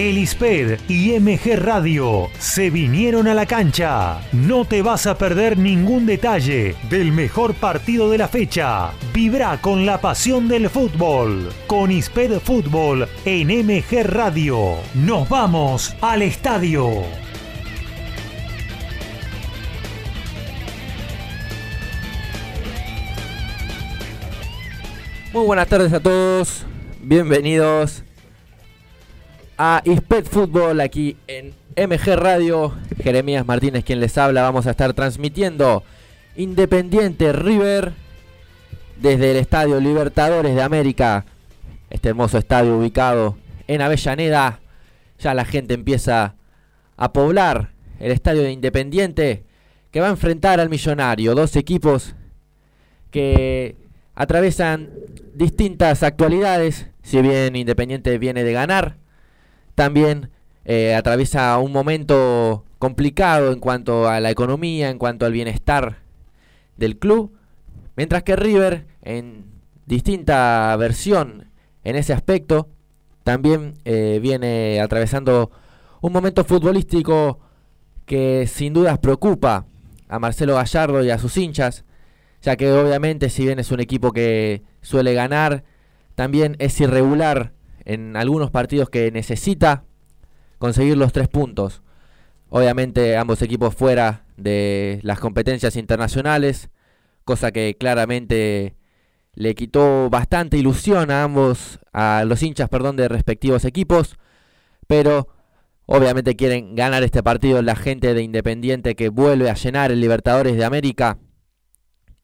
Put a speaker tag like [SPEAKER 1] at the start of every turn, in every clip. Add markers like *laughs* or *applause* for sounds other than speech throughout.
[SPEAKER 1] El ISPED y MG Radio se vinieron a la cancha. No te vas a perder ningún detalle del mejor partido de la fecha. Vibra con la pasión del fútbol. Con ISPED Fútbol en MG Radio. Nos vamos al estadio.
[SPEAKER 2] Muy buenas tardes a todos, bienvenidos a ISPED Fútbol aquí en MG Radio. Jeremías Martínez quien les habla, vamos a estar transmitiendo Independiente River desde el Estadio Libertadores de América, este hermoso estadio ubicado en Avellaneda. Ya la gente empieza a poblar el estadio de Independiente que va a enfrentar al Millonario, dos equipos que atravesan distintas actualidades, si bien Independiente viene de ganar, también eh, atraviesa un momento complicado en cuanto a la economía, en cuanto al bienestar del club, mientras que River, en distinta versión en ese aspecto, también eh, viene atravesando un momento futbolístico que sin dudas preocupa a Marcelo Gallardo y a sus hinchas, ya que obviamente si bien es un equipo que suele ganar, también es irregular en algunos partidos que necesita conseguir los tres puntos. Obviamente ambos equipos fuera de las competencias internacionales, cosa que claramente le quitó bastante ilusión a ambos, a los hinchas, perdón, de respectivos equipos, pero obviamente quieren ganar este partido la gente de Independiente que vuelve a llenar el Libertadores de América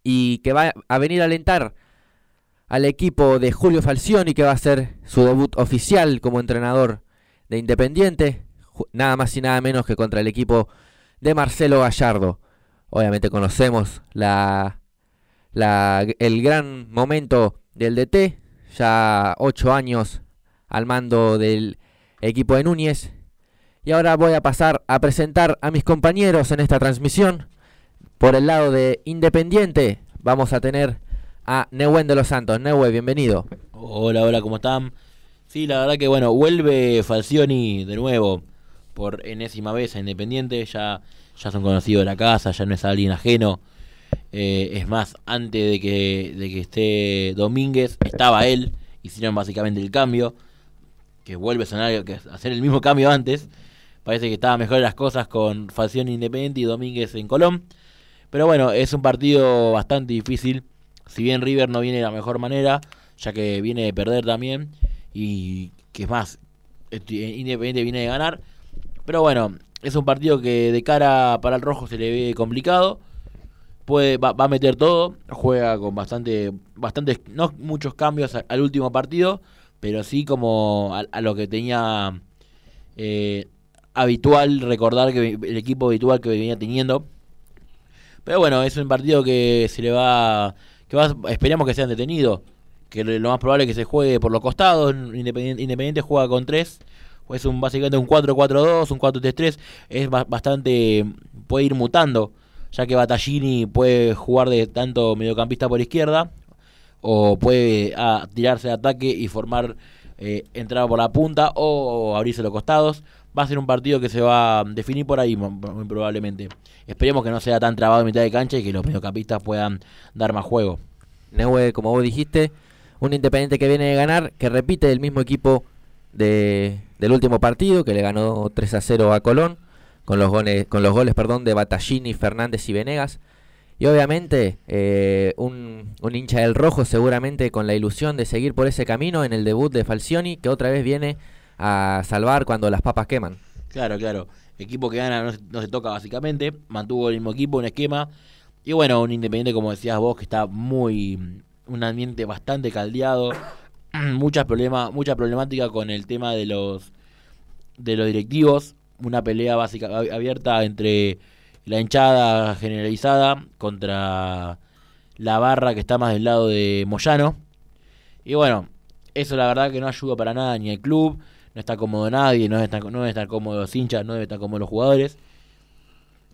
[SPEAKER 2] y que va a venir a alentar al equipo de Julio Falcioni, que va a hacer su debut oficial como entrenador de Independiente, nada más y nada menos que contra el equipo de Marcelo Gallardo. Obviamente conocemos la, la, el gran momento del DT, ya ocho años al mando del equipo de Núñez. Y ahora voy a pasar a presentar a mis compañeros en esta transmisión. Por el lado de Independiente vamos a tener a Nehuen de los Santos. Nehuen, bienvenido.
[SPEAKER 3] Hola, hola, ¿cómo están? Sí, la verdad que bueno, vuelve Falcioni de nuevo por enésima vez a Independiente. Ya, ya son conocidos de la casa, ya no es alguien ajeno. Eh, es más, antes de que, de que esté Domínguez, estaba él. Hicieron básicamente el cambio. Que vuelve a que hacer el mismo cambio antes. Parece que estaba mejor las cosas con Falcioni Independiente y Domínguez en Colón. Pero bueno, es un partido bastante difícil. Si bien River no viene de la mejor manera, ya que viene de perder también. Y que es más, Independiente viene de ganar. Pero bueno, es un partido que de cara para el rojo se le ve complicado. Puede, va, a meter todo. Juega con bastante, bastante, no muchos cambios al, último partido. Pero sí como a, lo que tenía eh, habitual recordar que el equipo habitual que venía teniendo pero bueno, es un partido que se le va. Que esperamos que sea detenido. Que lo más probable es que se juegue por los costados. Independiente, juega con tres. Es un, básicamente un 4-4-2, un 4-3-3. Es bastante. puede ir mutando. Ya que Battaglini puede jugar de tanto mediocampista por izquierda. O puede ah, tirarse de ataque y formar. Eh, entrada por la punta o abrirse los costados va a ser un partido que se va a definir por ahí, muy probablemente. Esperemos que no sea tan trabado en mitad de cancha y que los mediocampistas puedan dar más juego.
[SPEAKER 2] Neue, como vos dijiste, un Independiente que viene de ganar, que repite el mismo equipo de, del último partido, que le ganó 3 a 0 a Colón, con los goles, con los goles perdón, de Battaglini, Fernández y Venegas. Y obviamente eh, un, un, hincha del rojo seguramente con la ilusión de seguir por ese camino en el debut de Falcioni, que otra vez viene a salvar cuando las papas queman.
[SPEAKER 3] Claro, claro. Equipo que gana no se, toca básicamente. Mantuvo el mismo equipo, un esquema. Y bueno, un Independiente, como decías vos, que está muy. Un ambiente bastante caldeado. *clears throat* Muchas problemas, mucha problemática con el tema de los de los directivos. Una pelea básica abierta entre la hinchada generalizada contra la barra que está más del lado de Moyano. Y bueno, eso la verdad que no ayuda para nada ni al club no está cómodo nadie, no debe estar, no debe estar cómodo los hinchas, no debe estar cómodo los jugadores.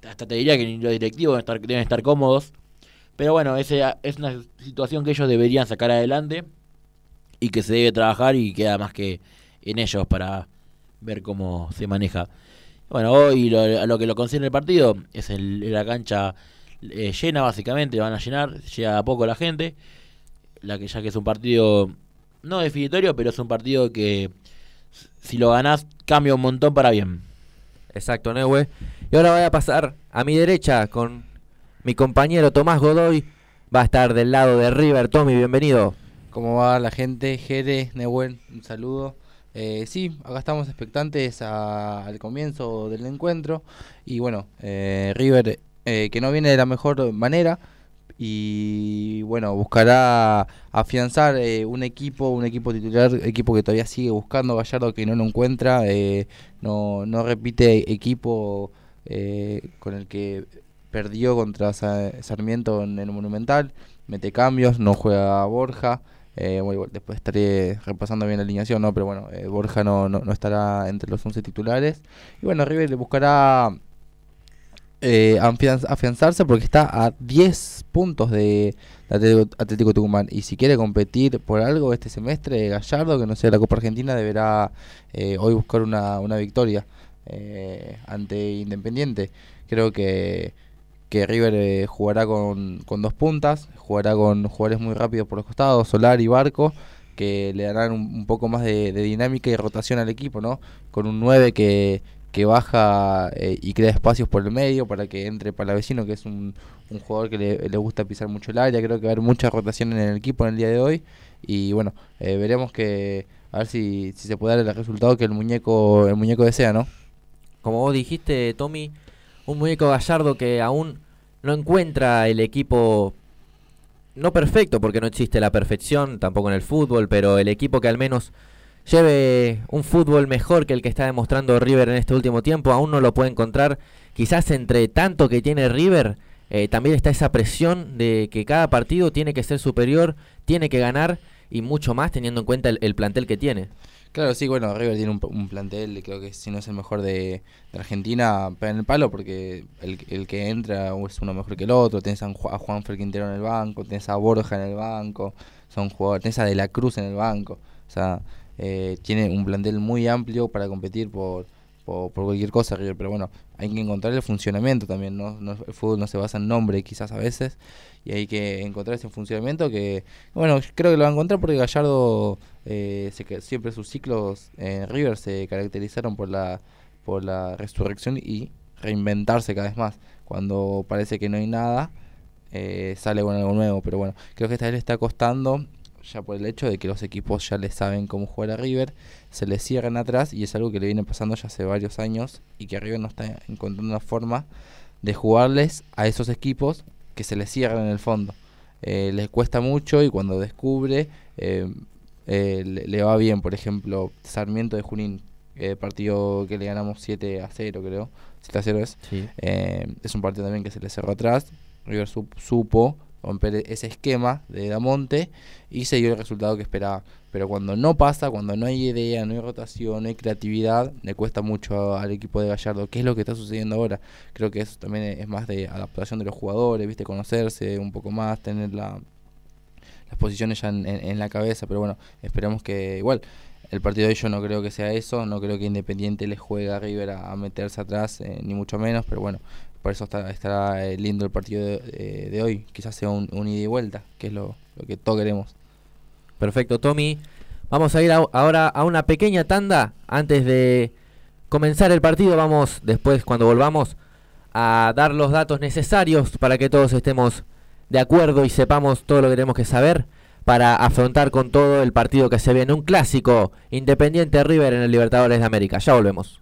[SPEAKER 3] Hasta te diría que ni los directivos deben estar, cómodos. Pero bueno, esa es una situación que ellos deberían sacar adelante y que se debe trabajar y queda más que en ellos para, ver cómo se maneja. Bueno, hoy lo, a lo que lo concierne el partido es la cancha eh, llena básicamente, van a llenar, llega a poco la gente, la que ya que es un partido no definitorio, pero es un partido que si lo ganás cambia un montón para bien.
[SPEAKER 2] Exacto, Neue. Y ahora voy a pasar a mi derecha con mi compañero Tomás Godoy. Va a estar del lado de River. Tommy, bienvenido.
[SPEAKER 4] ¿Cómo va la gente? Jere, Nehuen, un saludo. Eh, sí, acá estamos expectantes al comienzo del encuentro. Y bueno, eh, River eh, que no viene de la mejor manera. Y bueno, buscará afianzar un equipo, un equipo titular, equipo que todavía sigue buscando Gallardo que no lo encuentra, no, no repite equipo con el que perdió contra Sarmiento en el Monumental, mete cambios, no juega Borja. Eh, después estaré repasando bien la alineación, ¿no? Pero bueno, eh, Borja no, no, estará entre los 11 titulares. Y bueno, River le buscará eh, afianzarse porque está a 10 puntos de Atlético, Tucumán. Y si quiere competir por algo este semestre, Gallardo, que no sea la Copa Argentina, deberá hoy buscar una, una victoria ante Independiente. Creo que que River eh, jugará con, con, dos puntas, jugará con jugadores muy rápidos por los costados, Solar y Barco, que le darán un, poco más de, dinámica y rotación al equipo, ¿no? Con un 9 que, que baja eh, y crea espacios por el medio para que entre para vecino, que es un, jugador que le, le, gusta pisar mucho el área. Creo que va a haber mucha rotación en el equipo en el día de hoy. Y bueno, eh, veremos que a ver si, si se puede dar el resultado que el muñeco, el muñeco desea, ¿no?
[SPEAKER 2] Como vos dijiste, Tommy, un muñeco gallardo que aún no encuentra el equipo no perfecto porque no existe la perfección tampoco en el fútbol, pero el equipo que al menos lleve un fútbol mejor que el que está demostrando River en este último tiempo, aún no lo puede encontrar. Quizás entre tanto que tiene River, eh, también está esa presión de que cada partido tiene que ser superior, tiene que ganar y mucho más teniendo en cuenta el plantel que tiene.
[SPEAKER 4] Claro, sí, bueno, River tiene un, plantel, creo que si no es el mejor de, Argentina, pega en el palo porque el, que entra es uno mejor que el otro. Tienes a, Juan Quintero en el banco, tienes a Borja en el banco, son jugadores, tienes a De la Cruz en el banco. O sea, eh, tiene un plantel muy amplio para competir por, por, cualquier cosa, River. Pero bueno, hay que encontrar el funcionamiento también, ¿no? El fútbol no se basa en nombre quizás a veces y hay que encontrar ese funcionamiento que, bueno, creo que lo va a encontrar porque Gallardo eh, se, siempre sus ciclos en River se caracterizaron por la, por la resurrección y reinventarse cada vez más. Cuando parece que no hay nada, eh, sale con algo nuevo, pero bueno, creo que esta vez le está costando ya por el hecho de que los equipos ya le saben cómo jugar a River, se le cierran atrás y es algo que le viene pasando ya hace varios años y que River no está encontrando una forma de jugarles a esos equipos que se le cierran en el fondo. Eh, les cuesta mucho y cuando descubre eh, eh, le, va bien. Por ejemplo, Sarmiento de Junín, partido que le ganamos 7 a 0, creo. 7 a 0 es. es un partido también que se le cerró atrás. River supo romper ese esquema de Damonte y se dio el resultado que esperaba. Pero cuando no pasa, cuando no hay idea, no hay rotación, no hay creatividad, le cuesta mucho al equipo de Gallardo. ¿Qué es lo que está sucediendo ahora? Creo que eso también es más de adaptación de los jugadores, viste, conocerse un poco más, tener la, las posiciones ya en, la cabeza. Pero bueno, esperemos que igual. El partido de ellos no creo que sea eso, no creo que Independiente le juegue a River a, meterse atrás, eh, ni mucho menos, pero bueno, por eso estará eh, lindo el partido de, hoy. Quizás sea un, ida y vuelta, que es lo, que todos queremos.
[SPEAKER 2] Perfecto, Tommy. Vamos a ir ahora a una pequeña tanda antes de comenzar el partido. Vamos después, cuando volvamos, a dar los datos necesarios para que todos estemos de acuerdo y sepamos todo lo que tenemos que saber para afrontar con todo el partido que se viene. Un clásico Independiente River en el Libertadores de América. Ya volvemos.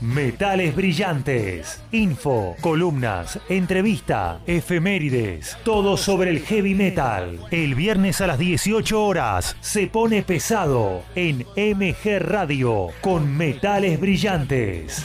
[SPEAKER 1] Metales brillantes, info, columnas, entrevista, efemérides, todo sobre el heavy metal. El viernes a las 18 horas se pone pesado en MG Radio con Metales brillantes.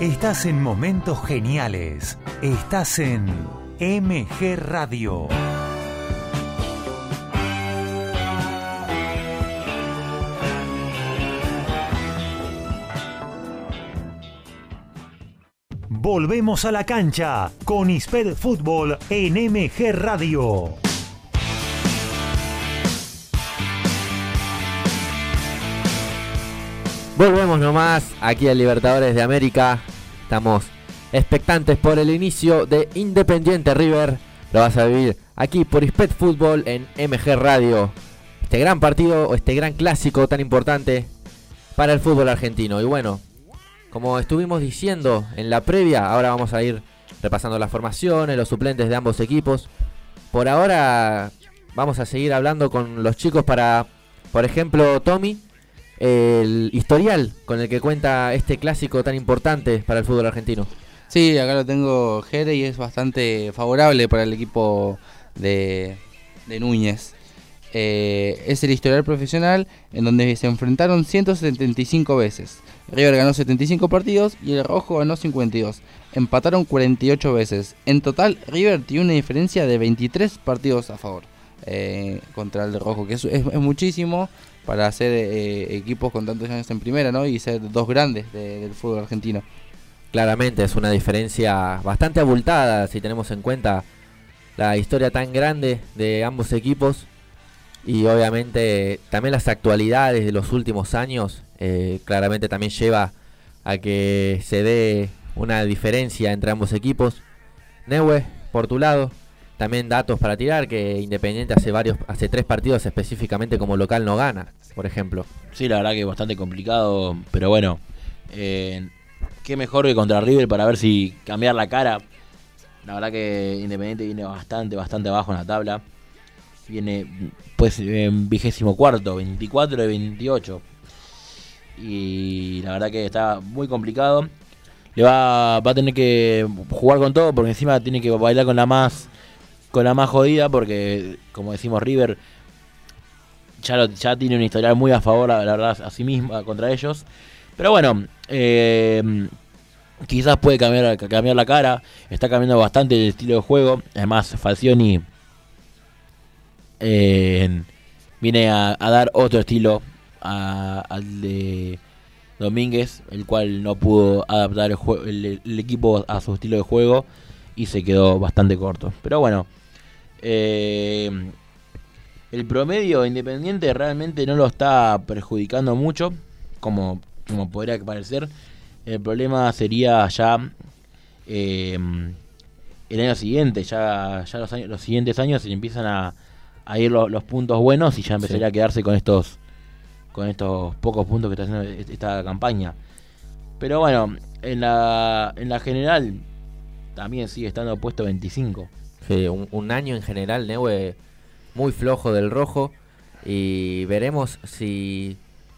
[SPEAKER 1] Estás en momentos geniales. Estás en MG Radio. Volvemos a la cancha con Isped Fútbol en MG Radio.
[SPEAKER 2] Volvemos nomás aquí al Libertadores de América. Estamos expectantes por el inicio de Independiente River lo vas a vivir aquí por Ispet Fútbol en MG Radio. Este gran partido, este gran clásico tan importante para el fútbol argentino. Y bueno, como estuvimos diciendo en la previa, ahora vamos a ir repasando las formaciones, los suplentes de ambos equipos. Por ahora vamos a seguir hablando con los chicos para, por ejemplo, Tommy, el historial con el que cuenta este clásico tan importante para el fútbol argentino.
[SPEAKER 4] Sí, acá lo tengo Jere y es bastante favorable para el equipo de, de Núñez. Eh, es el historial profesional en donde se enfrentaron 175 veces. River ganó 75 partidos y el Rojo ganó 52. Empataron 48 veces. En total, River tiene una diferencia de 23 partidos a favor eh, contra el Rojo, que es, muchísimo para hacer eh, equipos con tantos años en primera ¿no? y ser dos grandes de- del fútbol argentino.
[SPEAKER 2] Claramente es una diferencia bastante abultada si tenemos en cuenta la historia tan grande de ambos equipos y obviamente también las actualidades de los últimos años eh, claramente también lleva a que se dé una diferencia entre ambos equipos. Neue, por tu lado, también datos para tirar que Independiente hace varios, hace tres partidos específicamente como local no gana, por ejemplo.
[SPEAKER 3] Sí, la verdad que es bastante complicado, pero bueno, eh, qué mejor que contra River para ver si cambiar la cara. La verdad que Independiente viene bastante, bastante abajo en la tabla. Viene pues en vigésimo cuarto, 24 de 28. Y la verdad que está muy complicado. Le va, va a tener que jugar con todo porque encima tiene que bailar con la más con la más jodida porque como decimos River ya, tiene un historial muy a favor, la verdad, a sí misma contra ellos. Pero bueno, eh, quizás puede cambiar, cambiar la cara. Está cambiando bastante el estilo de juego. Además, Falcioni eh, viene a, dar otro estilo al de Domínguez, el cual no pudo adaptar el equipo a su estilo de juego y se quedó bastante corto. Pero bueno, eh, el promedio independiente realmente no lo está perjudicando mucho, como, como podría parecer. El problema sería ya eh, el año siguiente, ya, ya los, años- los siguientes años se empiezan a, a ir lo- los puntos buenos y ya empezaría a quedarse con estos con estos pocos puntos que está haciendo est- esta campaña. Pero bueno, en la, en la general también sigue estando puesto 25.
[SPEAKER 2] Sí, un, un año en general, Neue, muy flojo del rojo. Y veremos si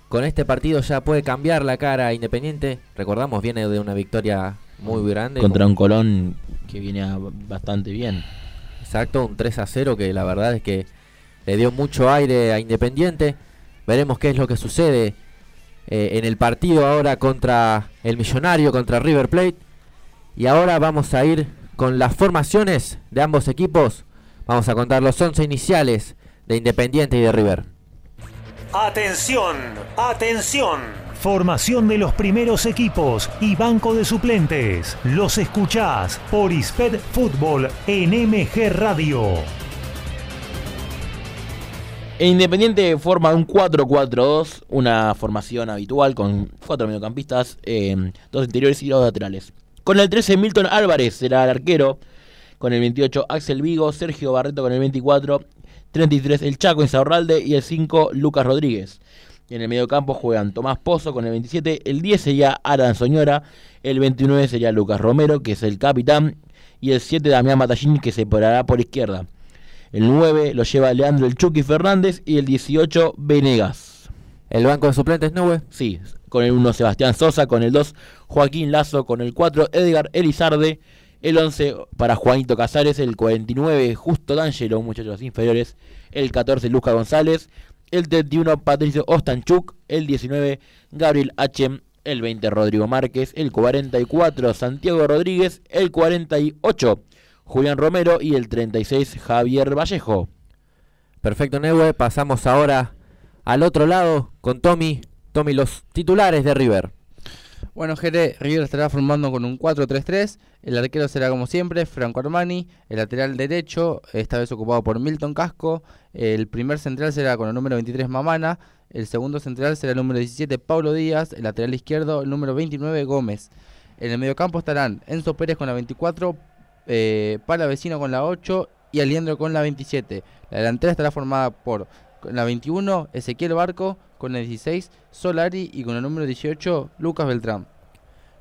[SPEAKER 2] con este partido ya puede cambiar la cara a Independiente. Recordamos, viene de una victoria muy grande.
[SPEAKER 3] Contra un Colón que viene bastante bien.
[SPEAKER 2] Exacto, un 3 a 0 que la verdad es que le dio mucho aire a Independiente. Veremos qué es lo que sucede eh, en el partido ahora contra el Millonario, contra River Plate. Y ahora vamos a ir con las formaciones de ambos equipos. Vamos a contar los 11 iniciales de Independiente y de River.
[SPEAKER 1] Atención, atención. Formación de los primeros equipos y banco de suplentes. Los escuchás por Isped Fútbol en MG Radio.
[SPEAKER 3] E Independiente forma un 4-4-2, una formación habitual con cuatro mediocampistas, eh, dos interiores y dos laterales. Con el 13 Milton Álvarez será el arquero, con el 28 Axel Vigo, Sergio Barreto con el 24, 33 el Chaco Insaurralde y el 5 Lucas Rodríguez. En el mediocampo juegan Tomás Pozo con el 27, el 10 sería Alan Soñora, el 29 sería Lucas Romero, que es el capitán, y el 7 Damián Matallín, que se parará por izquierda. El 9 lo lleva Leandro El Chucky Fernández y el 18 Venegas.
[SPEAKER 2] El banco de suplentes, Nube.
[SPEAKER 3] Sí, con el 1 Sebastián Sosa, con el 2 Joaquín Lazo, con el 4 Edgar Elizarde, el 11 para Juanito Casares, el 49 Justo D'Angelo, muchachos inferiores, el 14 Luzca González, el 31 Patricio Ostanchuk, el 19 Gabriel H, el 20 Rodrigo Márquez, el 44 Santiago Rodríguez, el 48 Julián Romero y el 36 Javier Vallejo.
[SPEAKER 2] Perfecto, Neue. Pasamos ahora al otro lado con Tommy. Tommy, los titulares de River.
[SPEAKER 4] Bueno, Jere, River estará formando con un 4-3-3. El arquero será como siempre Franco Armani. El lateral derecho, esta vez ocupado por Milton Casco. El primer central será con el número 23 Mamana. El segundo central será el número 17 Pablo Díaz. El lateral izquierdo, el número 29 Gómez. En el mediocampo estarán Enzo Pérez con la 24, eh, Palavecino con la 8 y Aliendro con la 27. La delantera estará formada por con la 21 Ezequiel Barco, con la 16 Solari y con el número 18 Lucas Beltrán.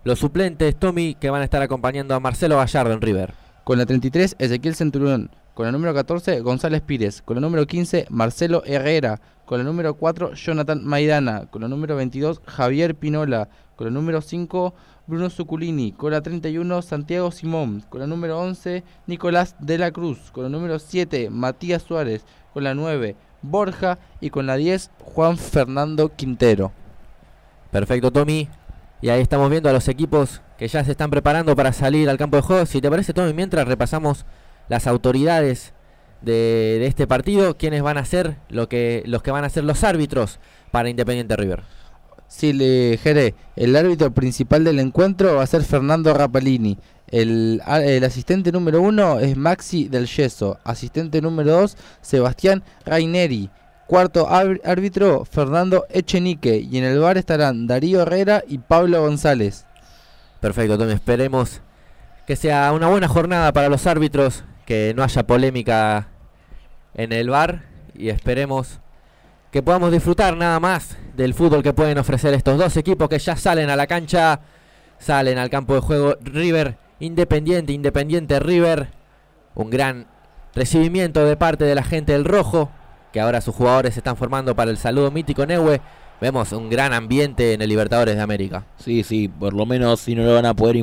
[SPEAKER 2] Los suplentes, Tommy, que van a estar acompañando a Marcelo Gallardo en River.
[SPEAKER 4] Con la 33 Ezequiel Centurión, con el número 14 González Pires, con el número 15 Marcelo Herrera, con el número 4 Jonathan Maidana, con el número 22 Javier Pinola, con el número 5 Bruno Zuculini, con la 31 Santiago Simón, con el número 11 Nicolás de la Cruz, con el número 7 Matías Suárez, con la 9 Borja y con la 10 Juan Fernando Quintero.
[SPEAKER 2] Perfecto, Tommy. Y ahí estamos viendo a los equipos que ya se están preparando para salir al campo de juego. Si te parece, Tommy, mientras repasamos las autoridades de, de este partido, quiénes van a ser lo que, los que van a ser los árbitros para Independiente River.
[SPEAKER 4] Sí, le Jere, el árbitro principal del encuentro va a ser Fernando Rapalini. El, a- el asistente número uno es Maxi del Yeso. Asistente número dos, Sebastián Raineri. Cuarto árbitro, árbitro, Fernando Echenique. Y en el bar estarán Darío Herrera y Pablo González.
[SPEAKER 2] Perfecto, Tommy. Esperemos que sea una buena jornada para los árbitros, que no haya polémica en el bar y esperemos que podamos disfrutar nada más del fútbol que pueden ofrecer estos dos equipos que ya salen a la cancha, salen al campo de juego River Independiente, Independiente River. Un gran recibimiento de parte de la gente del Rojo, que ahora sus jugadores se están formando para el saludo mítico Neue. Vemos un gran ambiente en el Libertadores de América.
[SPEAKER 3] Sí, sí, por lo menos si no lo van a poder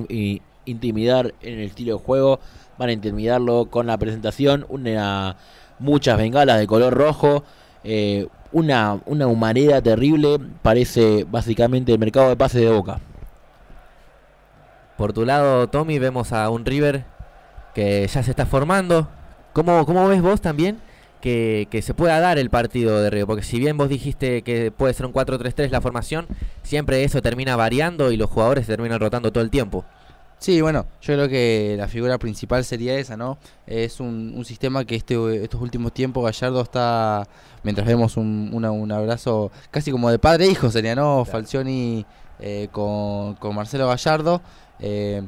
[SPEAKER 3] intimidar en el estilo de juego, van a intimidarlo con la presentación, una, muchas bengalas de color rojo, eh, una, una humareda terrible, parece básicamente el mercado de pases de boca.
[SPEAKER 2] Por tu lado, Tommy, vemos a un River que ya se está formando. ¿Cómo, cómo ves vos también que, que se pueda dar el partido de River? Porque si bien vos dijiste que puede ser un 4-3-3 la formación, siempre eso termina variando y los jugadores se terminan rotando todo el tiempo.
[SPEAKER 4] Sí, bueno, yo creo que la figura principal sería esa, ¿no? Es un, un sistema que este, estos últimos tiempos Gallardo está, mientras vemos un, una- un abrazo casi como de padre e hijo sería, ¿no? Falcioni eh, con, con Marcelo Gallardo. eh,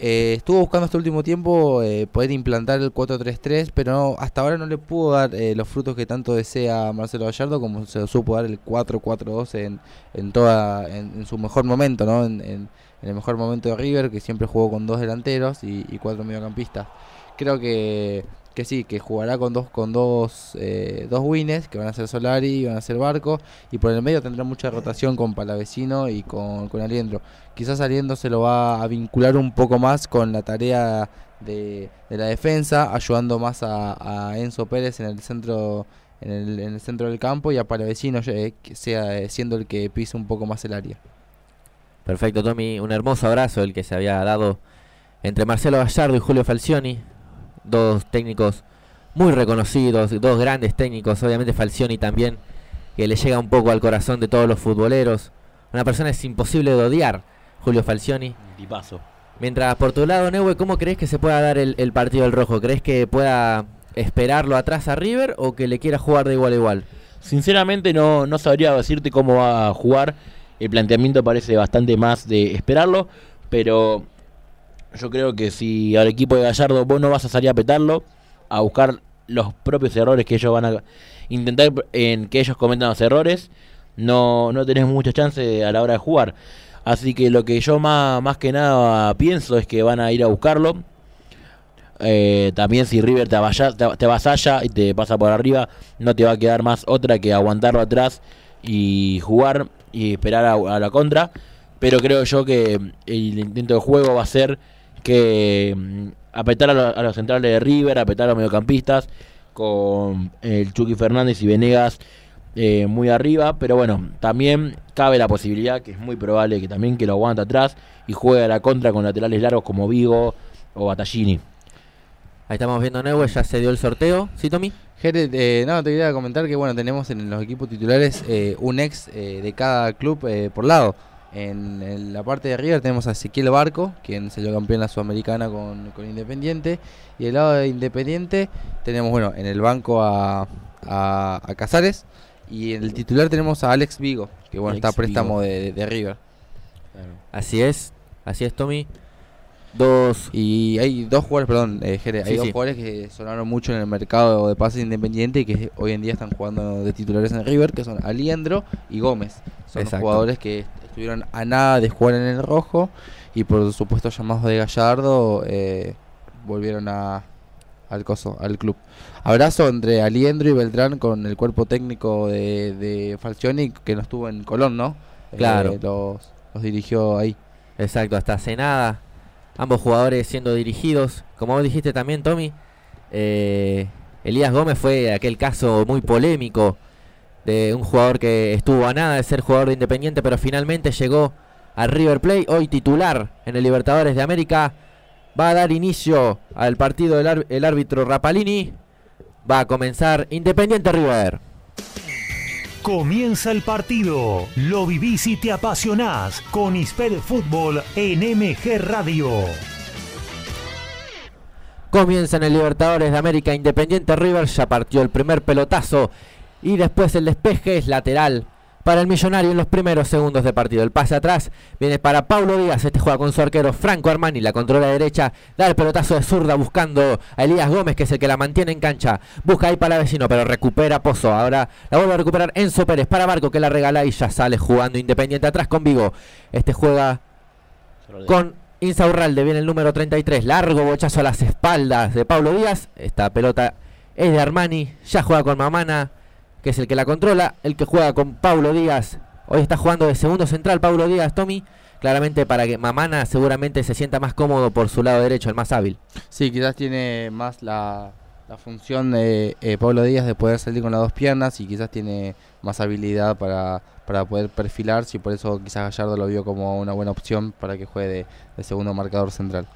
[SPEAKER 4] eh, estuvo buscando este último tiempo eh, poder implantar el 4-3-3, pero no- hasta ahora no le pudo dar eh, los frutos que tanto desea Marcelo Gallardo, como se supo dar el 4-4-2 en, en, toda, en, su mejor momento, ¿no? En, en- en el mejor momento de River, que siempre jugó con dos delanteros y, y cuatro mediocampistas. Creo que, que sí, que jugará con dos con dos, eh, dos wins, que van a ser Solari y van a ser Barco, y por el medio tendrá mucha rotación con Palavecino y con, con Aliendro. Quizás Aliendro se lo va a vincular un poco más con la tarea de, de la defensa, ayudando más a, Enzo Pérez en el centro en el, en el centro del campo y a Palavecino eh, sea eh, siendo el que pise un poco más el área.
[SPEAKER 2] Perfecto, Tommy. Un hermoso abrazo el que se había dado entre Marcelo Gallardo y Julio Falcioni. Dos técnicos muy reconocidos, dos grandes técnicos. Obviamente Falcioni también, que le llega un poco al corazón de todos los futboleros. Una persona es imposible de odiar, Julio Falcioni.
[SPEAKER 3] Tipazo.
[SPEAKER 2] Mientras por tu lado, Neue, ¿cómo crees que se pueda dar el, el partido del rojo? ¿Crees que pueda esperarlo atrás a River o que le quiera jugar de igual a igual?
[SPEAKER 3] Sinceramente no, no sabría decirte cómo va a jugar. El planteamiento parece bastante más de esperarlo, pero yo creo que si al equipo de Gallardo vos no vas a salir a petarlo, a buscar los propios errores que ellos van a intentar en que ellos cometan los errores, no, no tenés mucha chance a la hora de jugar. Así que lo que yo más, más que nada pienso es que van a ir a buscarlo. Eh, también si River te, avalla- te, te avasalla y te pasa por arriba, no te va a quedar más otra que aguantarlo atrás y jugar y esperar a, a la contra. Pero creo yo que el intento de juego va a ser que mm, apretar a, lo- a los centrales de River, apretar a los mediocampistas con el Chucky Fernández y Venegas eh, muy arriba, pero bueno, también cabe la posibilidad, que es muy probable que también que lo aguante atrás y juegue a la contra con laterales largos como Vigo o Battaglini.
[SPEAKER 2] Ahí estamos viendo Neue, ya se dio el sorteo. ¿Sí, Tommy?
[SPEAKER 4] Jere, eh, no, te quería comentar que bueno, tenemos en los equipos titulares eh, un ex eh, de cada club eh, por lado. En, en la parte de River tenemos a Ezequiel Barco, quien salió campeón en la Sudamericana con, con Independiente. Y del lado de Independiente tenemos, bueno, en el banco a, a, a Casares. Y en el titular tenemos a Alex Vigo, que bueno,
[SPEAKER 3] Alex
[SPEAKER 4] está a préstamo de, de River.
[SPEAKER 2] Así es, así es, Tommy. Dos.
[SPEAKER 4] Y hay dos jugadores, perdón, eh, Jere, hay
[SPEAKER 2] Sí,
[SPEAKER 4] dos
[SPEAKER 2] sí.
[SPEAKER 4] jugadores que sonaron mucho en el mercado de pases independiente y que hoy en día están jugando de titulares en River, que son Aliendro y Gómez. Son
[SPEAKER 2] Exacto.
[SPEAKER 4] jugadores que estuvieron a nada de jugar en el rojo y por supuesto llamados de Gallardo eh, volvieron a, al coso, al club. Abrazo entre Aliendro y Beltrán con el cuerpo técnico de, de Falcioni que no estuvo en Colón, ¿no? Eh,
[SPEAKER 2] Claro.
[SPEAKER 4] los, los dirigió ahí.
[SPEAKER 2] Exacto, hasta hace nada. Ambos jugadores siendo dirigidos. Como vos dijiste también, Tommy, eh, Elías Gómez fue aquel caso muy polémico de un jugador que estuvo a nada de ser jugador de Independiente, pero finalmente llegó al River Plate, hoy titular en el Libertadores de América. Va a dar inicio al partido el árbitro Rapalini. Va a comenzar Independiente River.
[SPEAKER 1] Comienza el partido. Lo vivís y te apasionás con Isped Fútbol en MG Radio.
[SPEAKER 2] Comienza en el Libertadores de América Independiente River, ya partió el primer pelotazo y después el despeje es lateral para el millonario en los primeros segundos de partido. El pase atrás viene para Paulo Díaz, este juega con su arquero Franco Armani, la controla derecha, da el pelotazo de zurda buscando a Elías Gómez que es el que la mantiene en cancha. Busca ahí para vecino, pero recupera Pozo. Ahora la vuelve a recuperar Enzo Pérez para Barco que la regala y ya sale jugando Independiente atrás con Vigo. Este juega con Insaurralde viene el número 33. Largo bochazo a las espaldas de Pablo Díaz. Esta pelota es de Armani. Ya juega con Mamana, que es el que la controla. El que juega con Pablo Díaz. Hoy está jugando de segundo central Pablo Díaz, Tommy. Claramente para que Mamana seguramente se sienta más cómodo por su lado derecho, el más hábil.
[SPEAKER 4] Sí, quizás tiene más la, la función de eh, Pablo Díaz de poder salir con las dos piernas y quizás tiene más habilidad para, para poder perfilarse y por eso quizás Gallardo lo vio como una buena opción para que juegue de, de segundo marcador central.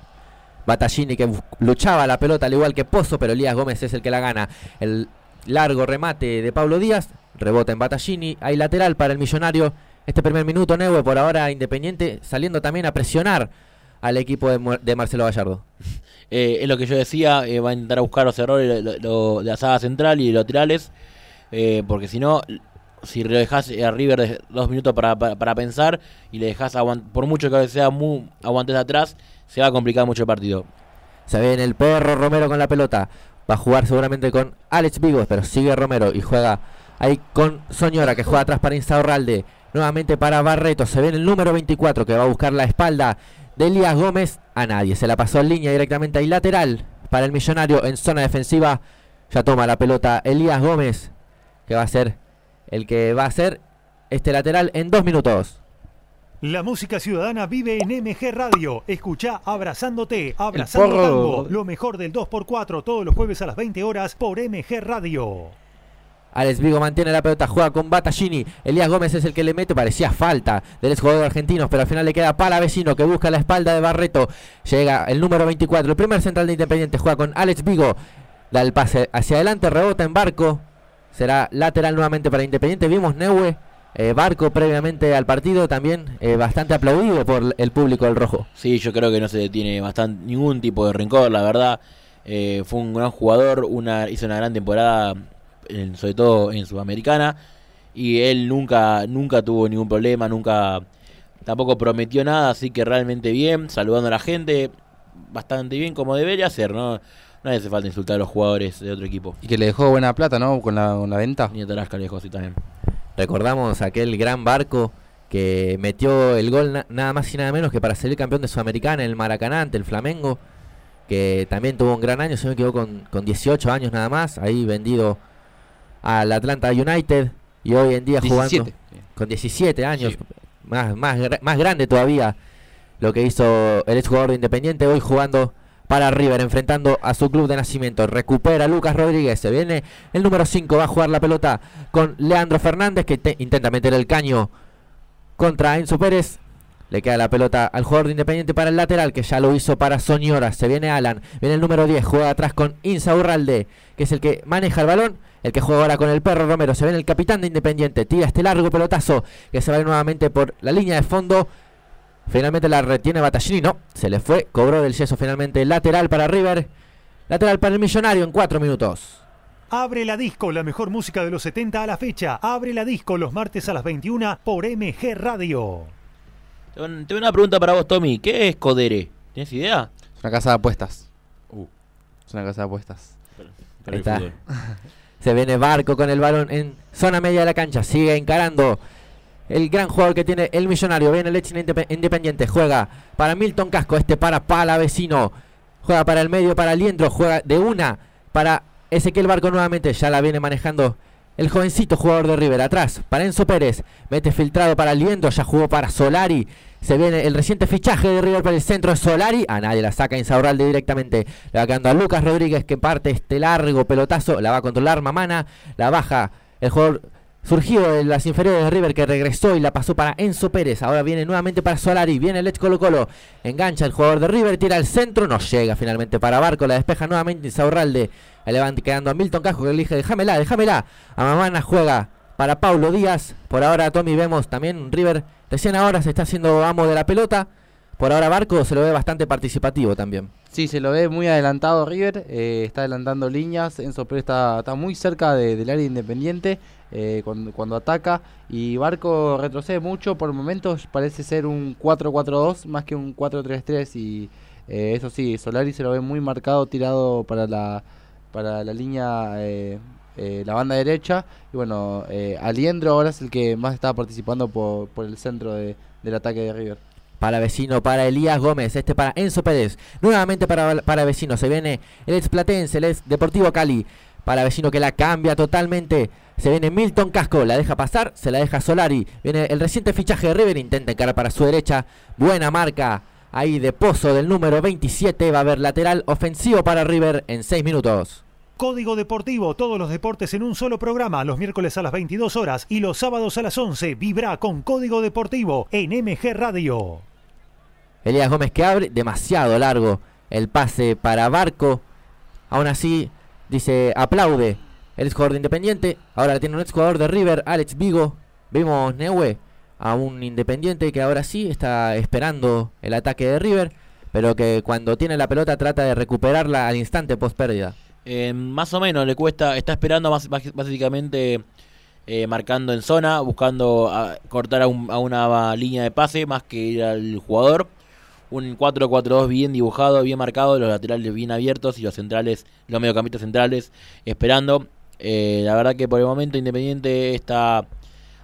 [SPEAKER 2] Battaglini que luchaba la pelota al igual que Pozo, pero Elías Gómez es el que la gana. El largo remate de Pablo Díaz, rebota en Battaglini, hay lateral para el millonario. Este primer minuto, Neue, por ahora Independiente, saliendo también a presionar al equipo de, de Marcelo Gallardo.
[SPEAKER 3] Eh, es lo que yo decía, eh, va a intentar buscar los errores lo- lo- de la saga central y laterales, eh, porque si no, si lo dejas a River de- dos minutos para, para, para pensar y le dejas, por mucho que sea muy aguantes atrás, se va a complicar mucho el partido.
[SPEAKER 2] Se ve en el perro Romero con la pelota. Va a jugar seguramente con Alex Vigos, pero sigue Romero y juega ahí con Soñora que juega atrás para Insaurralde. Nuevamente para Barreto. Se ve en el número 24 que va a buscar la espalda de Elías Gómez. A nadie. Se la pasó en línea directamente ahí lateral para el millonario en zona defensiva. Ya toma la pelota Elías Gómez que va a ser el que va a ser este lateral en dos minutos.
[SPEAKER 1] La música ciudadana vive en MG Radio. Escucha Abrazándote, Abrazando. Tango. Lo mejor del 2x4 todos los jueves a las 20 horas por MG Radio.
[SPEAKER 2] Alex Vigo mantiene la pelota, juega con Battaglini. Elías Gómez es el que le mete, parecía falta del jugador argentino, pero al final le queda para vecino que busca la espalda de Barreto. Llega el número 24, el primer central de Independiente, juega con Alex Vigo. Da el pase hacia adelante, rebota en Barco. Será lateral nuevamente para Independiente. Vimos Neue, eh, Barco previamente al partido, también eh, bastante aplaudido por el público del rojo.
[SPEAKER 3] Sí, yo creo que no se tiene bastante ningún tipo de rencor, la verdad. Eh, fue un gran jugador, una, hizo una gran temporada, en- sobre todo en Sudamericana, y él nunca, nunca tuvo ningún problema, nunca tampoco prometió nada, así que realmente bien, saludando a la gente, bastante bien como debería ser, ¿no? No hace falta insultar a los jugadores de otro equipo.
[SPEAKER 4] Y que le dejó buena plata, ¿no? Con la, con la venta.
[SPEAKER 3] Ni a Tarasca le dejó así también.
[SPEAKER 2] Recordamos aquel gran barco que metió el gol na- nada más y nada menos que para salir campeón de Sudamericana en el Maracaná ante el Flamengo, que también tuvo un gran año, no me equivoco, con, con 18 años nada más, ahí vendido al Atlanta United y hoy en día
[SPEAKER 4] 17.
[SPEAKER 2] jugando con 17 años,
[SPEAKER 3] Sí.
[SPEAKER 2] más, más, más grande todavía lo que hizo el exjugador de Independiente, hoy jugando para River, enfrentando a su club de nacimiento. Recupera Lucas Rodríguez, se viene el número 5, va a jugar la pelota con Leandro Fernández, que te- intenta meter el caño contra Enzo Pérez. Le queda la pelota al jugador de Independiente para el lateral, que ya lo hizo para Soñora. Se viene Alan, viene el número 10, juega atrás con Insa Urralde, que es el que maneja el balón. El que juega ahora con el perro Romero. Se viene el capitán de Independiente. Tira este largo pelotazo que se va nuevamente por la línea de fondo. Finalmente la retiene Battaglini. No, se le fue. Cobró del yeso finalmente lateral para River. Lateral para el millonario en cuatro minutos.
[SPEAKER 1] Abre la disco, la mejor música de los 70 a la fecha. Abre la disco los martes a las 21 por MG Radio.
[SPEAKER 3] Tengo un- tengo una pregunta para vos, Tommy. ¿Qué es Codere? ¿Tienes idea?
[SPEAKER 4] Es una casa de apuestas.
[SPEAKER 3] Uh.
[SPEAKER 4] Es una casa de apuestas.
[SPEAKER 3] Pero
[SPEAKER 2] Ahí está. *laughs* Se viene Barco con el balón en zona media de la cancha. Sigue encarando el gran jugador que tiene el millonario. Viene el Leche Indep- Independiente. Juega para Milton Casco. Este para Palavecino. Juega para el medio para Liendro. Juega de una para Ezequiel Barco nuevamente. Ya la viene manejando el jovencito jugador de River. Atrás para Enzo Pérez. Mete filtrado para Liendro. Ya jugó para Solari. Se viene el reciente fichaje de River para el centro de Solari. A nadie la saca Insaurralde directamente. Le va quedando a Lucas Rodríguez que parte este largo pelotazo. La va a controlar Mamana. La baja el jugador surgido de las inferiores de River que regresó y la pasó para Enzo Pérez. Ahora viene nuevamente para Solari. Viene el Let's Colo Colo. Engancha el jugador de River. Tira al centro. No llega finalmente para Barco. La despeja nuevamente Insaurralde. Ahí le van quedando a Milton Casco que le dije déjamela, déjamela. A Mamana juega para Paulo Díaz. Por ahora Tommy vemos también River. Recién ahora se está haciendo amo de la pelota. Por ahora Barco se lo ve bastante participativo también.
[SPEAKER 4] Sí, se lo ve muy adelantado River, eh, está adelantando líneas, Enzo Pérez está, está muy cerca de- del área independiente eh, cuando, ataca y Barco retrocede mucho, por momentos parece ser un 4-4-2 más que un 4-3-3 y eh, eso sí, Solari se lo ve muy marcado, tirado para la, para la línea, la banda derecha y bueno, Aliendro ahora es el que más está participando por, por el centro de- del ataque de River.
[SPEAKER 2] Para vecino, para Elías Gómez, este para Enzo Pérez. Nuevamente para, para vecino, se viene el ex Platense, el ex Deportivo Cali. Para vecino que la cambia totalmente. Se viene Milton Casco, la deja pasar, se la deja Solari. Viene el reciente fichaje de River, intenta encarar para su derecha. Buena marca ahí de Pozo del número 27. Va a haber lateral ofensivo para River en 6 minutos.
[SPEAKER 1] Código Deportivo, todos los deportes en un solo programa, los miércoles a las 22 horas y los sábados a las 11. Vibra con Código Deportivo en MG Radio.
[SPEAKER 2] Elías Gómez que abre, demasiado largo el pase para Barco. Aún así, dice, aplaude el ex de Independiente. Ahora tiene un ex jugador de River, Alex Vigo. Vimos Neue a un Independiente que ahora sí está esperando el ataque de River, pero que cuando tiene la pelota trata de recuperarla al instante post pérdida.
[SPEAKER 3] Eh, más o menos le cuesta, está esperando más, básicamente eh, marcando en zona, buscando cortar a, un- a una línea de pase más que ir al jugador. Un 4-4-2 bien dibujado, bien marcado, los laterales bien abiertos y los centrales, los mediocampistas centrales esperando. Eh, la verdad que por el momento Independiente está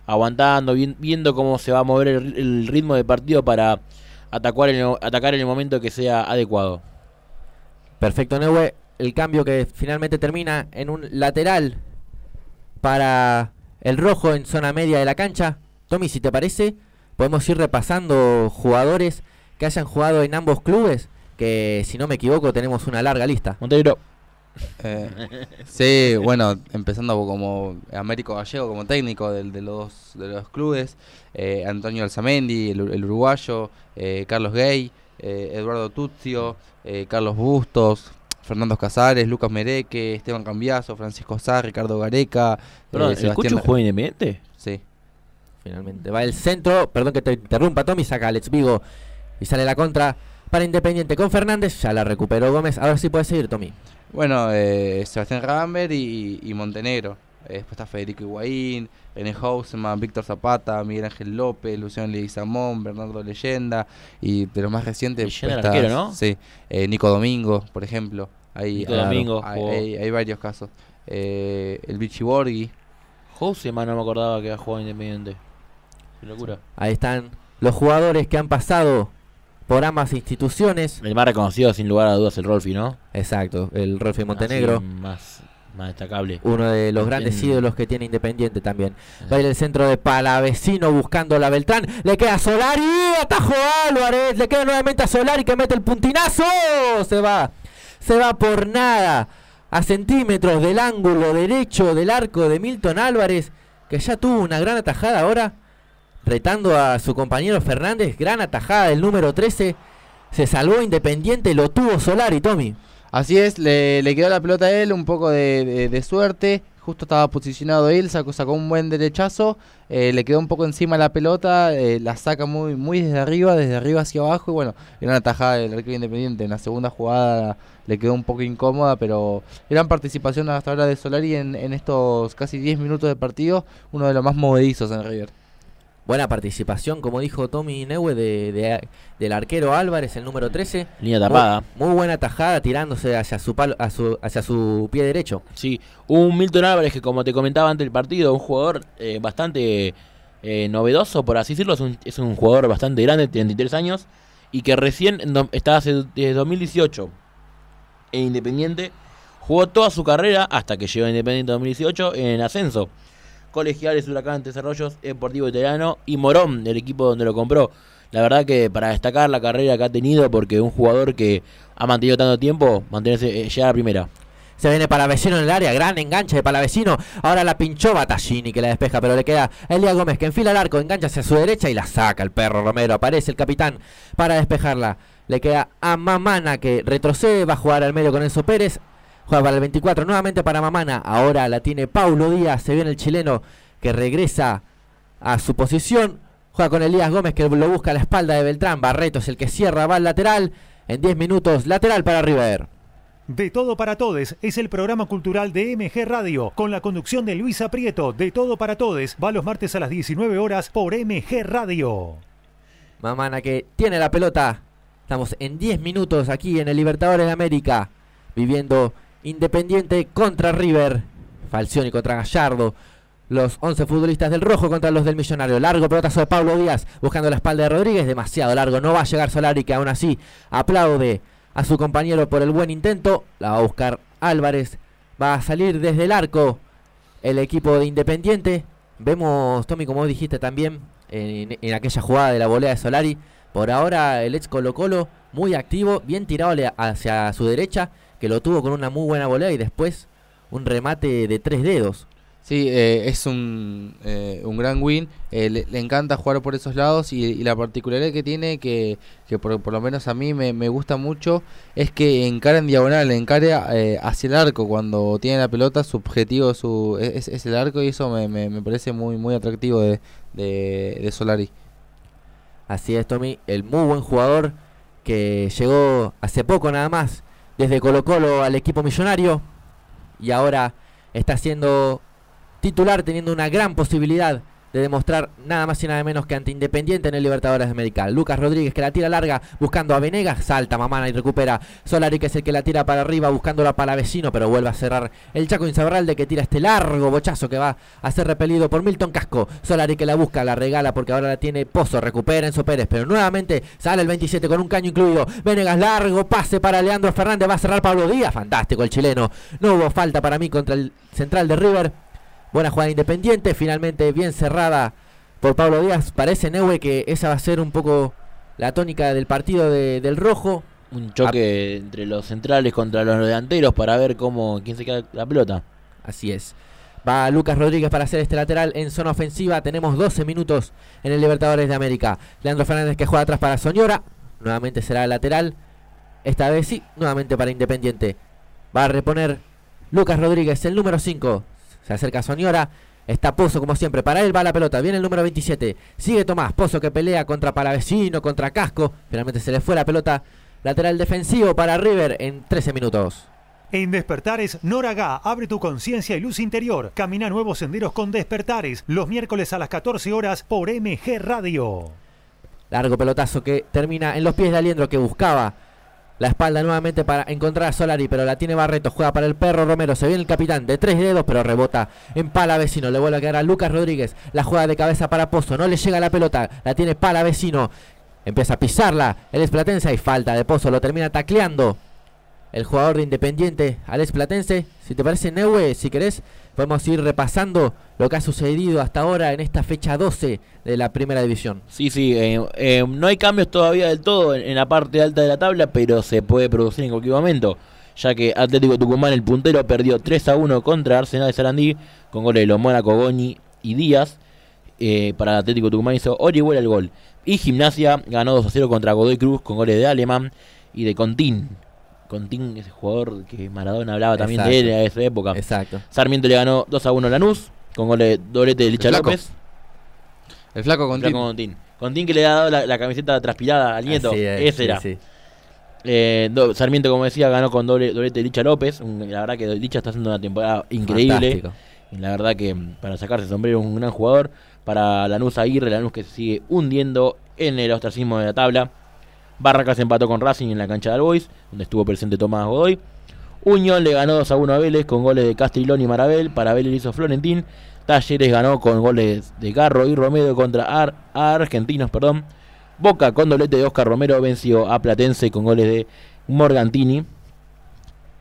[SPEAKER 3] aguantando, viendo cómo se va a mover el, ritmo del partido para atacar en, el, atacar en el momento que sea adecuado.
[SPEAKER 2] Perfecto, Neue. El cambio que finalmente termina en un lateral para el rojo en zona media de la cancha. Tommy, si te parece, podemos ir repasando jugadores que hayan jugado en ambos clubes. Que si no me equivoco, tenemos una larga lista.
[SPEAKER 3] Montevideo.
[SPEAKER 4] Eh, sí, bueno, empezando como Américo Gallego como técnico del- de, los, de los clubes, eh, Antonio Alzamendi, el, el uruguayo, eh, Carlos Gay, eh, Eduardo Tuzio, eh, Carlos Bustos, Fernando Casares, Lucas Mereque, Esteban Cambiaso, Francisco Sá, Ricardo Gareca,
[SPEAKER 3] Perdón,
[SPEAKER 4] eh,
[SPEAKER 3] ¿el
[SPEAKER 4] Sebastián...
[SPEAKER 3] Cucho juega independiente?
[SPEAKER 4] Sí.
[SPEAKER 2] Finalmente va el centro. Perdón que te interrumpa, Tommy. Saca Alex Vigo y sale la contra para Independiente con Fernández. Ya la recuperó Gómez. Ahora sí puede seguir, Tommy.
[SPEAKER 4] Bueno, eh, Sebastián Ramber y, y Montenegro. Después está Federico Higuaín, René Houseman, Víctor Zapata, Miguel Ángel López, Luciano Leguizamón, Bernardo Leyenda. Y de los más recientes.
[SPEAKER 3] Leyenda
[SPEAKER 4] está-
[SPEAKER 3] el arquero, ¿no?
[SPEAKER 4] Sí. eh, Nico Domingo, por ejemplo. Hay,
[SPEAKER 3] Nico
[SPEAKER 4] hay-
[SPEAKER 3] Domingo
[SPEAKER 4] hay, hay- hay varios casos. Eh, el Vichy Borghi.
[SPEAKER 3] Houseman no me acordaba que había jugado independiente. Qué locura.
[SPEAKER 2] Ahí están los jugadores que han pasado por ambas instituciones.
[SPEAKER 3] El más reconocido, sin lugar a dudas, el Rolfi, ¿no?
[SPEAKER 2] Exacto, el Rolfi Montenegro.
[SPEAKER 3] Así, más, más destacable.
[SPEAKER 2] Uno de los grandes ídolos que tiene Independiente también. Va a ir el centro de Palavecino buscando la Beltrán. Le queda a Solari. Atajo Álvarez. Le queda nuevamente a Solari que mete el puntinazo. Se va. Se va por nada. A centímetros del ángulo derecho del arco de Milton Álvarez. Que ya tuvo una gran atajada ahora. Retando a su compañero Fernández. Gran atajada del número 13. Se salvó Independiente. Lo tuvo Solari, Tommy.
[SPEAKER 4] Así es, le, quedó la pelota a él, un poco de, de- de suerte. Justo estaba posicionado él, sacó, sacó un buen derechazo, eh, le quedó un poco encima la pelota, eh, la saca muy, muy desde arriba, desde arriba hacia abajo. Y bueno, era una tajada del arquero independiente. En la segunda jugada le quedó un poco incómoda, pero gran participación hasta ahora de Solari en, en estos casi 10 minutos de partido, uno de los más movedizos en River.
[SPEAKER 2] Buena participación, como dijo Tommy Neue, de, de- del arquero Álvarez, el número 13.
[SPEAKER 3] Línea tapada.
[SPEAKER 2] Muy, muy buena tajada, tirándose hacia su, palo, a su- hacia su pie derecho.
[SPEAKER 3] Sí, un Milton Álvarez que como te comentaba antes del partido, un jugador eh, bastante eh, novedoso, por así decirlo, es un, es un jugador bastante grande, 33 años, y que recién está hace desde 2018 en Independiente, jugó toda su carrera hasta que llegó a Independiente 2018 en ascenso. Colegiales, Huracán, Desarrollos, Deportivo Italiano y Morón, el equipo donde lo compró. La verdad que para destacar la carrera que ha tenido, porque un jugador que ha mantenido tanto tiempo, mantenerse, eh, llegar a primera.
[SPEAKER 2] Se viene Palavecino en el área, gran enganche de Palavecino. Ahora la pinchó Battaglini que la despeja, pero le queda Elia Gómez que enfila el arco, engancha hacia su derecha y la saca el perro Romero. Aparece el capitán para despejarla. Le queda a Mamana que retrocede, va a jugar al medio con Enzo Pérez. Juega para el 24, nuevamente para Mamana. Ahora la tiene Paulo Díaz, se viene el chileno que regresa a su posición. Juega con Elías Gómez que lo busca a la espalda de Beltrán. Barreto es el que cierra, va al lateral. En 10 minutos, lateral para River.
[SPEAKER 1] De Todo para Todes es el programa cultural de MG Radio, con la conducción de Luisa Prieto. De Todo para Todes va los martes a las 19 horas por MG Radio.
[SPEAKER 2] Mamana que tiene la pelota. Estamos en 10 minutos aquí en el Libertadores de América. Viviendo Independiente contra River. Falcioni contra Gallardo. Los 11 futbolistas del rojo contra los del millonario. Largo pelotazo de Pablo Díaz buscando la espalda de Rodríguez. Demasiado largo. No va a llegar Solari que aún así aplaude a su compañero por el buen intento. La va a buscar Álvarez. Va a salir desde el arco el equipo de Independiente. Vemos, Tommy, como dijiste también, en, en aquella jugada de la volea de Solari. Por ahora el ex Colo Colo muy activo, bien tirado hacia su derecha, que lo tuvo con una muy buena volea y después un remate de tres dedos.
[SPEAKER 4] Sí, eh, es un, eh, un gran win. eh, le, le encanta jugar por esos lados y, y la particularidad que tiene, que, que por, por lo menos a mí me, me gusta mucho, es que encara en diagonal, encara hacia el arco. Cuando tiene la pelota, su objetivo su, es, es el arco y eso me, me, me parece muy, muy atractivo de, de, de Solari.
[SPEAKER 2] Así es, Tommy, el muy buen jugador que llegó hace poco nada más desde Colo Colo al equipo millonario y ahora está siendo titular teniendo una gran posibilidad de demostrar nada más y nada menos que ante Independiente en el Libertadores de América. Lucas Rodríguez que la tira larga buscando a Venegas, salta Mamana y recupera Solari que es el que la tira para arriba buscándola para vecino, pero vuelve a cerrar el Chaco Insaurralde que tira este largo bochazo que va a ser repelido por Milton Casco. Solari que la busca, la regala porque ahora la tiene Pozo, recupera Enzo Pérez, pero nuevamente sale el 27 con un caño incluido. Venegas largo, pase para Leandro Fernández, va a cerrar Pablo Díaz, fantástico el chileno. No hubo falta para mí contra el central de River. Buena jugada independiente, finalmente bien cerrada por Pablo Díaz. Parece Neue que esa va a ser un poco la tónica del partido de- del rojo.
[SPEAKER 3] Un choque entre los centrales contra los delanteros para ver cómo quién se queda la pelota.
[SPEAKER 2] Así es. Va Lucas Rodríguez para hacer este lateral en zona ofensiva. Tenemos 12 minutos en el Libertadores de América. Leandro Fernández que juega atrás para Soñora. Nuevamente será lateral. Esta vez sí, nuevamente para Independiente. Va a reponer Lucas Rodríguez, el número 5. Se acerca Soñora. Está Pozo como siempre. Para él va la pelota. Viene el número 27. Sigue Tomás. Pozo que pelea contra Palavecino, contra Casco. Finalmente se le fue la pelota. Lateral defensivo para River en 13 minutos.
[SPEAKER 1] En Despertares, Noraga, abre tu conciencia y luz interior. Camina nuevos senderos con Despertares, los miércoles a las 14 horas por MG Radio.
[SPEAKER 2] Largo pelotazo que termina en los pies de Aliendro que buscaba la espalda nuevamente para encontrar a Solari, pero la tiene Barreto, juega para el perro Romero, se viene el capitán de tres dedos, pero rebota en pala vecino, le vuelve a quedar a Lucas Rodríguez, la juega de cabeza para Pozo, no le llega la pelota, la tiene pala vecino, empieza a pisarla, el Esplatense y falta de Pozo, lo termina tacleando el jugador de Independiente, Alex Platense. Si te parece, Neue, si querés, podemos ir repasando lo que ha sucedido hasta ahora en esta fecha 12 de la primera división.
[SPEAKER 3] Sí, sí, eh, eh, no hay cambios todavía del todo en, la parte alta de la tabla, pero se puede producir en cualquier momento, ya que Atlético Tucumán, el puntero, perdió 3 a 1 contra Arsenal de Sarandí, con goles de los Mónaco, Goñi y Díaz. Eh, para Atlético Tucumán hizo Orihuela el gol. Y Gimnasia ganó 2 a 0 contra Godoy Cruz con goles de Alemán y de Contín. Contín, ese jugador que Maradona hablaba también de él en esa época.
[SPEAKER 2] Exacto.
[SPEAKER 3] Sarmiento le ganó 2 a 1 a Lanús con goles de doblete de Licha. López.
[SPEAKER 4] El flaco con
[SPEAKER 3] Flaco Contín. Contín que le ha dado la, la camiseta transpirada al nieto.
[SPEAKER 2] Así es,
[SPEAKER 3] Ese
[SPEAKER 2] sí,
[SPEAKER 3] era.
[SPEAKER 2] sí.
[SPEAKER 3] Eh, do- Sarmiento, como decía, ganó con doble, doblete de Licha López. Un- la verdad que Licha está haciendo una temporada increíble.
[SPEAKER 2] Fantástico.
[SPEAKER 3] Y la verdad que mm, para sacarse el sombrero es un gran jugador. Para Lanús Aguirre, Lanús que se sigue hundiendo en el ostracismo de la tabla. Barracas empató con Racing en la cancha de Albois, donde estuvo presente Tomás Godoy. Unión le ganó 2 a 1 a Vélez con goles de Castrilón y Marabel. Para Vélez hizo Florentín. Talleres ganó con goles de Garro y Romero contra Ar- Argentinos. Perdón. Boca con doblete de Oscar Romero venció a Platense con goles de Morgantini.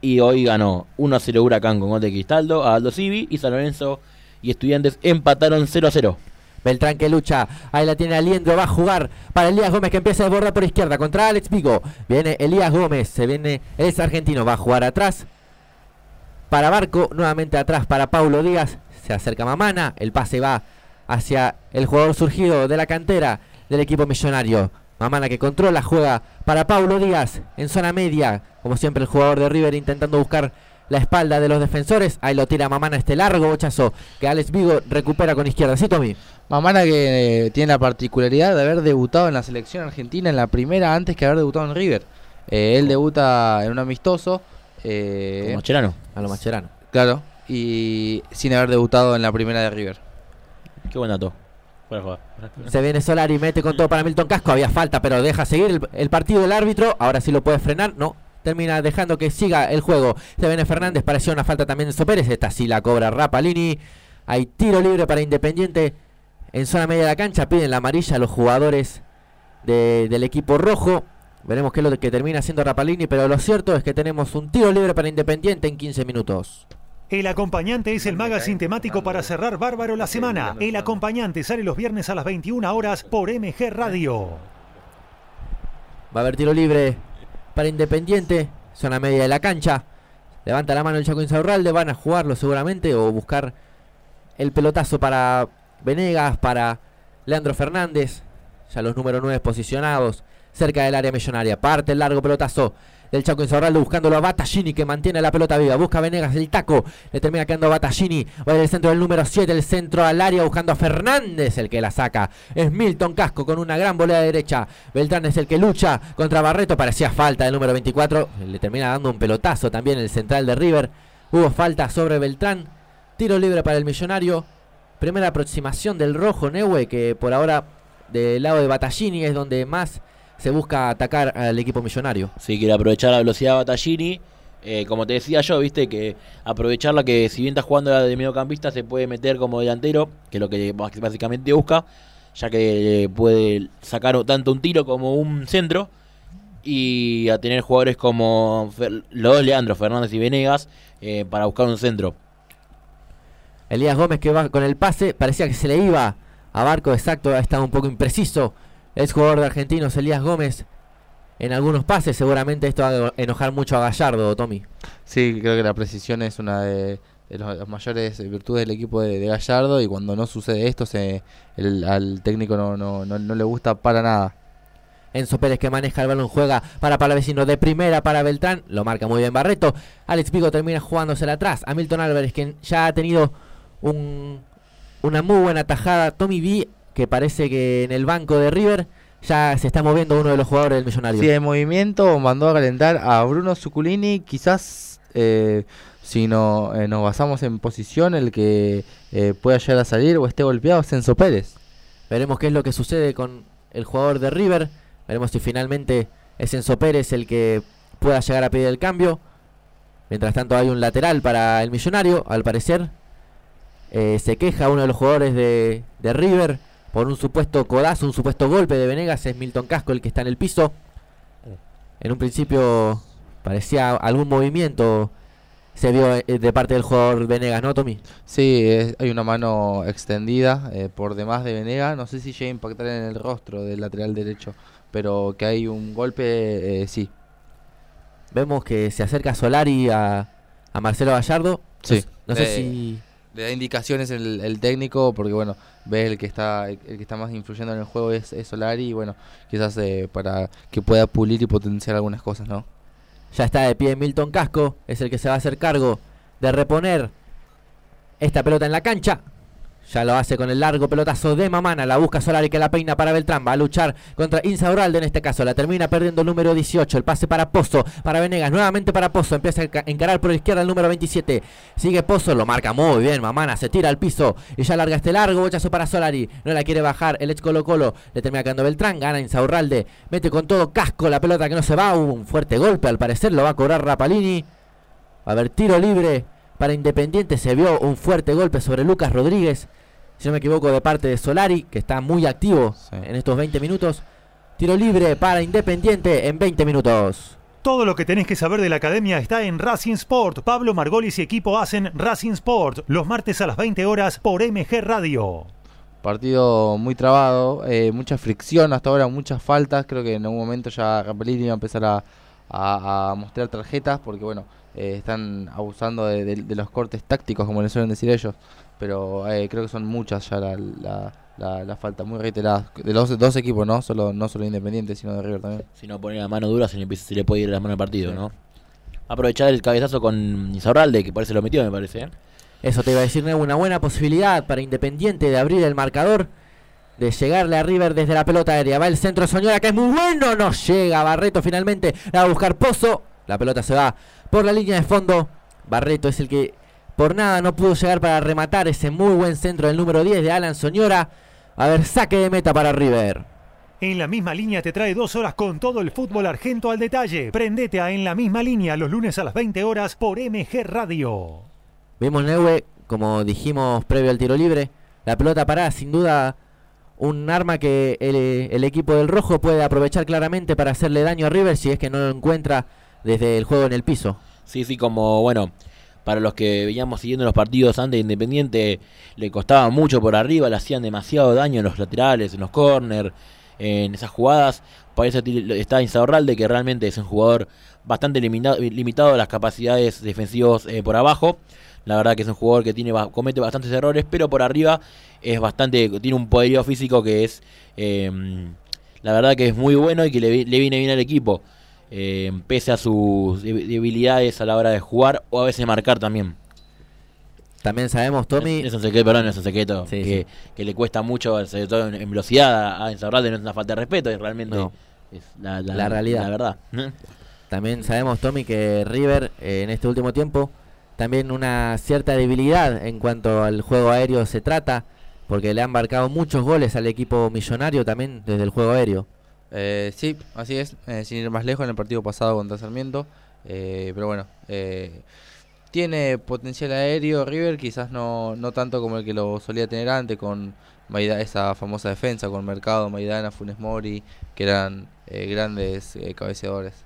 [SPEAKER 3] Y hoy ganó 1 a 0 Huracán con gol de Cristaldo a Aldo Civi. Y San Lorenzo y Estudiantes empataron 0 a 0.
[SPEAKER 2] Beltrán que lucha, ahí la tiene Aliendro, va a jugar para Elías Gómez que empieza a desbordar por izquierda contra Alex Vigo. Viene Elías Gómez, se viene, es argentino, va a jugar atrás. Para Barco, nuevamente atrás para Paulo Díaz, se acerca Mamana, el pase va hacia el jugador surgido de la cantera del equipo millonario. Mamana que controla, juega para Paulo Díaz en zona media, como siempre el jugador de River intentando buscar la espalda de los defensores. Ahí lo tira Mamana este largo bochazo que Alex Vigo recupera con izquierda. ¿Sí, Tommy?
[SPEAKER 4] Mamana que eh, tiene la particularidad de haber debutado en la selección argentina en la primera antes que haber debutado en River. Eh, él debuta en un amistoso. eh,
[SPEAKER 3] Como Mascherano.
[SPEAKER 2] A lo Mascherano.
[SPEAKER 4] claro. Y sin haber debutado en la primera de River.
[SPEAKER 3] Qué buen dato.
[SPEAKER 2] Se viene Solari, mete con todo para Milton Casco. Había falta, pero deja seguir el, el partido del árbitro. Ahora sí lo puede frenar. No. Termina dejando que siga el juego. Se viene Fernández. Pareció una falta también de Sopérez. Esta sí la cobra Rapalini. Hay tiro libre para Independiente. En zona media de la cancha piden la amarilla a los jugadores de- del equipo rojo. Veremos qué es lo que termina haciendo Rapalini. Pero lo cierto es que tenemos un tiro libre para Independiente en 15 minutos.
[SPEAKER 1] El acompañante es el magazine temático para cerrar bárbaro la semana. El acompañante sale los viernes a las 21 horas por MG Radio.
[SPEAKER 2] Va a haber tiro libre para Independiente. Zona media de la cancha. Levanta la mano el Chaco Insaurralde. Van a jugarlo seguramente o buscar el pelotazo para Venegas, para Leandro Fernández. Ya los números 9 posicionados cerca del área millonaria. Parte el largo pelotazo del Chaco Insaurralde buscándolo a Battaglini que mantiene la pelota viva. Busca Venegas el taco. Le termina quedando Battaglini. Va en el centro del número 7. El centro al área buscando a Fernández el que la saca. Es Milton Casco con una gran volea de derecha. Beltrán es el que lucha contra Barreto. Parecía falta del número 24. Le termina dando un pelotazo también el central de River. Hubo falta sobre Beltrán. Tiro libre para el millonario. Primera aproximación del rojo Neue que por ahora del lado de Battaglini es donde más se busca atacar al equipo millonario.
[SPEAKER 3] Sí, quiere aprovechar la velocidad de Battaglini. Eh, como te decía yo, viste, que aprovecharla que si bien está jugando de mediocampista se puede meter como delantero, que es lo que básicamente busca, ya que eh, puede sacar tanto un tiro como un centro. Y a tener jugadores como Fer- los Leandro, Fernández y Venegas, eh, para buscar un centro.
[SPEAKER 2] Elías Gómez que va con el pase, parecía que se le iba a Barco, exacto, ha estado un poco impreciso. Es jugador de Argentinos, Elías Gómez, en algunos pases, seguramente esto va a enojar mucho a Gallardo, Tommy.
[SPEAKER 4] Sí, creo que la precisión es una de, de los- las mayores virtudes del equipo de, de Gallardo y cuando no sucede esto se, el- al técnico no, no, no, no le gusta para nada.
[SPEAKER 2] Enzo Pérez que maneja el balón, juega para Palavecino de primera para Beltrán, lo marca muy bien Barreto. Alex Vigo termina jugándosela atrás a Milton Álvarez, que ya ha tenido un- una muy buena tajada. Tommy B, que parece que en el banco de River ya se está moviendo uno de los jugadores del Millonario.
[SPEAKER 4] Sí, el movimiento mandó a calentar a Bruno Zuculini, quizás eh, si no, eh, nos basamos en posición, el que eh, pueda llegar a salir o esté golpeado es Enzo Pérez.
[SPEAKER 2] Veremos qué es lo que sucede con el jugador de River. Veremos si finalmente es Enzo Pérez el que pueda llegar a pedir el cambio. Mientras tanto hay un lateral para el millonario, al parecer. Eh, se queja uno de los jugadores de, de River por un supuesto codazo, un supuesto golpe de Venegas. Es Milton Casco el que está en el piso. En un principio parecía algún movimiento. Se vio eh, de parte del jugador Venegas, ¿no, Tommy?
[SPEAKER 4] Sí, es- hay una mano extendida eh, por demás de Venega. No sé si llega a impactar en el rostro del lateral derecho, pero que hay un golpe, eh, sí.
[SPEAKER 2] Vemos que se acerca Solari a, a Marcelo Gallardo.
[SPEAKER 4] Sí.
[SPEAKER 2] No, sé si.
[SPEAKER 4] Le da indicaciones el, técnico porque bueno, ves el que está el que está más influyendo en el juego es, es Solari y bueno, quizás eh, para que pueda pulir y potenciar algunas cosas, ¿no?
[SPEAKER 2] Ya está de pie Milton Casco. Es el que se va a hacer cargo de reponer esta pelota en la cancha. Ya lo hace con el largo pelotazo de Mamana. La busca Solari que la peina para Beltrán. Va a luchar contra Insaurralde en este caso. La termina perdiendo el número 18. El pase para Pozo. Para Venegas. Nuevamente para Pozo. Empieza a encarar por la izquierda el número 27. Sigue Pozo. Lo marca muy bien. Mamana se tira al piso. Y ya larga este largo bochazo para Solari. No la quiere bajar. El ex Colo Colo. Le termina quedando Beltrán. Gana Insaurralde. Mete con todo casco la pelota que no se va. un fuerte golpe. Al parecer lo va a cobrar Rapalini. Va a haber tiro libre para Independiente. Se vio un fuerte golpe sobre Lucas Rodríguez si no me equivoco, de parte de Solari, que está muy activo en estos 20 minutos. Tiro libre para Independiente en 20 minutos.
[SPEAKER 1] Todo lo que tenés que saber de la academia está en Racing Sport. Pablo Margolis y equipo hacen Racing Sport los martes a las 20 horas por MG Radio.
[SPEAKER 4] Partido muy trabado, eh, mucha fricción hasta ahora, muchas faltas. Creo que en algún momento ya Capellini va a empezar a, mostrar tarjetas porque, bueno, eh, están abusando de, los cortes tácticos, como les suelen decir ellos pero eh, creo que son muchas ya la, la, falta, muy reiteradas. De los dos equipos, ¿no? Solo, no solo Independiente, sino de River también.
[SPEAKER 3] Si no pone la mano dura, se le, se le puede ir la mano al partido, ¿no? Aprovechar el cabezazo con Izarralde, que parece lo metió, me parece. ¿eh?
[SPEAKER 2] Eso te iba a decir, una buena posibilidad para Independiente de abrir el marcador, de llegarle a River desde la pelota aérea. Va el centro Soñora, que es muy bueno, no llega. Barreto finalmente va a buscar Pozo. La pelota se va por la línea de fondo. Barreto es el que por nada no pudo llegar para rematar ese muy buen centro del número 10 de Alan Soñora. A ver, saque de meta para River.
[SPEAKER 1] En la misma línea te trae dos horas con todo el fútbol argento al detalle. Prendete a En la misma línea los lunes a las 20 horas por MG Radio.
[SPEAKER 2] Vemos Neue, como dijimos previo al tiro libre, la pelota parada, sin duda un arma que el, el, equipo del rojo puede aprovechar claramente para hacerle daño a River si es que no lo encuentra desde el juego en el piso.
[SPEAKER 3] Sí, sí, como bueno, para los que veníamos siguiendo los partidos antes de Independiente, le costaba mucho por arriba, le hacían demasiado daño en los laterales, en los corners, en esas jugadas. Parece está Insaurralde, que realmente es un jugador bastante limitado, limitado a las capacidades defensivas eh, por abajo. La verdad que es un jugador que tiene comete bastantes errores, pero por arriba es bastante tiene un poderío físico que es em, la verdad que es muy bueno y que le viene bien al equipo eh, pese a sus debilidades a la hora de jugar o a veces marcar también.
[SPEAKER 2] También sabemos, Tommy.
[SPEAKER 3] Es, un secreto, perdón, es un secreto. que, le cuesta mucho, sobre todo en, velocidad, a Insaurralde no es una falta de respeto, es realmente es la, realidad. La verdad. *laughs*
[SPEAKER 2] También sabemos, Tommy, que River eh, en este último tiempo también una cierta debilidad en cuanto al juego aéreo se trata, porque le han marcado muchos goles al equipo millonario también desde el juego aéreo.
[SPEAKER 4] Eh, sí, así es, eh, sin ir más lejos en el partido pasado contra Sarmiento, eh, pero bueno, tiene potencial aéreo River, quizás no, no tanto como el que lo solía tener antes con esa famosa defensa con Mercado, Maidana, Funes Mori, que eran grandes cabeceadores.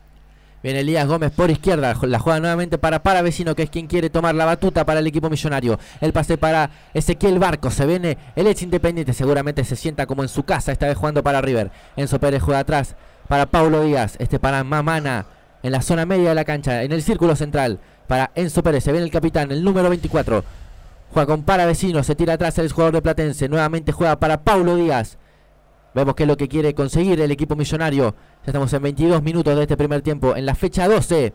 [SPEAKER 2] Viene Elías Gómez por izquierda. La juega nuevamente para Paravecino, que es quien quiere tomar la batuta para el equipo millonario. El pase para Ezequiel Barco. Se viene el ex independiente. Seguramente se sienta como en su casa. Esta vez jugando para River. Enzo Pérez juega atrás para Paulo Díaz. Este para Mamana en la zona media de la cancha. En el círculo central para Enzo Pérez. Se viene el capitán, el número 24. Juega con Paravecino. Se tira atrás el jugador de Platense. Nuevamente juega para Paulo Díaz. Vemos qué es lo que quiere conseguir el equipo millonario. Ya estamos en 22 minutos de este primer tiempo, en la fecha 12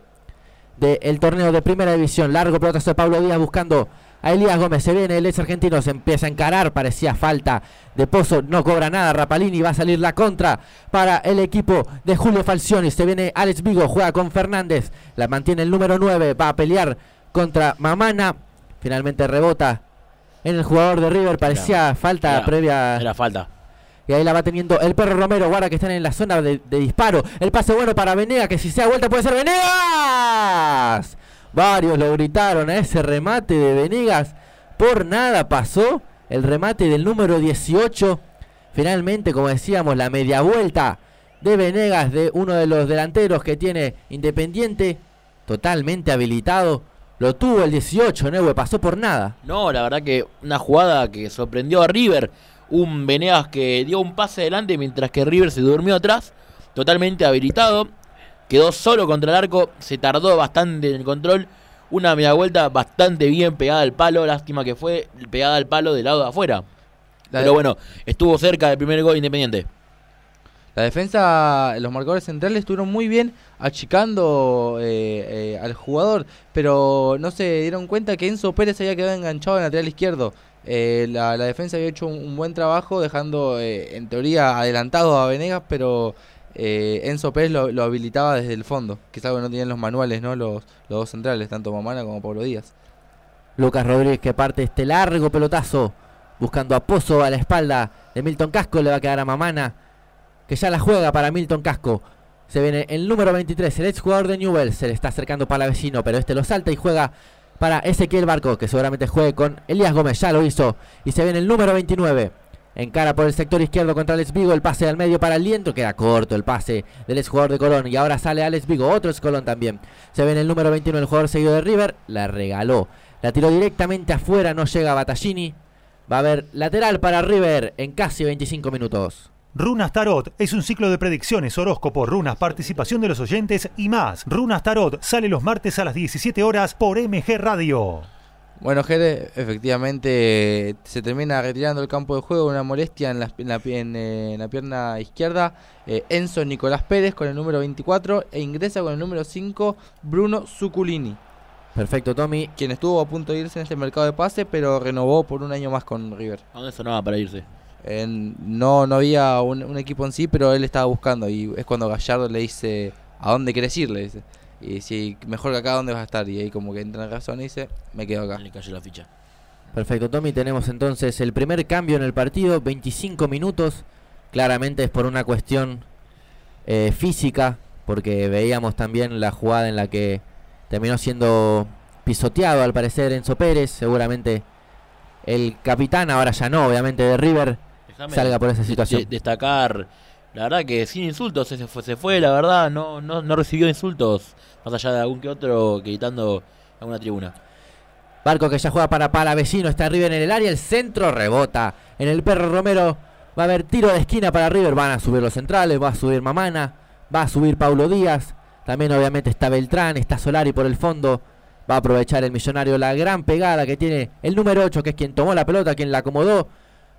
[SPEAKER 2] del torneo de primera división. Largo pelotazo de Pablo Díaz buscando a Elías Gómez. Se viene el ex argentino, se empieza a encarar. Parecía falta de Pozo, no cobra nada. Rapalini va a salir la contra para el equipo de Julio Falcioni. Se viene Alex Vigo, juega con Fernández. La mantiene el número 9, va a pelear contra Mamana. Finalmente rebota en el jugador de River. Parecía falta previa.
[SPEAKER 3] Era falta.
[SPEAKER 2] Y ahí la va teniendo el perro Romero. Guarda que están en la zona de, disparo. El pase bueno para Venegas. Que si se da vuelta puede ser Venegas. Varios lo gritaron a ese remate de Venegas. Por nada pasó el remate del número 18. Finalmente, como decíamos, la media vuelta de Venegas, de uno de los delanteros que tiene Independiente, totalmente habilitado. Lo tuvo el 18, Neue, pasó por nada.
[SPEAKER 3] No, la verdad que una jugada que sorprendió a River un Venegas que dio un pase adelante mientras que River se durmió atrás, totalmente habilitado, quedó solo contra el arco, se tardó bastante en el control, una media vuelta bastante bien pegada al palo, lástima que fue pegada al palo del lado de afuera. Pero bueno, estuvo cerca del primer gol independiente.
[SPEAKER 4] La defensa, los marcadores centrales estuvieron muy bien achicando eh, eh, al jugador, pero no se dieron cuenta que Enzo Pérez había quedado enganchado en el lateral izquierdo Eh, la, defensa había hecho un, buen trabajo, dejando eh, en teoría adelantado a Venegas, pero eh, Enzo Pérez lo, habilitaba desde el fondo, que algo que no tenían los manuales, ¿no? Los, los dos centrales, tanto Mamana como Pablo Díaz.
[SPEAKER 2] Lucas Rodríguez que parte este largo pelotazo buscando a Pozo a la espalda de Milton Casco. Le va a quedar a Mamana que ya la juega para Milton Casco. Se viene el número 23, el ex jugador de Newell. Se le está acercando para vecino, pero este lo salta y juega para Ezequiel Barco, que seguramente juegue con Elías Gómez. Ya lo hizo. Y se viene el número 29. Encara por el sector izquierdo contra Alex Vigo. El pase al medio para el liento. Queda corto el pase del ex jugador de Colón. Y ahora sale Alex Vigo. Otro ex Colón también. Se viene el número 21, el jugador seguido de River. La regaló. La tiró directamente afuera. No llega Battaglini. Va a haber lateral para River en casi 25 minutos.
[SPEAKER 1] Runas Tarot es un ciclo de predicciones, horóscopo, runas, participación de los oyentes y más. Runas Tarot sale los martes a las 17 horas por MG Radio.
[SPEAKER 4] Bueno, Jere, efectivamente se termina retirando el campo de juego una molestia en la, en la, en, eh, en la pierna izquierda. Eh, Enzo Nicolás Pérez con el número 24 e ingresa con el número 5 Bruno Zuculini,
[SPEAKER 2] Perfecto, Tommy.
[SPEAKER 4] quien estuvo a punto de irse en este mercado de pase, pero renovó por un año más con River.
[SPEAKER 3] ¿A dónde sonaba para irse?
[SPEAKER 4] En- no, no había un, un equipo en sí, pero él estaba buscando y es cuando Gallardo le dice, ¿a dónde querés ir? Le dice. Y si mejor que acá, ¿dónde vas a estar? Y ahí como que entra en razón y dice, me quedo acá.
[SPEAKER 3] Le cayó la ficha.
[SPEAKER 2] Perfecto, Tommy. Tenemos entonces el primer cambio en el partido, 25 minutos. Claramente es por una cuestión eh, física, porque veíamos también la jugada en la que terminó siendo pisoteado al parecer Enzo Pérez. Seguramente el capitán, ahora ya no, obviamente de River,
[SPEAKER 3] Déjame
[SPEAKER 2] salga por esa situación.
[SPEAKER 3] de- destacar, la verdad que sin insultos se fue, se fue la verdad, no, no, no recibió insultos, más allá de algún que otro gritando a una tribuna.
[SPEAKER 2] Barco que ya juega para Palavecino, está River en el área, el centro rebota. En el perro Romero va a haber tiro de esquina para River, van a subir los centrales, va a subir Mamana, va a subir Paulo Díaz. También obviamente está Beltrán, está Solari por el fondo. Va a aprovechar el millonario la gran pegada que tiene el número 8, que es quien tomó la pelota, quien la acomodó,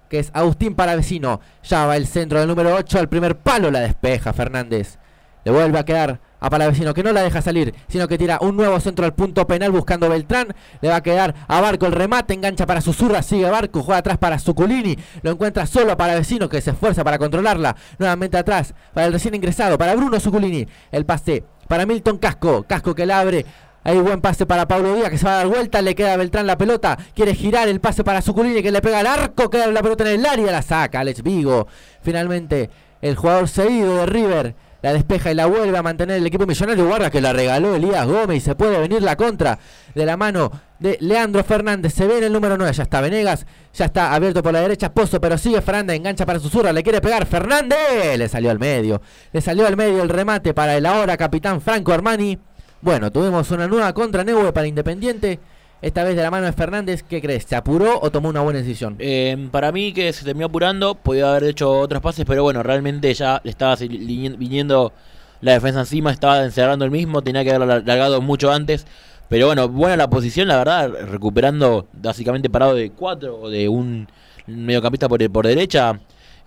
[SPEAKER 2] que es Agustín Palavecino. Ya va el centro del número 8, al primer palo la despeja Fernández. Le vuelve a quedar a Palavecino, que no la deja salir, sino que tira un nuevo centro al punto penal buscando Beltrán. Le va a quedar a Barco el remate, engancha para Susurra, sigue Barco, juega atrás para Zuculini. Lo encuentra solo a Palavecino, que se esfuerza para controlarla. Nuevamente atrás para el recién ingresado, para Bruno Zuculini. El pase para Milton Casco, Casco que la abre. Hay buen pase para Pablo Díaz que se va a dar vuelta, le queda a Beltrán la pelota, quiere girar el pase para Zuculini que le pega al arco, queda la pelota en el área, la saca Alex Vigo. Finalmente, el jugador seguido de River la despeja y la vuelve a mantener el equipo millonario. Guarda que la regaló Elías Gómez y se puede venir la contra de la mano de Leandro Fernández. Se ve en el número 9. Ya está Venegas. Ya está abierto por la derecha Pozo. Pero sigue Fernández. Engancha para Susurra. Le quiere pegar. Fernández. Le salió al medio. Le salió al medio el remate para el ahora capitán Franco Armani. Bueno, tuvimos una nueva contra Neue para Independiente. Esta vez de la mano de Fernández. ¿Qué crees? ¿Se apuró o tomó una buena decisión?
[SPEAKER 3] Eh, para mí que se terminó apurando, podía haber hecho otros pases, pero bueno, realmente ya le estaba viniendo la defensa encima, estaba encerrando el mismo, tenía que haberlo lar- largado mucho antes. Pero bueno, buena la posición, la verdad, recuperando básicamente parado de cuatro o de un mediocampista por, por derecha.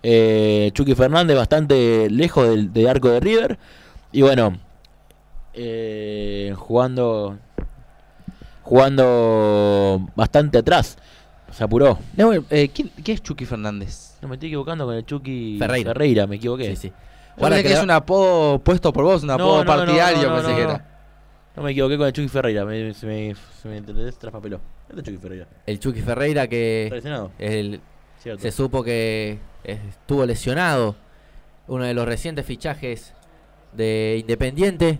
[SPEAKER 3] Eh, Chucky Fernández bastante lejos del arco de River. Y bueno, eh, jugando jugando bastante atrás. Se apuró.
[SPEAKER 4] No, eh, ¿quién, ¿Qué es Chucky Fernández?
[SPEAKER 3] No me estoy equivocando con el Chucky
[SPEAKER 2] Ferreira.
[SPEAKER 3] me equivoqué.
[SPEAKER 2] Sí,
[SPEAKER 4] pensé que
[SPEAKER 2] que
[SPEAKER 4] es un apodo puesto por vos, un apodo
[SPEAKER 3] no,
[SPEAKER 4] partidario, pensé que
[SPEAKER 3] no.
[SPEAKER 4] era.
[SPEAKER 3] No me equivoqué con el Chucky Ferreira, me, se me, se me traspapeló. Es Chucky Ferreira.
[SPEAKER 2] El Chucky Ferreira que el. Se supo que estuvo lesionado. Uno de los recientes fichajes de Independiente.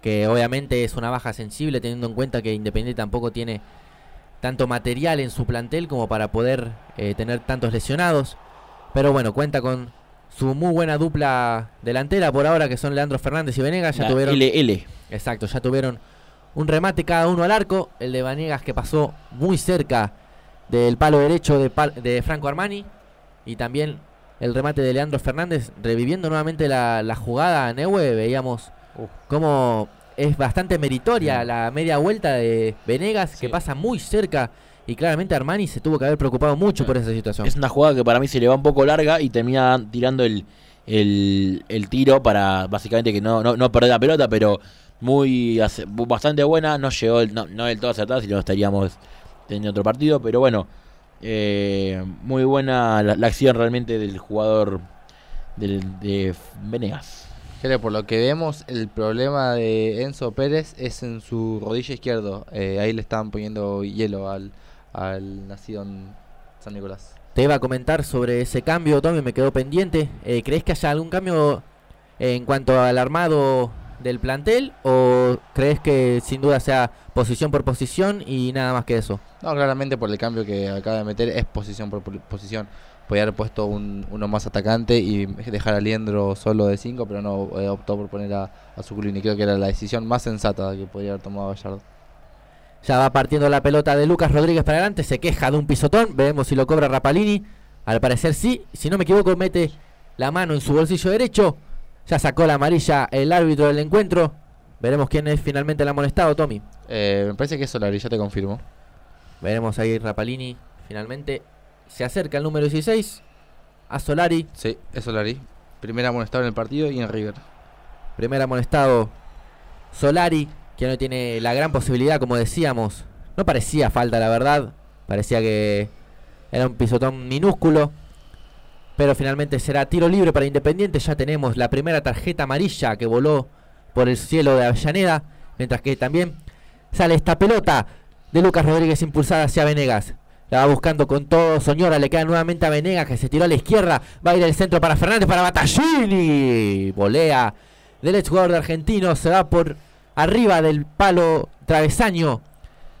[SPEAKER 2] Que obviamente es una baja sensible teniendo en cuenta que Independiente tampoco tiene tanto material en su plantel como para poder eh, tener tantos lesionados. Pero bueno, cuenta con su muy buena dupla delantera por ahora que son Leandro Fernández y Venegas. Ya
[SPEAKER 3] La
[SPEAKER 2] tuvieron
[SPEAKER 3] LL.
[SPEAKER 2] Exacto, ya tuvieron un remate cada uno al arco. El de Vanegas que pasó muy cerca del palo derecho de, de Franco Armani. Y también el remate de Leandro Fernández. Reviviendo nuevamente la, la jugada a Neue, veíamos
[SPEAKER 3] Uf.
[SPEAKER 2] cómo es bastante meritoria
[SPEAKER 3] Mm.
[SPEAKER 2] la media vuelta de Venegas, que pasa muy cerca. Y claramente Armani se tuvo que haber preocupado mucho por esa situación.
[SPEAKER 3] Es una jugada que para mí se le va un poco larga y termina tirando el, el, el tiro para básicamente que no, no, no perder la pelota, pero muy bastante buena. No llegó el- no, no del todo acertada, si no estaríamos teniendo otro partido, pero bueno, Eh, muy buena la, la acción realmente del jugador del, de Venegas.
[SPEAKER 4] Por lo que vemos, el problema de Enzo Pérez es en su rodilla izquierdo. Eh, ahí le estaban poniendo hielo al, al nacido en San Nicolás.
[SPEAKER 2] Te iba a comentar sobre ese cambio, Tommy, me quedó pendiente. Eh, ¿Crees que haya algún cambio en cuanto al armado del plantel o crees que sin duda sea posición por posición y nada más que eso?
[SPEAKER 4] No, claramente por el cambio que acaba de meter es posición por posición. Podía haber puesto un, uno más atacante y dejar a Liendro solo de 5, pero no eh, optó por poner a, a Zuculini. Creo que era la decisión más sensata que podría haber tomado Gallardo.
[SPEAKER 2] Ya va partiendo la pelota de Lucas Rodríguez para adelante, se queja de un pisotón, veremos si lo cobra Rapalini. Al parecer sí, si no me equivoco mete la mano en su bolsillo derecho. Ya sacó la amarilla el árbitro del encuentro. Veremos quién es finalmente el amonestado, Tommy.
[SPEAKER 4] Eh, me parece que es Solari, ya te confirmo.
[SPEAKER 2] Veremos ahí Rapalini finalmente. Se acerca el número 16 a Solari.
[SPEAKER 4] Sí, es Solari. Primera amonestado en el partido y en River.
[SPEAKER 2] Primer amonestado Solari, que no tiene la gran posibilidad, como decíamos. No parecía falta, la verdad. Parecía que era un pisotón minúsculo. Pero finalmente será tiro libre para Independiente. Ya tenemos la primera tarjeta amarilla que voló por el cielo de Avellaneda. Mientras que también sale esta pelota de Lucas Rodríguez impulsada hacia Venegas. La va buscando con todo. Soñora le queda nuevamente a Venegas que se tiró a la izquierda. Va a ir el centro para Fernández, para Battaglini. Volea del ex jugador de Argentino. Se va por arriba del palo travesaño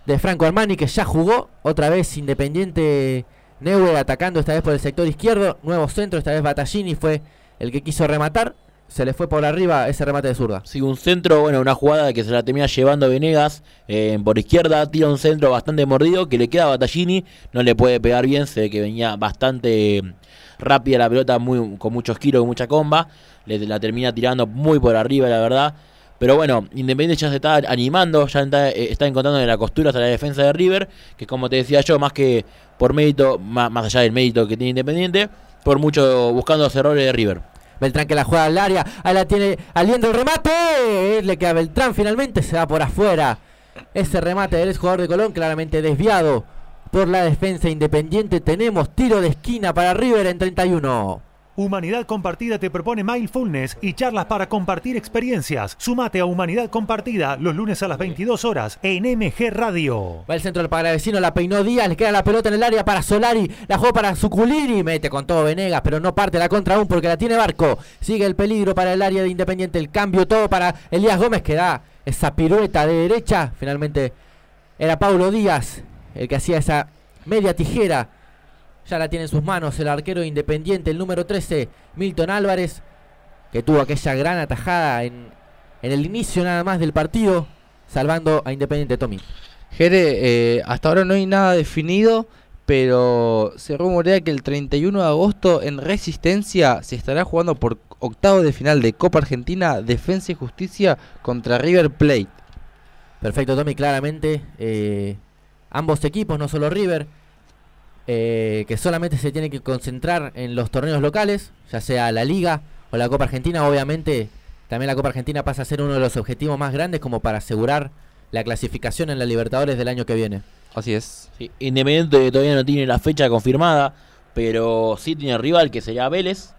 [SPEAKER 2] de Franco Armani que ya jugó. Otra vez Independiente Neuer atacando esta vez por el sector izquierdo. Nuevo centro, esta vez Battaglini fue el que quiso rematar. Se le fue por arriba ese remate de zurda.
[SPEAKER 3] Sí, un centro, bueno, una jugada que se la termina llevando Venegas eh, por izquierda, tira un centro bastante mordido que le queda a Battaglini, no le puede pegar bien, se ve que venía bastante eh, rápida la pelota, muy, con muchos kilos, con mucha comba, le, la termina tirando muy por arriba, la verdad. Pero bueno, Independiente ya se está animando, ya está, eh, está encontrando en la costura hasta la defensa de River, que como te decía yo, más que por mérito, más, más allá del mérito que tiene Independiente, por mucho buscando los errores de River.
[SPEAKER 2] Beltrán que la juega al área. Ahí la tiene aliendo el remate. Le queda Beltrán finalmente. Se va por afuera. Ese remate del jugador de Colón claramente desviado por la defensa independiente. Tenemos tiro de esquina para River en 31.
[SPEAKER 1] Humanidad Compartida te propone Mindfulness y charlas para compartir experiencias. Sumate a Humanidad Compartida los lunes a las 22 horas en MG Radio.
[SPEAKER 2] Va el centro del paravecino, la peinó Díaz, le queda la pelota en el área para Solari, la jugó para Zuculini, mete con todo Venegas, pero no parte la contra aún porque la tiene Barco. Sigue el peligro para el área de Independiente, el cambio todo para Elías Gómez que da esa pirueta de derecha. Finalmente era Paulo Díaz el que hacía esa media tijera. Ya la tiene en sus manos el arquero independiente, el número 13, Milton Álvarez, que tuvo aquella gran atajada en, en el inicio nada más del partido, salvando a Independiente Tommy.
[SPEAKER 4] Jere, eh, hasta ahora no hay nada definido, pero se rumorea que el 31 de agosto en Resistencia se estará jugando por octavo de final de Copa Argentina Defensa y Justicia contra River Plate.
[SPEAKER 2] Perfecto, Tommy, claramente. eh, ambos equipos, no solo River, eh, que solamente se tiene que concentrar en los torneos locales, ya sea la Liga o la Copa Argentina. Obviamente, también la Copa Argentina pasa a ser uno de los objetivos más grandes como para asegurar la clasificación en la Libertadores del año que viene.
[SPEAKER 4] Así es.
[SPEAKER 3] Sí, Independiente todavía no tiene la fecha confirmada, pero sí tiene rival que sería Vélez.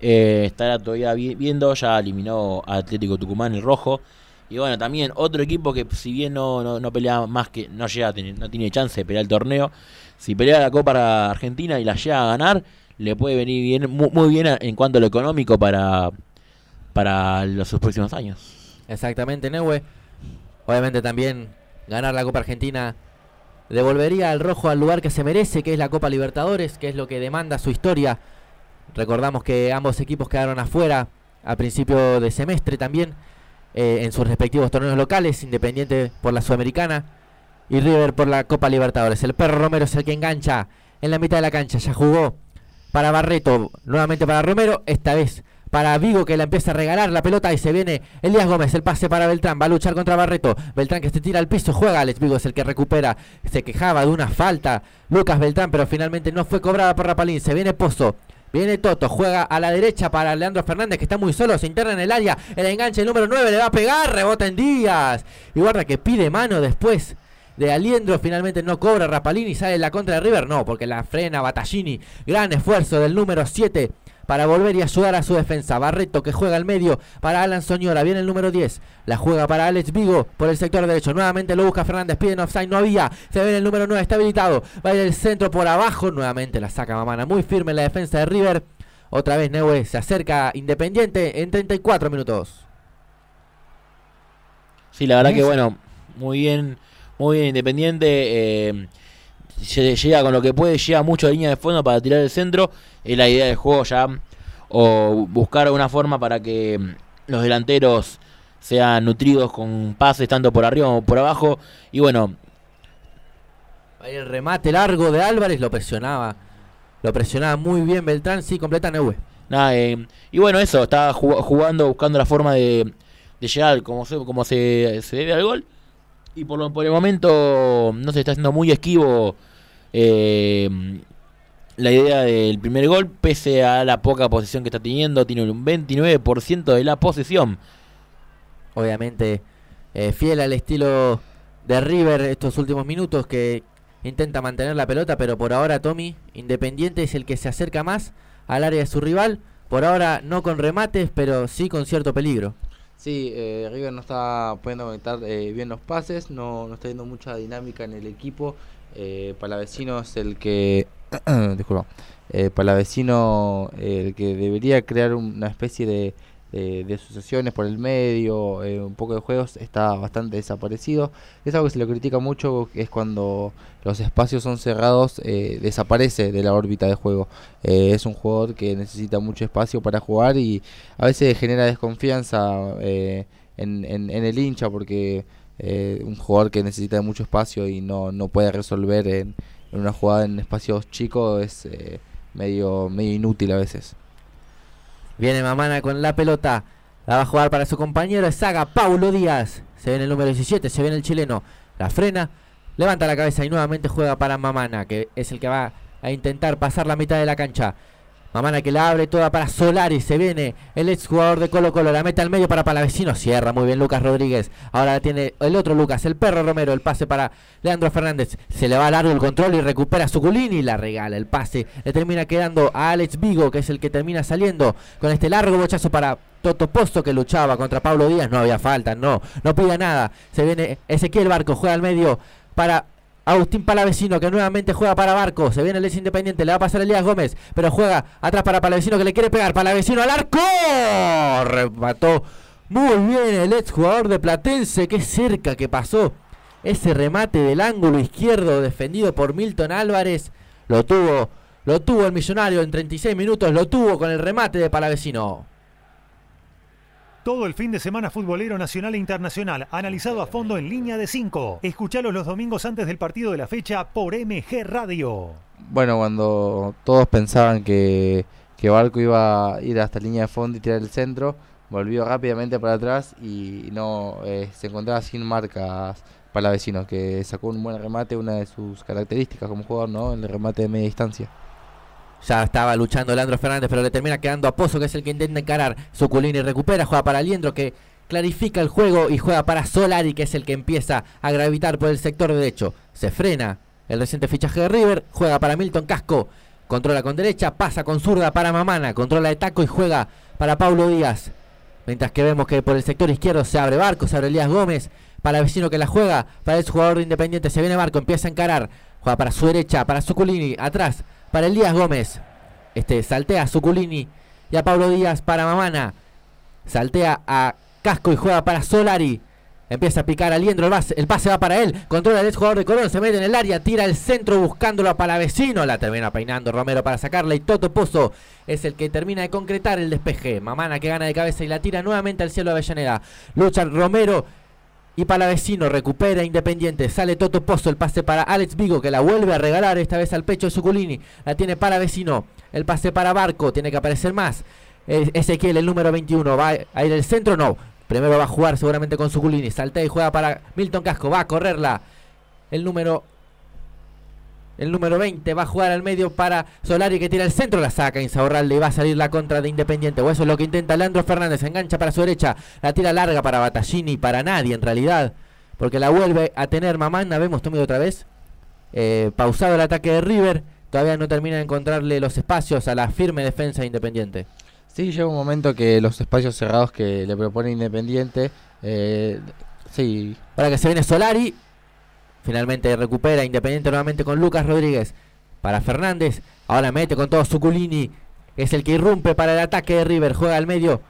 [SPEAKER 3] Eh, estará todavía vi- viendo, ya eliminó a Atlético Tucumán el rojo. Y bueno, también otro equipo que si bien no, no, no pelea más que, no llega a tener- no tiene chance de pelear el torneo, si pelea la Copa Argentina y la llega a ganar, le puede venir bien, muy, bien en cuanto a lo económico para, para los próximos años.
[SPEAKER 2] Exactamente, Neue. Obviamente también ganar la Copa Argentina devolvería al rojo al lugar que se merece, que es la Copa Libertadores, que es lo que demanda su historia. Recordamos que ambos equipos quedaron afuera a principio de semestre también eh, en sus respectivos torneos locales, Independiente por la Sudamericana y River por la Copa Libertadores. El perro Romero es el que engancha en la mitad de la cancha, ya jugó para Barreto, nuevamente para Romero, esta vez para Vigo que la empieza a regalar la pelota y se viene Elías Gómez, el pase para Beltrán, va a luchar contra Barreto, Beltrán que se tira al piso, juega Alex Vigo, es el que recupera, se quejaba de una falta Lucas Beltrán, pero finalmente no fue cobrada por Rapalín, se viene Pozo, Viene Toto, juega a la derecha para Leandro Fernández que está muy solo, se interna en el área, el enganche el número 9 le va a pegar, rebota en Díaz. Y guarda que pide mano después de Aliendro. Finalmente no cobra Rapalini. Sale la contra de River. No, porque la frena Battaglini. Gran esfuerzo del número 7 para volver y ayudar a su defensa. Barreto que juega al medio para Alan Soñora. Viene el número 10. La juega para Alex Vigo por el sector derecho. Nuevamente lo busca Fernández. Piden offside. No había. Se ve el número 9. Está habilitado. Va a ir el centro por abajo. Nuevamente la saca Mamana. Muy firme la defensa de River. Otra vez Neue se acerca Independiente en 34 minutos.
[SPEAKER 3] Sí, la verdad que bueno, muy bien, muy bien Independiente. eh, se llega con lo que puede, llega mucho a línea de fondo para tirar el centro. Es la idea del juego ya. O buscar una forma para que los delanteros sean nutridos con pases tanto por arriba como por abajo. Y bueno,
[SPEAKER 2] el remate largo de Álvarez lo presionaba. Lo presionaba muy bien Beltrán. Sí, completa Neue.
[SPEAKER 3] Nada, eh, y bueno, eso, estaba ju- jugando, buscando la forma de, de llegar como se, como se, se debe al gol. Y por, por el momento no se está haciendo muy esquivo eh, la idea del primer gol, pese a la poca posesión que está teniendo. Tiene un 29% de la posesión.
[SPEAKER 2] Obviamente eh, fiel al estilo de River estos últimos minutos que intenta mantener la pelota, pero por ahora Tommy Independiente es el que se acerca más al área de su rival. Por ahora no con remates, pero sí con cierto peligro.
[SPEAKER 4] Sí, eh, River no está pudiendo conectar eh, bien los pases, no, no está viendo mucha dinámica en el equipo. Eh, Palavecino es el que. *clears throat* disculpa. Eh, Palavecino el que debería crear una especie de, de, de por el medio, eh, un poco de juegos, está bastante desaparecido. Es algo que se lo critica mucho, es cuando los espacios son cerrados, eh, desaparece de la órbita de juego. Eh, es un jugador que necesita mucho espacio para jugar y a veces genera desconfianza eh, en, en- el hincha porque un jugador que necesita mucho espacio y no, no puede resolver en, en una jugada en espacios chicos es medio, medio inútil a veces.
[SPEAKER 2] Viene Mamana con la pelota. La va a jugar para su compañero Saga Paulo Díaz. Se viene el número 17, se viene el chileno. La frena, levanta la cabeza y nuevamente juega para Mamana, que es el que va a intentar pasar la mitad de la cancha. Mamana que la abre toda para Solari. Se viene el ex jugador de Colo Colo. La mete al medio para Palavecino. Cierra muy bien Lucas Rodríguez. Ahora tiene el otro Lucas, el perro Romero. El pase para Leandro Fernández. Se le va largo el control y recupera a Suculini. La regala el pase. Le termina quedando a Alex Vigo, que es el que termina saliendo con este largo bochazo para Toto Posto que luchaba contra Pablo Díaz. No había falta, no, no pide nada. Se viene Ezequiel Barco, juega al medio para Agustín Palavecino que nuevamente juega para Barco. Se viene el ex independiente, le va a pasar Elías Gómez, pero juega atrás para Palavecino que le quiere pegar. Palavecino al arco. Remató muy bien el ex jugador de Platense. Qué cerca que pasó ese remate del ángulo izquierdo defendido por Milton Álvarez. Lo tuvo, lo tuvo el millonario en 36 minutos, lo tuvo con el remate de Palavecino.
[SPEAKER 1] Todo el fin de semana futbolero nacional e internacional, analizado a fondo en línea de 5. Escuchalos los domingos antes del partido de la fecha por MG Radio.
[SPEAKER 4] Bueno, cuando todos pensaban que, que Barco iba a ir hasta línea de fondo y tirar el centro, volvió rápidamente para atrás y no eh, se encontraba sin marcas para vecino, que sacó un buen remate, una de sus características como jugador, ¿no? El remate de media distancia.
[SPEAKER 2] Ya estaba luchando Leandro Fernández, pero le termina quedando a Pozo, que es el que intenta encarar. Suculini recupera, juega para Liendro, que clarifica el juego y juega para Solari, que es el que empieza a gravitar por el sector derecho. Se frena el reciente fichaje de River, juega para Milton Casco, controla con derecha, pasa con zurda para Mamana, controla de taco y juega para Paulo Díaz. Mientras que vemos que por el sector izquierdo se abre Barco, se abre Elías Gómez, para vecino que la juega, para el jugador de Independiente, se viene Barco, empieza a encarar, juega para su derecha, para Suculini, atrás, para Elías Gómez. Este saltea a Suculini y a Pablo Díaz para Mamana. Saltea a Casco y juega para Solari. Empieza a picar a Liendro, el pase, el pase va para él. Controla el ex jugador de Colón, se mete en el área, tira el centro buscándolo para vecino. La termina peinando Romero para sacarla y Toto Pozo es el que termina de concretar el despeje. Mamana que gana de cabeza y la tira nuevamente al cielo de Avellaneda. Lucha Romero y Palavecino recupera Independiente. Sale Toto Pozo. El pase para Alex Vigo que la vuelve a regalar esta vez al pecho de Suculini. La tiene Palavecino. El pase para Barco. Tiene que aparecer más. Ezequiel, el número 21. ¿Va a ir al centro? No. Primero va a jugar seguramente con Suculini. Saltea y juega para Milton Casco. Va a correrla. El número. El número 20 va a jugar al medio para Solari que tira el centro, la saca Insaurralde y va a salir la contra de Independiente. O eso es lo que intenta Leandro Fernández. Engancha para su derecha, la tira larga para Battaglini, para nadie en realidad. porque la vuelve a tener Mamanda. Vemos Tommy otra vez. Eh, pausado el ataque de River. Todavía no termina de encontrarle los espacios a la firme defensa de Independiente.
[SPEAKER 4] Sí, llega un momento que los espacios cerrados que le propone Independiente, eh, sí,
[SPEAKER 2] Para que se viene Solari. Finalmente recupera Independiente nuevamente con Lucas Rodríguez. Para Fernández. Ahora mete con todo Suculini. Es el que irrumpe para el ataque de River. Juega al medio.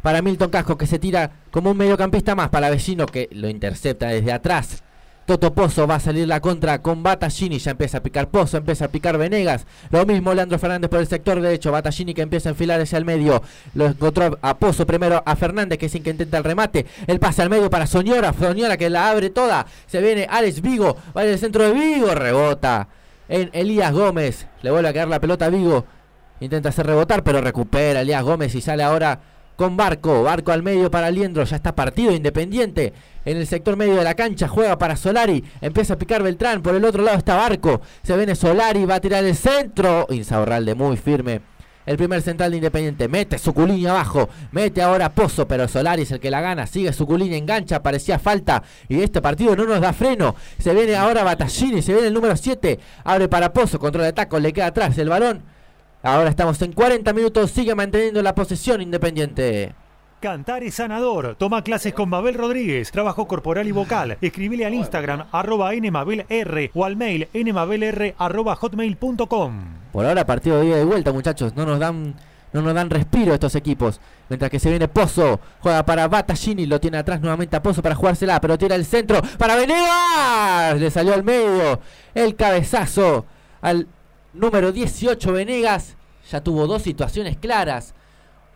[SPEAKER 2] Para Milton Casco que se tira como un mediocampista más. Para Vecino que lo intercepta desde atrás. Toto Pozo va a salir la contra con Battaglini. Ya empieza a picar Pozo, empieza a picar Venegas. Lo mismo Leandro Fernández por el sector derecho. Battaglini que empieza a enfilar hacia el medio. Lo encontró a Pozo primero a Fernández que es el que intenta el remate. El pase al medio para Soñora. Soñora que la abre toda. Se viene Alex Vigo. Va en el centro de Vigo. Rebota en Elías Gómez. Le vuelve a caer la pelota a Vigo. Intenta hacer rebotar, pero recupera Elías Gómez y sale ahora con Barco. Barco al medio para Liendro. Ya está partido independiente. En el sector medio de la cancha juega para Solari. Empieza a picar Beltrán. Por el otro lado está Barco. Se viene Solari. Va a tirar el centro. Insaurralde muy firme. El primer central de Independiente. Mete Suculini abajo. Mete ahora Pozo. Pero Solari es el que la gana. Sigue Suculini. Engancha. Parecía falta. Y este partido no nos da freno. Se viene ahora Battaglini. Se viene el número 7. Abre para Pozo. Control de taco. Le queda atrás el balón. Ahora estamos en 40 minutos. Sigue manteniendo la posesión Independiente.
[SPEAKER 1] Cantar es sanador. Toma clases con Mabel Rodríguez. Trabajo corporal y vocal. Escribile al Instagram arroba nmabelr o al mail nmabelr arroba hotmail.com.
[SPEAKER 2] Por ahora partido de ida y vuelta, muchachos. No nos dan no nos dan respiro estos equipos. Mientras que se viene Pozo, juega para Battaglini, lo tiene atrás nuevamente a Pozo para jugársela, pero tira el centro para Venegas. Le salió al medio el cabezazo al número 18 Venegas. Ya tuvo dos situaciones claras.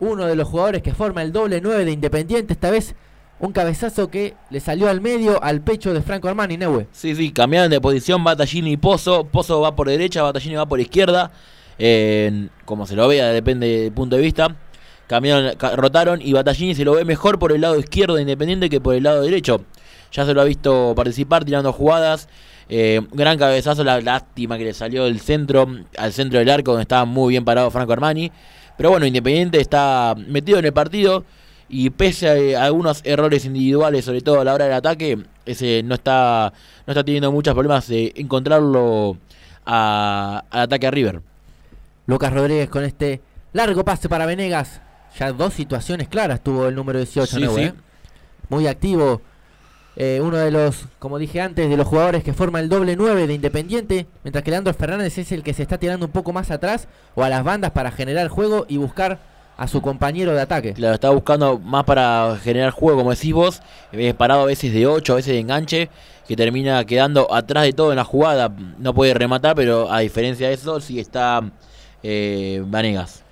[SPEAKER 2] Uno de los jugadores que forma el doble 9 de Independiente, esta vez un cabezazo que le salió al medio al pecho de Franco Armani, Neue.
[SPEAKER 3] Sí, sí, cambiaron de posición Battaglini y Pozo. Pozo va por derecha, Battaglini va por izquierda. Como se lo vea, depende del punto de vista. Cambiaron, ca- rotaron y Battaglini se lo ve mejor por el lado izquierdo de Independiente que por el lado derecho. Ya se lo ha visto participar tirando jugadas. Eh, gran cabezazo, la lástima que le salió del centro, al centro del arco donde estaba muy bien parado Franco Armani. Pero bueno, Independiente está metido en el partido y pese a algunos errores individuales, sobre todo a la hora del ataque, ese no está no está teniendo muchos problemas de encontrarlo a- al ataque a River.
[SPEAKER 2] Lucas Rodríguez con este largo pase para Venegas. Ya dos situaciones claras tuvo el número 18,
[SPEAKER 3] Sí,
[SPEAKER 2] Neu,
[SPEAKER 3] sí.
[SPEAKER 2] ¿eh? Muy activo. Eh, uno de los, como dije antes, de los jugadores que forma el doble 9 de Independiente. Mientras que Leandro Fernández es el que se está tirando un poco más atrás o a las bandas para generar juego y buscar a su compañero de ataque.
[SPEAKER 3] Claro, está buscando más para generar juego, como decís vos, eh, parado a veces de 8, a veces de enganche, que termina quedando atrás de todo en la jugada. No puede rematar, pero a diferencia de eso, sí está eh, Vanegas.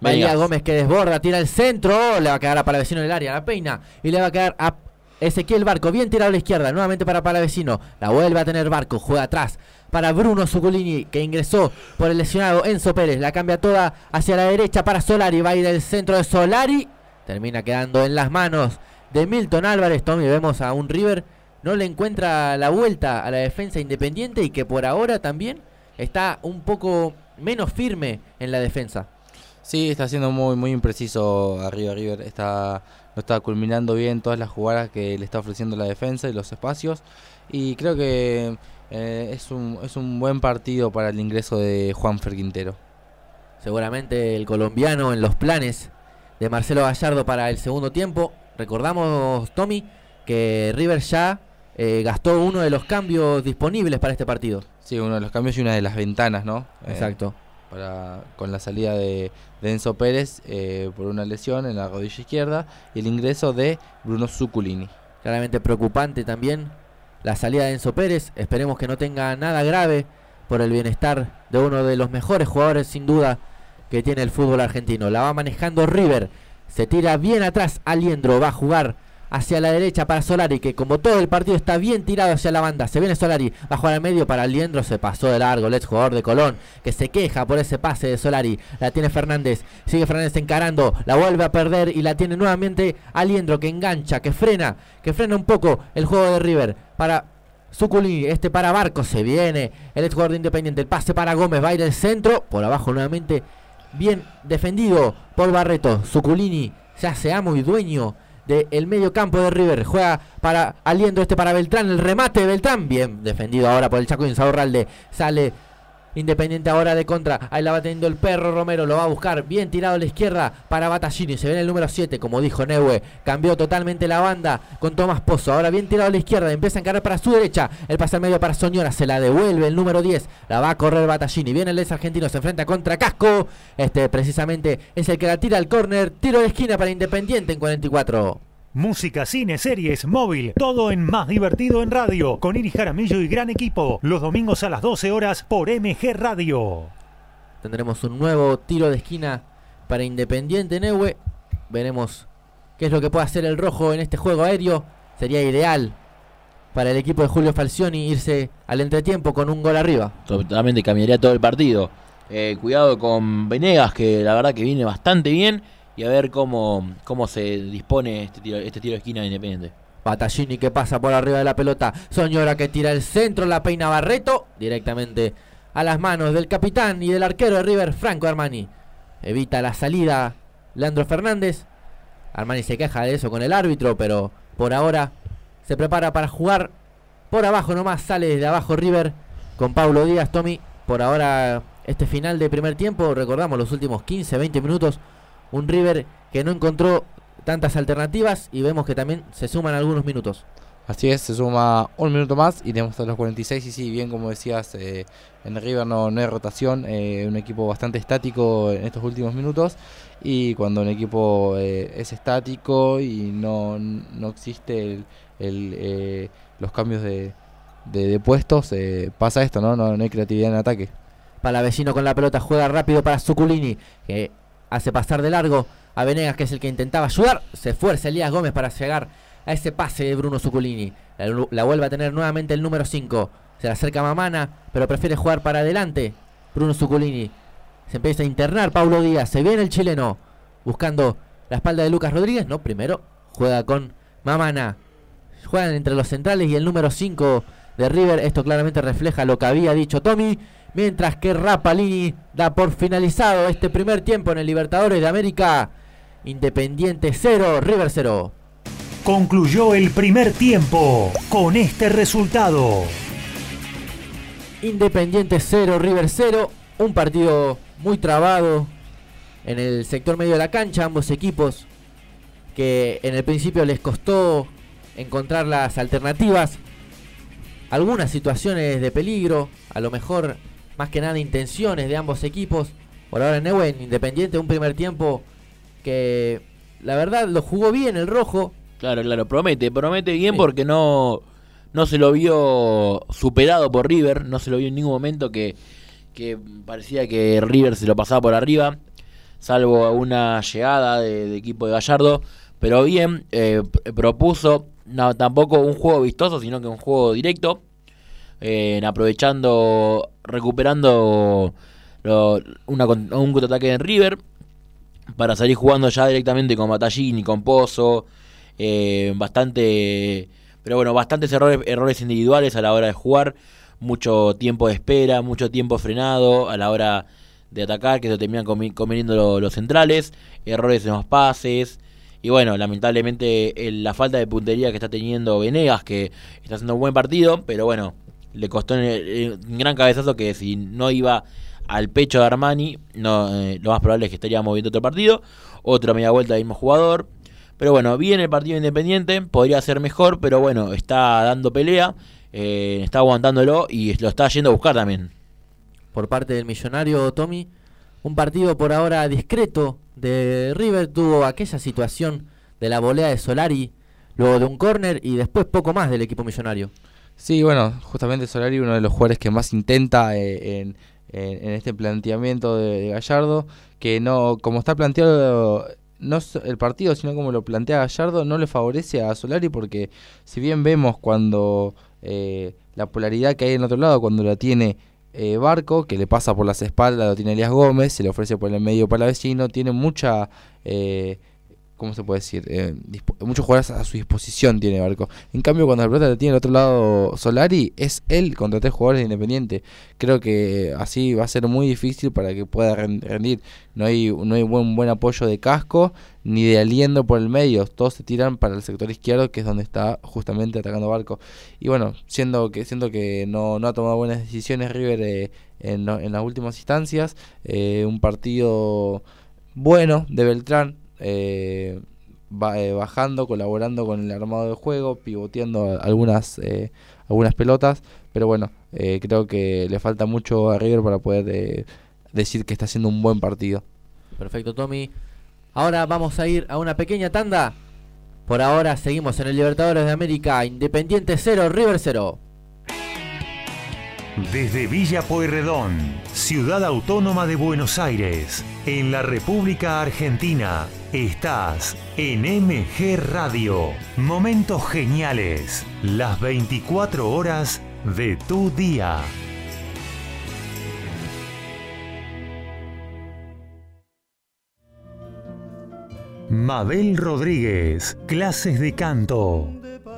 [SPEAKER 2] María. Gómez que desborda, tira el centro, le va a quedar a en el área, la peina y le va a quedar a Ezequiel Barco, bien tirado a la izquierda, nuevamente para Palavecino, la vuelve a tener Barco, juega atrás para Bruno Zuculini que ingresó por el lesionado Enzo Pérez, la cambia toda hacia la derecha para Solari, va a ir el centro de Solari, termina quedando en las manos de Milton Álvarez, Tommy, vemos a un River, no le encuentra la vuelta a la defensa independiente y que por ahora también está un poco menos firme en la defensa.
[SPEAKER 4] Sí, está siendo muy muy impreciso arriba River. Está, no está culminando bien todas las jugadas que le está ofreciendo la defensa y los espacios. Y creo que eh, es, un, es un buen partido para el ingreso de Juan Quintero.
[SPEAKER 2] Seguramente el colombiano en los planes de Marcelo Gallardo para el segundo tiempo. Recordamos, Tommy, que River ya eh, gastó uno de los cambios disponibles para este partido.
[SPEAKER 4] Sí, uno de los cambios y una de las ventanas, ¿no? Eh,
[SPEAKER 2] Exacto.
[SPEAKER 4] Con la salida de, de Enzo Pérez eh, por una lesión en la rodilla izquierda y el ingreso de Bruno Zuculini.
[SPEAKER 2] Claramente preocupante también la salida de Enzo Pérez. Esperemos que no tenga nada grave por el bienestar de uno de los mejores jugadores sin duda que tiene el fútbol argentino. La va manejando River. Se tira bien atrás. Aliendro va a jugar hacia la derecha para Solari, que como todo el partido está bien tirado hacia la banda. Se viene Solari, va a jugar al medio para Aliendro, se pasó de largo el ex jugador de Colón, que se queja por ese pase de Solari. La tiene Fernández, sigue Fernández encarando, la vuelve a perder y la tiene nuevamente Aliendro, que engancha, que frena, que frena un poco el juego de River para Zuculini, este para Barco, se viene el ex jugador de Independiente, el pase para Gómez, va a ir el centro, por abajo nuevamente, bien defendido por Barreto, Zuculini se hace amo y dueño del medio campo de River. Juega para aliendo este para Beltrán. El remate de Beltrán. Bien defendido ahora por el Chaco Insaurralde. Sale Independiente ahora de contra. Ahí la va teniendo el perro Romero. Lo va a buscar. Bien tirado a la izquierda para Batallini. Se ve en el número 7. Como dijo Neue. Cambió totalmente la banda con Tomás Pozo. Ahora bien tirado a la izquierda. Empieza a encarar para su derecha. El pase al medio para Soñora. Se la devuelve el número 10. La va a correr Batallini. Viene el ex argentino. Se enfrenta contra Casco. Este precisamente es el que la tira al córner. Tiro de esquina para Independiente en 44.
[SPEAKER 1] Música, cine, series, móvil, todo en Más Divertido en Radio, con Iris Jaramillo y gran equipo, los domingos a las 12 horas por MG Radio.
[SPEAKER 2] Tendremos un nuevo tiro de esquina para Independiente Neue. Veremos qué es lo que puede hacer el rojo en este juego aéreo. Sería ideal para el equipo de Julio Falcioni irse al entretiempo con un gol arriba.
[SPEAKER 3] Totalmente cambiaría todo el partido. Eh, cuidado con Venegas, que la verdad que viene bastante bien y a ver cómo, cómo se dispone este tiro, este tiro de esquina de Independiente.
[SPEAKER 2] Batallini que pasa por arriba de la pelota. Soñora que tira el centro, la peina Barreto directamente a las manos del capitán y del arquero de River, Franco Armani. Evita la salida Leandro Fernández. Armani se queja de eso con el árbitro, pero por ahora se prepara para jugar por abajo nomás. Sale desde abajo River con Pablo Díaz, Tommy. Por ahora este final de primer tiempo, recordamos los últimos 15, 20 minutos un River que no encontró tantas alternativas y vemos que también se suman algunos minutos.
[SPEAKER 4] Así es, se suma un minuto más y tenemos hasta los 46 y sí, bien como decías, eh, en River no, no hay rotación, eh, un equipo bastante estático en estos últimos minutos y cuando un equipo eh, es estático y no, no existe el, los cambios de, de, puestos, pasa esto, ¿no? ¿no? hay creatividad en ataque.
[SPEAKER 2] Para vecino con la pelota juega rápido para Zuculini, que hace pasar de largo a Venegas, que es el que intentaba ayudar. Se esfuerza Elías Gómez para llegar a ese pase de Bruno Zuculini. La, vuelve a tener nuevamente el número 5. Se le acerca Mamana, pero prefiere jugar para adelante. Bruno Zuculini. Se empieza a internar Paulo Díaz. Se viene el chileno buscando la espalda de Lucas Rodríguez. No, primero juega con Mamana. Juegan entre los centrales y el número 5 de River. Esto claramente refleja lo que había dicho Tommy. Mientras que Rapalini da por finalizado este primer tiempo en el Libertadores de América. Independiente 0, River 0.
[SPEAKER 1] Concluyó el primer tiempo con este resultado.
[SPEAKER 2] Independiente 0, River 0. Un partido muy trabado en el sector medio de la cancha. Ambos equipos que en el principio les costó encontrar las alternativas. Algunas situaciones de peligro. A lo mejor más que nada intenciones de ambos equipos. Por ahora Neuwen, Independiente, un primer tiempo que la verdad lo jugó bien el rojo.
[SPEAKER 3] Claro, claro, promete, promete bien porque no, no se lo vio superado por River, no se lo vio en ningún momento que, que parecía que River se lo pasaba por arriba, salvo una llegada de, equipo de Gallardo, pero bien, eh, propuso no, tampoco un juego vistoso, sino que un juego directo, eh, aprovechando recuperando una, un contraataque en River para salir jugando ya directamente con Batallini, con Pozo, eh, bastante, pero bueno, bastantes errores, errores individuales a la hora de jugar, mucho tiempo de espera, mucho tiempo frenado a la hora de atacar, que se terminan conveniendo los centrales, errores en los pases, y bueno, lamentablemente la falta de puntería que está teniendo Venegas, que está haciendo un buen partido, pero bueno, le costó un gran cabezazo que si no iba al pecho de Armani, no, eh, lo más probable es que estaría moviendo otro partido, otra media vuelta del mismo jugador. Pero bueno, bien el partido independiente, podría ser mejor, pero bueno, está dando pelea, eh, está aguantándolo y lo está yendo a buscar también.
[SPEAKER 2] Por parte del millonario Tommy, un partido por ahora discreto de River, tuvo aquella situación de la volea de Solari, luego de un córner y después poco más del equipo millonario.
[SPEAKER 4] Sí, bueno, justamente Solari uno de los jugadores que más intenta eh, en, en, este planteamiento de, Gallardo, que no, como está planteado no el partido, sino como lo plantea Gallardo, no le favorece a Solari porque si bien vemos cuando eh, la polaridad que hay en otro lado, cuando la tiene eh, Barco, que le pasa por las espaldas, lo tiene Elías Gómez, se le ofrece por el medio para vecino, tiene mucha ¿cómo se puede decir? Eh, muchos jugadores a su disposición tiene Barco. En cambio, cuando la pelota la tiene al otro lado Solari, es él contra tres jugadores de Independiente. Creo que así va a ser muy difícil para que pueda ren- rendir. No hay, no hay buen, buen apoyo de casco ni de aliendo por el medio. Todos se tiran para el sector izquierdo, que es donde está justamente atacando Barco. Y bueno, siendo que siento que no, no ha tomado buenas decisiones River eh, en, en las últimas instancias, eh, un partido bueno de Beltrán, eh, va, eh, bajando, colaborando con el armado de juego, pivoteando algunas, eh, algunas pelotas, pero bueno, eh, creo que le falta mucho a River para poder eh, decir que está haciendo un buen partido.
[SPEAKER 2] Perfecto, Tommy. Ahora vamos a ir a una pequeña tanda. Por ahora seguimos en el Libertadores de América. Independiente 0, River 0.
[SPEAKER 1] Desde Villa Pueyrredón, ciudad autónoma de Buenos Aires, en la República Argentina, estás en MG Radio. Momentos geniales, las 24 horas de tu día. Mabel Rodríguez, clases de canto,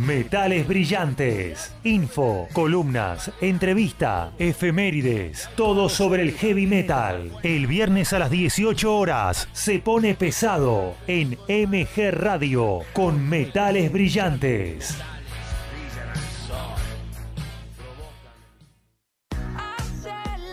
[SPEAKER 1] Metales brillantes. Info, columnas, entrevista, efemérides. Todo sobre el heavy metal. El viernes a las 18 horas se pone pesado en MG Radio con Metales brillantes.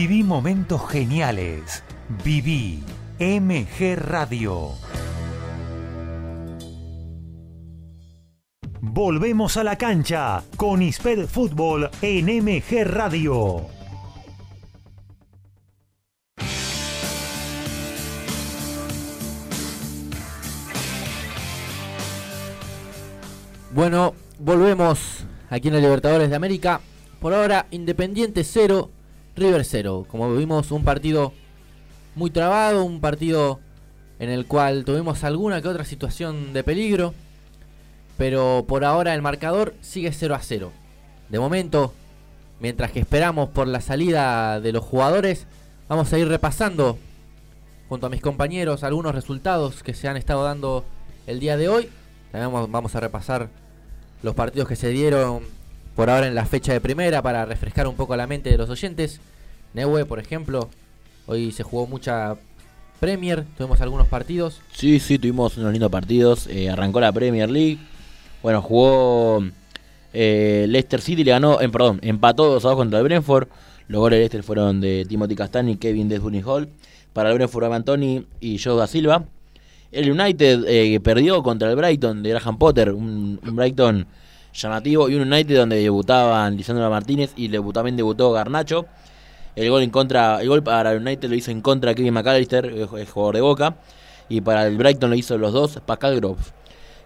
[SPEAKER 1] Viví momentos geniales. Viví MG Radio. Volvemos a la cancha con Isped Fútbol en MG Radio.
[SPEAKER 2] Bueno, volvemos aquí en el Libertadores de América. Por ahora, Independiente 0, River 0. Como vimos, un partido muy trabado, un partido en el cual tuvimos alguna que otra situación de peligro. Pero por ahora el marcador sigue 0 a 0. De momento, mientras que esperamos por la salida de los jugadores, vamos a ir repasando junto a mis compañeros algunos resultados que se han estado dando el día de hoy. También vamos, a repasar los partidos que se dieron por ahora en la fecha de primera para refrescar un poco la mente de los oyentes. Neue, por ejemplo, hoy se jugó mucha Premier, tuvimos algunos partidos.
[SPEAKER 3] Sí, sí, tuvimos unos lindos partidos. Eh, arrancó la Premier League. Bueno, jugó eh, Leicester City, le ganó, eh, perdón, empató 2 a 2 contra el Brentford. Los goles de Leicester fueron de Timothy Castani y Kevin Desbunny Hall. Para el Brentford, Antoni y Joe da Silva. El United eh, perdió contra el Brighton de Graham Potter, un, un Brighton llamativo y un United donde debutaban Lisandro Martínez y también debutó Garnacho. El gol en contra, el gol para el United lo hizo en contra Kevin McAllister, el el jugador de Boca, y para el Brighton lo hizo los dos Pascal Groves.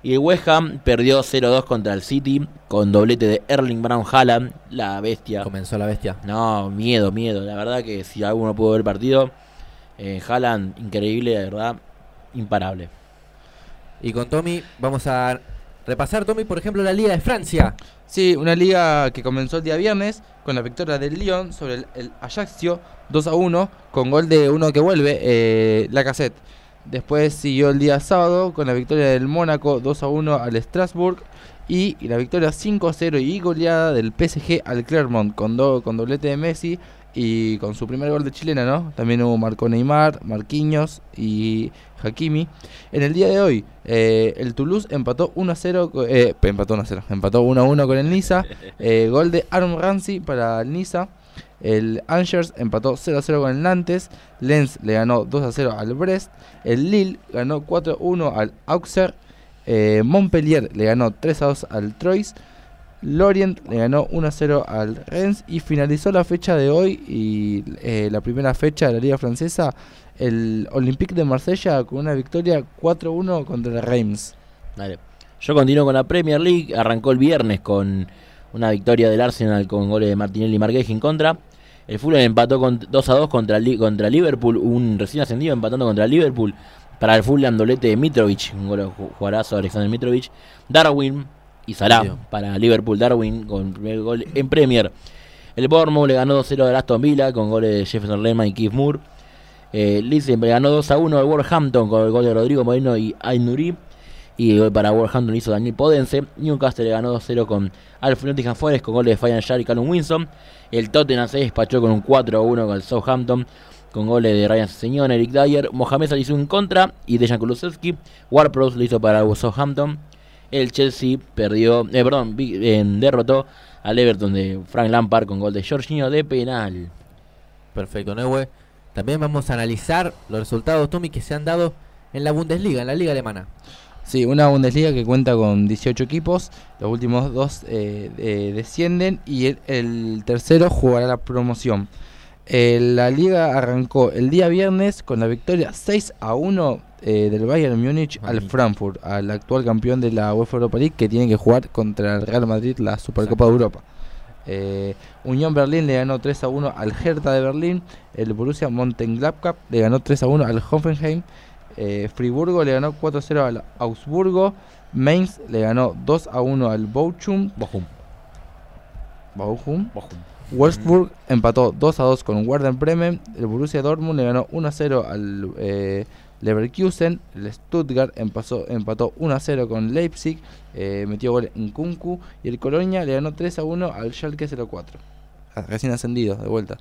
[SPEAKER 3] Y el West Ham perdió 0-2 contra el City con doblete de Erling Brown Haaland, la bestia.
[SPEAKER 2] Comenzó la bestia.
[SPEAKER 3] No, miedo, miedo. La verdad que si alguno pudo ver el partido, eh, Haaland, increíble, de verdad, imparable.
[SPEAKER 2] Y con Tommy vamos a repasar, Tommy, por ejemplo, la Liga de Francia.
[SPEAKER 4] Sí, una liga que comenzó el día viernes con la victoria del Lyon sobre el, el Ajaxio 2 a 1 con gol de uno que vuelve, eh, la cassette. Después siguió el día sábado con la victoria del Mónaco 2 a 1 al Strasbourg y la victoria 5 a 0 y goleada del PSG al Clermont con, do- con doblete de Messi y con su primer gol de chilena, ¿no? También hubo Marco Neymar, Marquinhos y Hakimi. En el día de hoy, eh, el Toulouse empató 1 a 0, co- eh, empató 1 a 0, empató 1 a 1 con el Niza. *laughs* Eh, gol de Aaron Ramsey para el Niza. El Angers empató 0 a 0 con el Nantes. Lens le ganó 2 a 0 al Brest. El Lille ganó 4 a 1 al Auxerre. Montpellier le ganó 3 a 2 al Troyes. Lorient le ganó 1 a 0 al Rennes. Y finalizó la fecha de hoy y eh, la primera fecha de la Liga Francesa. El Olympique de Marsella con una victoria 4 a 1 contra el Reims.
[SPEAKER 3] Dale. Yo continúo con la Premier League. Arrancó el viernes con una victoria del Arsenal con goles de Martinelli y Marquez en contra. El Fulham empató con 2 a 2 contra, contra Liverpool. Un recién ascendido empatando contra Liverpool. Para el Fulham doblete de Mitrovic. Un gol ju- jugadorazo de Alexander Mitrovic. Darwin y Salah para Liverpool. Darwin con el primer gol en Premier. El Bournemouth le ganó 2-0 al Aston Villa con goles de Jefferson Lehmann y Keith Moore. Eh, Leeds le ganó 2 a 1 al Wolverhampton con el gol de Rodrigo Moreno y Aynuri. Y el gol para Wolverhampton hizo Daniel Podense. Newcastle le ganó 2-0 con Alfred Nottingham Forest con goles de Fabian Schär y Callum Winson. El Tottenham se despachó con un 4 a 1 con el Southampton con goles de Ryan Señón, Eric Dyer. Mohamed Salah hizo un contra y Dejan Kulusevski. Ward-Prowse lo hizo para Southampton. El Chelsea perdió, eh, perdón, eh, derrotó al Everton de Frank Lampard con gol de Jorginho de penal.
[SPEAKER 2] Perfecto, Neue. También vamos a analizar los resultados, Tommy, que se han dado en la Bundesliga, en la liga alemana.
[SPEAKER 4] Sí, una Bundesliga que cuenta con 18 equipos, los últimos dos eh, eh, descienden y el, el tercero jugará la promoción. Eh, la liga arrancó el día viernes con la victoria 6 a 1 eh, del Bayern Múnich al. Frankfurt, al actual campeón de la UEFA Europa League que tiene que jugar contra el Real Madrid la Supercopa de Europa. Eh, Unión Berlín le ganó 3 a 1 al Hertha de Berlín, el Borussia Mönchengladbach le ganó 3 a 1 al Hoffenheim, eh, Friburgo le ganó 4 a 0 al Augsburgo, Mainz le ganó 2 a 1 al Bochum,
[SPEAKER 3] Bochum.
[SPEAKER 4] Bochum,
[SPEAKER 3] Bochum.
[SPEAKER 4] Wolfsburg empató 2 a 2 con Werder Bremen. El Borussia Dortmund le ganó 1 a 0 al eh, Leverkusen. El Stuttgart empató 1 a 0 con Leipzig. eh, metió gol en Kunku. Y el Colonia le ganó 3 a 1 al Schalke 04. Ah, Recién ascendido, de vuelta.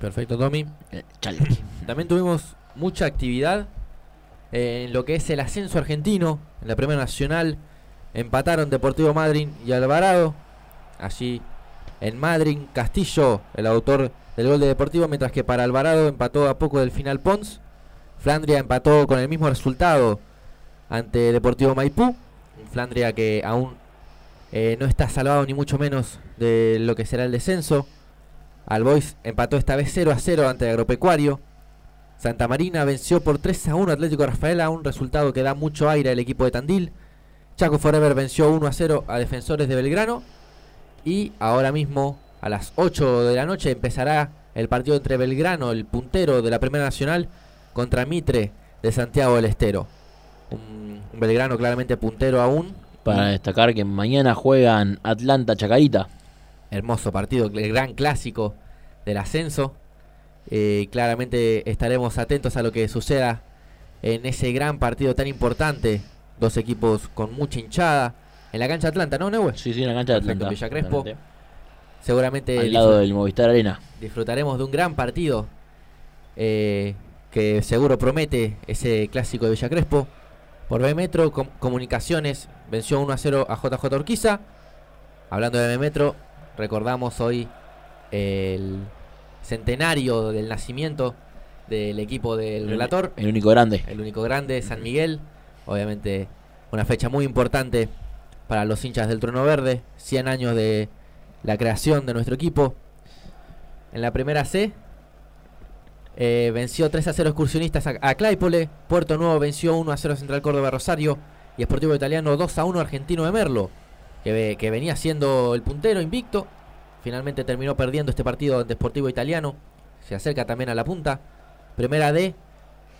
[SPEAKER 2] Perfecto, Tommy.
[SPEAKER 3] Eh. *clears throat*
[SPEAKER 2] También tuvimos mucha actividad en lo que es el ascenso argentino. En la Primera Nacional empataron Deportivo Madryn y Alvarado. Allí en Madryn, Castillo, el autor del gol de Deportivo, mientras que para Alvarado empató a poco del final Pons. Flandria empató con el mismo resultado ante Deportivo Maipú. Flandria que aún eh, no está salvado ni mucho menos de lo que será el descenso. Albois empató esta vez 0 a 0 ante Agropecuario. Santa Marina venció por 3 a 1 Atlético Rafaela, un resultado que da mucho aire al equipo de Tandil. Chaco Forever venció 1 a 0 a Defensores de Belgrano. Y ahora mismo, a las 8 de la noche, empezará el partido entre Belgrano, el puntero de la Primera Nacional, contra Mitre de Santiago del Estero. Un, un Belgrano claramente puntero aún.
[SPEAKER 3] Para destacar que mañana juegan Atlanta Chacarita.
[SPEAKER 2] Hermoso partido, el gran clásico del ascenso. Eh, claramente estaremos atentos a lo que suceda en ese gran partido tan importante. Dos equipos con mucha hinchada. En la cancha Atlanta, ¿no, Neuwe?
[SPEAKER 3] Sí, sí, en la cancha de Atlanta.
[SPEAKER 2] Villa Crespo. Seguramente
[SPEAKER 3] Al lado del Movistar Arena.
[SPEAKER 2] disfrutaremos de un gran partido eh, que seguro promete ese clásico de Villa Crespo. Por B Metro, Com- Comunicaciones venció 1 a 0 a JJ Urquiza. Hablando de B Metro, recordamos hoy el centenario del nacimiento del equipo del relator,
[SPEAKER 3] El único grande.
[SPEAKER 2] el único grande, San Miguel. Obviamente, una fecha muy importante para los hinchas del Trono Verde. 100 años de la creación de nuestro equipo. En la primera C, eh, venció 3 a 0 excursionistas a, a Claypole. Puerto Nuevo venció 1 a 0 Central Córdoba Rosario. Y Sportivo Italiano 2 a 1 Argentino de Merlo. Que, que venía siendo el puntero invicto. Finalmente terminó perdiendo este partido ante Sportivo Italiano. Se acerca también a la punta. Primera D,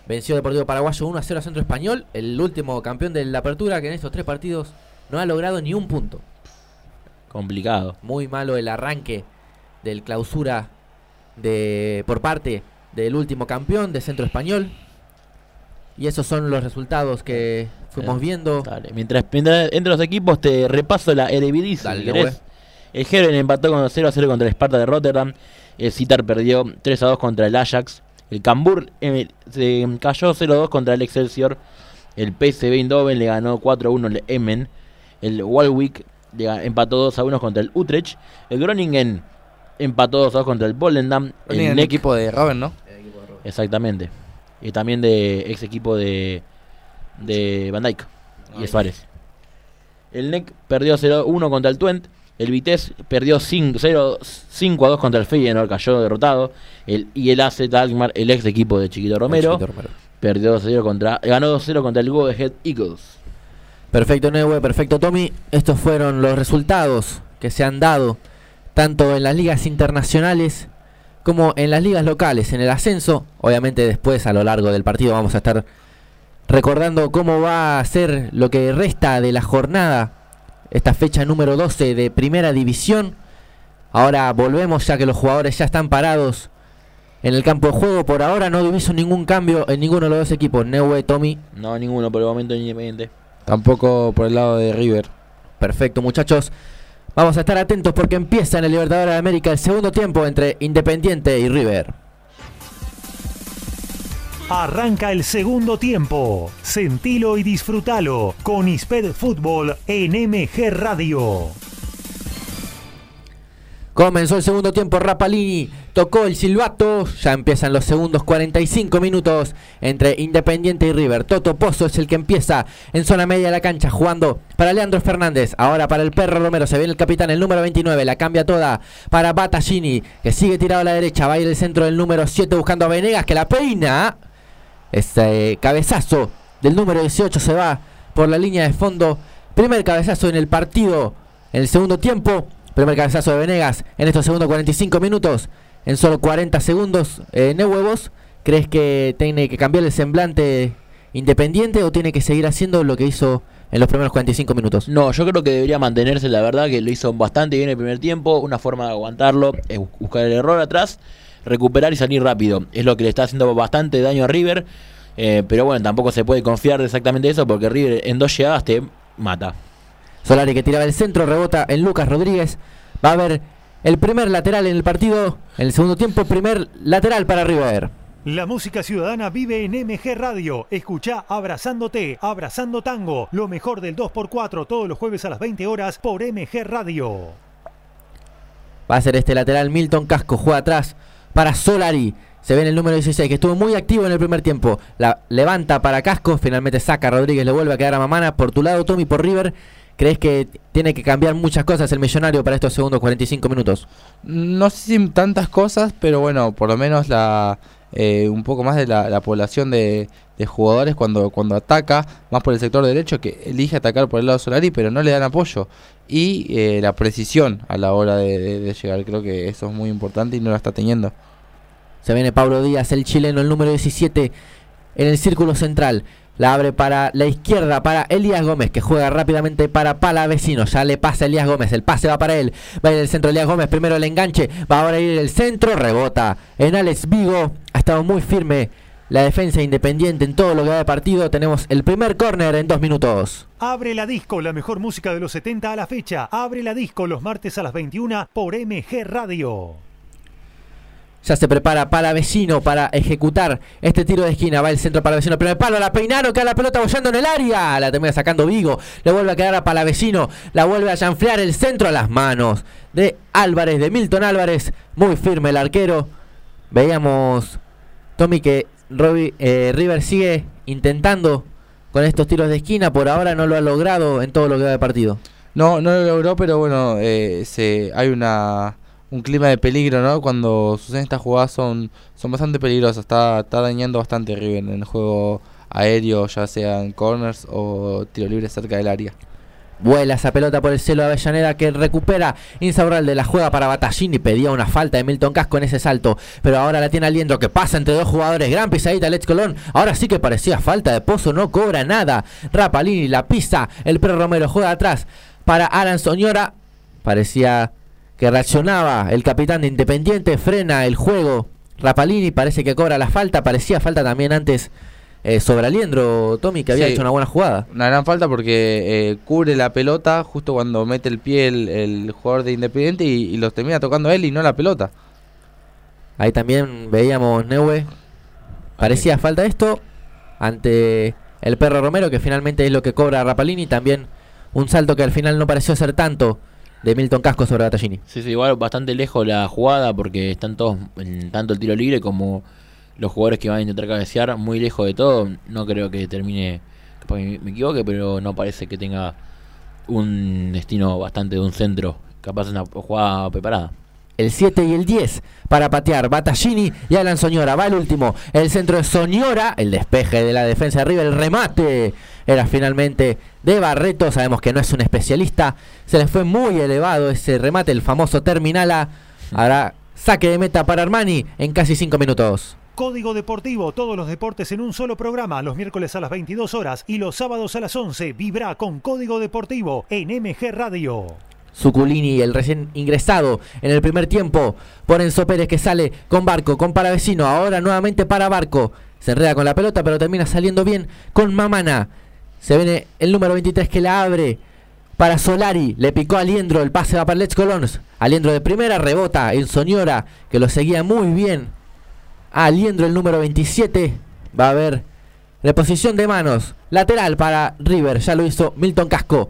[SPEAKER 2] Venció Deportivo Paraguayo 1 a 0 a Centro Español, el último campeón de la apertura que en estos tres partidos no ha logrado ni un punto.
[SPEAKER 3] Complicado.
[SPEAKER 2] Muy malo el arranque del clausura de por parte del último campeón de Centro Español. Y esos son los resultados que fuimos viendo.
[SPEAKER 3] Dale. Mientras, mientras entre los equipos te repaso la Eredivisie. El Heron empató con 0 a 0 contra el Sparta de Rotterdam. El Citar perdió 3 a 2 contra el Ajax. El Cambur eh, se cayó 0 a 2 contra el Excelsior. El PSV Eindhoven le ganó 4 a 1 al Emmen. El Walwick le empató 2 a 1 contra el Utrecht. El Groningen empató 2 a 2 contra el Volendam.
[SPEAKER 4] El,
[SPEAKER 3] El Neck-
[SPEAKER 4] equipo de Robin, ¿no?
[SPEAKER 3] Exactamente. Y también de ex equipo de, de Van Dijk y de Suárez. El NEC perdió 0-1 contra el Twente. El Vitesse perdió 5 0 5 a 2 contra el Feyenoord, cayó derrotado. El, y el AZ Alkmaar, el ex equipo de Chiquito Romero,
[SPEAKER 2] Chiquito Romero.
[SPEAKER 3] perdió 2-0 contra, ganó 2-0 contra el Go Ahead Eagles.
[SPEAKER 2] Perfecto, Neue, perfecto, Tommy. Estos fueron los resultados que se han dado tanto en las ligas internacionales como en las ligas locales, en el ascenso. Obviamente después a lo largo del partido vamos a estar recordando cómo va a ser lo que resta de la jornada, esta fecha número 12 de Primera División. Ahora volvemos ya que los jugadores ya están parados en el campo de juego. Por ahora no diviso ningún cambio en ninguno de los dos equipos, Neue, Tommy.
[SPEAKER 3] No, ninguno por el momento en Independiente.
[SPEAKER 4] Tampoco por el lado de River.
[SPEAKER 2] Perfecto, muchachos. Vamos a estar atentos porque empieza en el Libertadores de América el segundo tiempo entre Independiente y River.
[SPEAKER 1] Arranca el segundo tiempo. Sentilo y disfrutalo con Isped Fútbol en MG Radio.
[SPEAKER 2] Comenzó el segundo tiempo, Rapalini tocó el silbato, ya empiezan los segundos 45 minutos entre Independiente y River. Toto Pozo es el que empieza en zona media de la cancha jugando para Leandro Fernández. Ahora para el Perro Romero, se viene el capitán, el número 29, la cambia toda para Battaglini, que sigue tirado a la derecha, va a ir el centro del número 7 buscando a Venegas, que la peina. Este cabezazo del número 18 se va por la línea de fondo. Primer cabezazo en el partido, en el segundo tiempo. Primer cabezazo de Venegas en estos segundos 45 minutos. En solo 40 segundos, eh, huevos. ¿Crees que tiene que cambiar el semblante independiente o tiene que seguir haciendo lo que hizo en los primeros 45 minutos?
[SPEAKER 3] No, yo creo que debería mantenerse, la verdad, que lo hizo bastante bien el primer tiempo. Una forma de aguantarlo es buscar el error atrás, recuperar y salir rápido. Es lo que le está haciendo bastante daño a River. Eh, pero bueno, tampoco se puede confiar de exactamente eso porque River en dos llegadas te mata.
[SPEAKER 2] Solari que tiraba el centro, rebota en Lucas Rodríguez. Va a haber el primer lateral en el partido. En el segundo tiempo, primer lateral para River.
[SPEAKER 1] La música ciudadana vive en MG Radio. Escucha Abrazándote, Abrazando Tango, lo mejor del 2x4 todos los jueves a las 20 horas por MG Radio.
[SPEAKER 2] Va a ser este lateral Milton Casco, juega atrás para Solari. Se ve en el número 16, que estuvo muy activo en el primer tiempo. La levanta para Casco, finalmente saca Rodríguez, le vuelve a quedar a Mamana. Por tu lado, Tommy, por River. ¿Crees que tiene que cambiar muchas cosas el millonario para estos segundos 45 minutos?
[SPEAKER 4] No sé si tantas cosas, pero bueno, por lo menos la eh, un poco más de la, población de, jugadores cuando, cuando ataca, más por el sector derecho, que elige atacar por el lado Solari, pero no le dan apoyo. Y eh, la precisión a la hora de, de llegar, creo que eso es muy importante y no la está teniendo.
[SPEAKER 2] Se viene Pablo Díaz, el chileno, el número 17, en el círculo central. La abre para la izquierda, para Elías Gómez, que juega rápidamente para Palavecino. Ya le pasa Elías Gómez, el pase va para él. Va a ir el centro Elías Gómez, primero el enganche. Va ahora a ir el centro, rebota. En Alex Vigo ha estado muy firme la defensa independiente en todo lo que va de partido. Tenemos el primer córner en dos minutos.
[SPEAKER 1] Abre la disco, la mejor música de los 70 a la fecha. Abre la disco los martes a las 21 por MG Radio.
[SPEAKER 2] Ya se prepara para vecino para ejecutar este tiro de esquina. Va el centro para vecino. Primer palo, la peinaron, queda la pelota bollando en el área. La termina sacando Vigo. Le vuelve a quedar a Palavecino. La vuelve a chanflear el centro a las manos de Álvarez, de Milton Álvarez. Muy firme el arquero. Veíamos, Tommy, que eh, River sigue intentando con estos tiros de esquina. Por ahora no lo ha logrado en todo lo que va de partido.
[SPEAKER 4] No, no lo logró, pero bueno, eh, se, hay una un clima de peligro, ¿no? Cuando suceden estas jugadas son, son bastante peligrosas. Está, está dañando bastante River en el juego aéreo, ya sea en corners o tiro libre cerca del área.
[SPEAKER 2] Vuela esa pelota por el cielo de Avellaneda que recupera Insaurralde, la juega para Batallini. Pedía una falta de Milton Casco en ese salto, pero ahora la tiene Aliendro que pasa entre dos jugadores. Gran pisadita, Let's Colón. Ahora sí que parecía falta de Pozo, no cobra nada. Rapalini la pisa, el Perro Romero juega atrás para Alan Soñora. Parecía que reaccionaba el capitán de Independiente, frena el juego. Rapalini parece que cobra la falta, parecía falta también antes eh, sobre Aliendro, Tommy, que había hecho una buena jugada.
[SPEAKER 4] Una gran falta porque eh, cubre la pelota justo cuando mete el pie el, jugador de Independiente y, los termina tocando él y no la pelota.
[SPEAKER 2] Ahí también veíamos Neue. Parecía falta esto ante el perro Romero, que finalmente es lo que cobra Rapalini. También un salto que al final no pareció ser tanto de Milton Casco sobre Battaglini.
[SPEAKER 3] Sí, sí, igual bastante lejos la jugada porque están todos, en tanto el tiro libre como los jugadores que van a intentar cabecear, muy lejos de todo. No creo que termine, me, me equivoque, pero no parece que tenga un destino bastante de un centro, capaz una jugada preparada
[SPEAKER 2] el 7 y el 10 para patear Battaglini y Alan Soñora. Va el último, el centro de Soñora, el despeje de la defensa de arriba, el remate era finalmente de Barreto. Sabemos que no es un especialista, se le fue muy elevado ese remate, el famoso Terminala. Ahora saque de meta para Armani en casi 5 minutos.
[SPEAKER 1] Código Deportivo, todos los deportes en un solo programa, los miércoles a las 22 horas y los sábados a las 11. Vibra con Código Deportivo en MG Radio.
[SPEAKER 2] Zuculini, el recién ingresado en el primer tiempo por Enzo Pérez que sale con Barco, con Paravecino, ahora nuevamente para Barco. Se enreda con la pelota, pero termina saliendo bien con Mamana. Se viene el número 23 que la abre para Solari. Le picó a Aliendro, el pase va para Let's Colons. Aliendro de primera, rebota en Soñora, que lo seguía muy bien. Aliendro, el número 27. Va a haber reposición de manos. Lateral para River, ya lo hizo Milton Casco.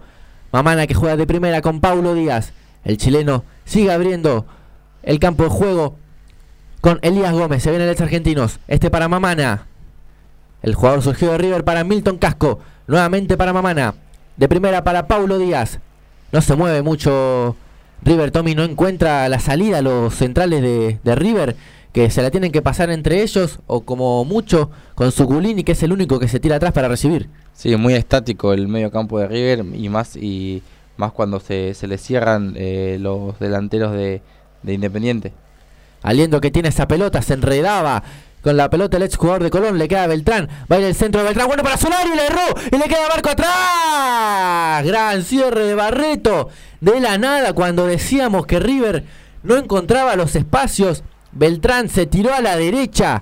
[SPEAKER 2] Mamana que juega de primera con Paulo Díaz. El chileno sigue abriendo el campo de juego con Elías Gómez. Se vienen los argentinos. Este para Mamana. El jugador surgió de River para Milton Casco. Nuevamente para Mamana. De primera para Paulo Díaz. No se mueve mucho River. Tommy no encuentra la salida a los centrales de, de River. Que se la tienen que pasar entre ellos. O como mucho con Suculini, que es el único que se tira atrás para recibir.
[SPEAKER 4] Sí, muy estático el medio campo de River y más y más cuando se, se le cierran eh, los delanteros de, de Independiente.
[SPEAKER 2] Aliendo que tiene esa pelota, se enredaba con la pelota el ex jugador de Colón, le queda a Beltrán, va ir el centro de Beltrán, bueno para Solari, le erró y le queda Marco atrás. Gran cierre de Barreto, de la nada cuando decíamos que River no encontraba los espacios, Beltrán se tiró a la derecha,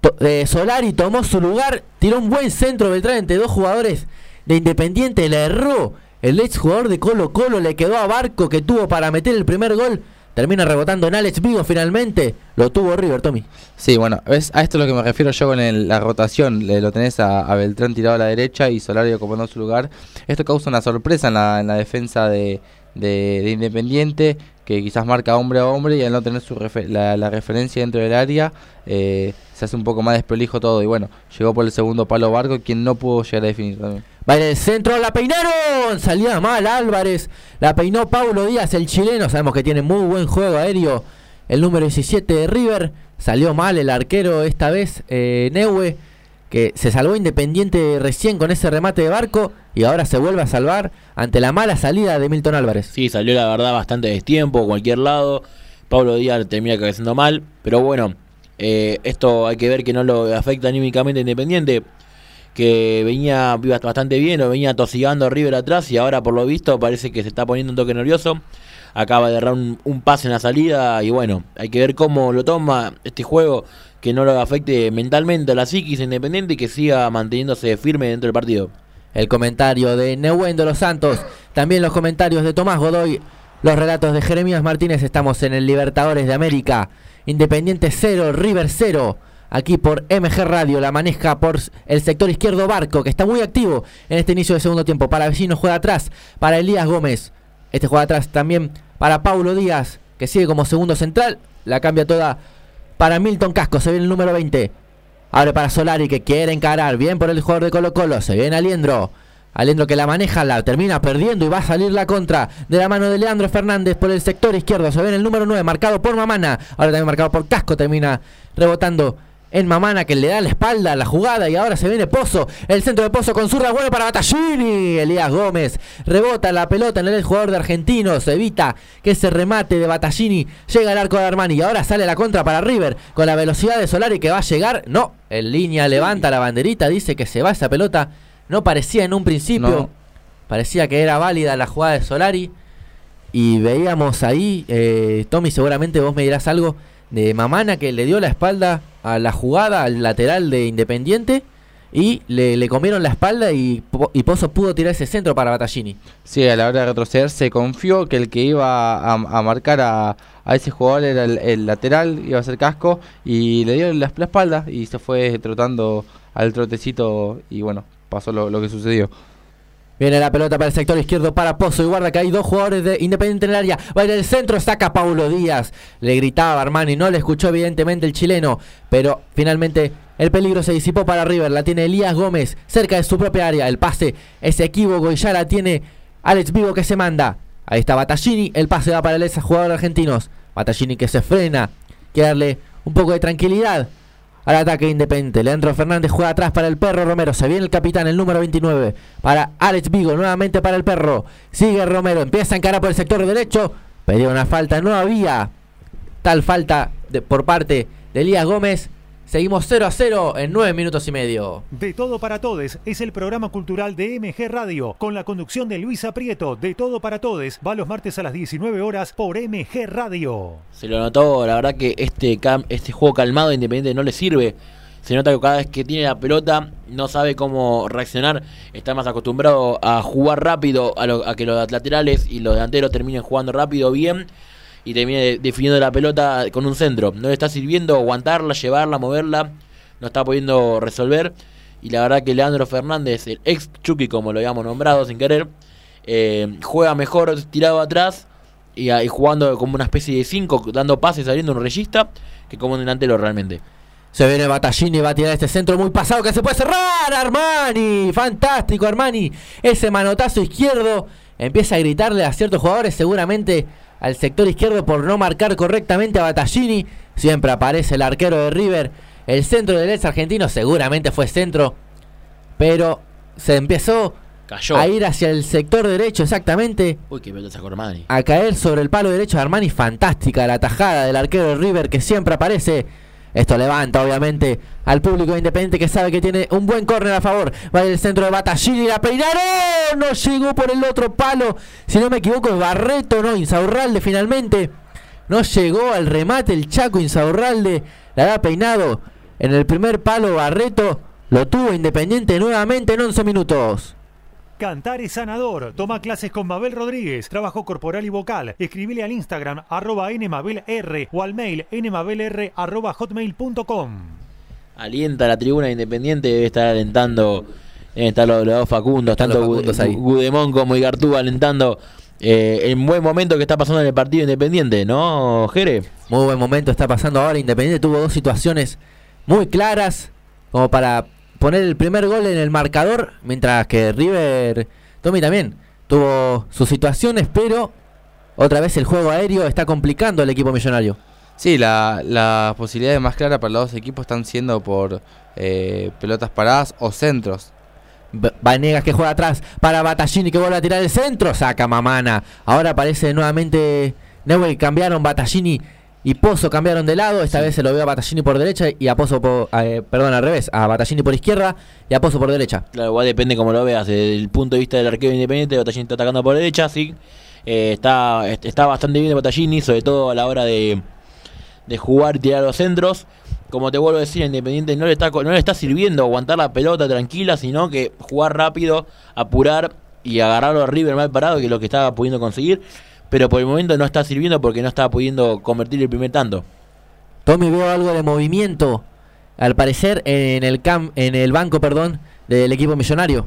[SPEAKER 2] To- eh, Solari tomó su lugar, tiró un buen centro Beltrán entre dos jugadores de Independiente, le erró. El ex jugador de Colo Colo le quedó a Barco que tuvo para meter el primer gol. Termina rebotando en Alex Vigo finalmente. Lo tuvo River, Tommy.
[SPEAKER 4] Sí, bueno, ¿ves? a esto es lo que me refiero yo con la rotación. Le, lo tenés a, Beltrán tirado a la derecha y Solari ocupando su lugar. Esto causa una sorpresa en la, en la defensa de, de- de Independiente, que quizás marca hombre a hombre y al no tener su la referencia dentro del área, eh, se hace un poco más desprolijo todo. Y bueno, llegó por el segundo palo Barco, quien no pudo llegar a definir también.
[SPEAKER 2] Va en el centro, la peinaron. Salía mal Álvarez. La peinó Paulo Díaz, el chileno. Sabemos que tiene muy buen juego aéreo. El número 17 de River. Salió mal el arquero esta vez, eh, Neue. Se salvó Independiente recién con ese remate de barco. Y ahora se vuelve a salvar ante la mala salida de Milton Álvarez.
[SPEAKER 3] Sí, salió la verdad bastante destiempo, cualquier lado. Pablo Díaz termina cabeceando mal, pero bueno, eh, esto hay que ver que no lo afecta anímicamente Independiente, que venía bastante bien, o venía tosigando a River atrás y ahora por lo visto parece que se está poniendo un toque nervioso. Acaba de errar un, un pase en la salida y bueno, hay que ver cómo lo toma este juego, que no lo afecte mentalmente a la psiquis Independiente y que siga manteniéndose firme dentro del partido.
[SPEAKER 2] El comentario de Neuwen los Santos. También los comentarios de Tomás Godoy. Los relatos de Jeremías Martínez. Estamos en el Libertadores de América. Independiente 0, River 0. Aquí por MG Radio. La maneja por el sector izquierdo Barco. Que está muy activo en este inicio de segundo tiempo. Para Vecino juega atrás. Para Elías Gómez. Este juega atrás también para Paulo Díaz. Que sigue como segundo central. La cambia toda para Milton Casco. Se viene el número 20. Abre para Solari que quiere encarar. Bien por el jugador de Colo Colo. Se viene Aliendro. Aliendro que la maneja, la termina perdiendo y va a salir la contra de la mano de Leandro Fernández por el sector izquierdo. Se viene el número 9, marcado por Mamana. Ahora también marcado por Casco. Termina rebotando en Mamana que le da la espalda a la jugada. Y ahora se viene Pozo. El centro de Pozo con zurda bueno para Battaglini. Elías Gómez rebota la pelota en el jugador de Argentinos. Evita que ese remate de Battaglini llegue al arco de Armani. Y ahora sale la contra para River con la velocidad de Solari que va a llegar. No, en línea levanta la banderita. Dice que se va esa pelota. No parecía en un principio.
[SPEAKER 4] No.
[SPEAKER 2] Parecía que era válida la jugada de Solari. Y veíamos ahí, eh, Tommy, seguramente vos me dirás algo de Mamana que le dio la espalda a la jugada, al lateral de Independiente. Y le, le comieron la espalda y, y Pozo pudo tirar ese centro para Battaglini.
[SPEAKER 4] Sí, a la hora de retroceder se confió que el que iba a, a marcar a, a ese jugador era el, lateral, iba a ser casco, y le dio la, la espalda y se fue trotando al trotecito y bueno, pasó lo, lo que sucedió.
[SPEAKER 2] Viene la pelota para el sector izquierdo para Pozo y guarda que hay dos jugadores de Independiente en el área. Va en el centro, saca Paulo Díaz. Le gritaba Armani, no le escuchó evidentemente el chileno, pero finalmente el peligro se disipó para River. La tiene Elías Gómez cerca de su propia área. El pase es equívoco y ya la tiene Alex Vigo que se manda. Ahí está Battaglini, el pase va para el ex jugador argentinos. Battaglini que se frena, quiere darle un poco de tranquilidad al ataque independiente. Leandro Fernández juega atrás para el perro Romero. Se viene el capitán, el número 29. Para Alex Vigo, nuevamente para el perro. Sigue Romero, empieza a encarar por el sector derecho. Pedía una falta, no había tal falta de- por parte de Elías Gómez. Seguimos 0 a 0 en 9 minutos y medio.
[SPEAKER 1] De Todo para Todes es el programa cultural de MG Radio, con la conducción de Luisa Prieto. De Todo para Todes va los martes a las 19 horas por MG Radio.
[SPEAKER 3] Se lo notó, la verdad que este, cam- este juego calmado de Independiente no le sirve. Se nota que cada vez que tiene la pelota no sabe cómo reaccionar. Está más acostumbrado a jugar rápido, a, lo- a que los laterales y los delanteros terminen jugando rápido bien y termine de- definiendo la pelota con un centro. No le está sirviendo aguantarla, llevarla, moverla. No está pudiendo resolver. Y la verdad que Leandro Fernández, el ex Chucky como lo habíamos nombrado sin querer, eh, juega mejor tirado atrás y, ahí jugando como una especie de 5, dando pases, saliendo un regista, que como un delantero realmente.
[SPEAKER 2] Se viene Battaglini, va a tirar este centro muy pasado que se puede cerrar. Armani, fantástico Armani. Ese manotazo izquierdo empieza a gritarle a ciertos jugadores, seguramente al sector izquierdo por no marcar correctamente a Battaglini. Siempre aparece el arquero de River. El centro del ex argentino seguramente fue centro, pero se empezó
[SPEAKER 3] Cayó.
[SPEAKER 2] a ir hacia el sector derecho exactamente.
[SPEAKER 3] Uy, qué pelota sacó Armani.
[SPEAKER 2] A caer sobre el palo derecho de Armani. Fantástica la tajada del arquero de River que siempre aparece. Esto levanta obviamente al público independiente que sabe que tiene un buen córner a favor. Va el centro de Battaglini, la peinaron. No llegó por el otro palo. Si no me equivoco es Barreto, no, Insaurralde finalmente. No llegó al remate el Chaco Insaurralde. La da peinado en el primer palo Barreto. Lo tuvo Independiente nuevamente en 11 minutos.
[SPEAKER 1] Cantar es sanador. Toma clases con Mabel Rodríguez. Trabajo corporal y vocal. Escribile al Instagram arroba nmabelr o al mail nmabelr arroba hotmail.com.
[SPEAKER 3] Alienta la tribuna independiente, debe estar alentando. Deben estar los, los dos Facundos,
[SPEAKER 2] Están
[SPEAKER 3] tanto
[SPEAKER 2] los Facundos
[SPEAKER 3] Gu-
[SPEAKER 2] ahí.
[SPEAKER 3] Gudemón como Igartú alentando eh, el buen momento que está pasando en el partido independiente, ¿no, Jere?
[SPEAKER 2] Muy buen momento está pasando ahora. Independiente tuvo dos situaciones muy claras como para poner el primer gol en el marcador, mientras que River, Tommy también, tuvo sus situaciones, pero otra vez el juego aéreo está complicando al equipo millonario.
[SPEAKER 4] Sí, la- las posibilidades más claras para los dos equipos están siendo por eh, pelotas paradas o centros.
[SPEAKER 2] B- Vanegas que juega atrás para Battaglini que vuelve a tirar el centro, saca Mamana. Ahora aparece nuevamente Neuer, cambiaron Battaglini y Pozo cambiaron de lado, esta vez se lo veo a Battaglini por derecha y a Pozo por, eh, perdón, al revés, a Battaglini por izquierda y a Pozo por derecha.
[SPEAKER 3] Claro, igual depende como lo veas. Desde el punto de vista del arquero independiente, Batallini está atacando por derecha, sí. Eh, está, est- está bastante bien de Batallini, sobre todo a la hora de, de jugar y tirar los centros. Como te vuelvo a decir, a Independiente no le, está, no le está sirviendo aguantar la pelota tranquila, sino que jugar rápido, apurar y agarrarlo a River mal parado, que es lo que estaba pudiendo conseguir. Pero por el momento no está sirviendo porque no estaba pudiendo convertir el primer tanto.
[SPEAKER 2] Tommy veo algo de movimiento, al parecer en el cam en el banco, perdón, del equipo millonario.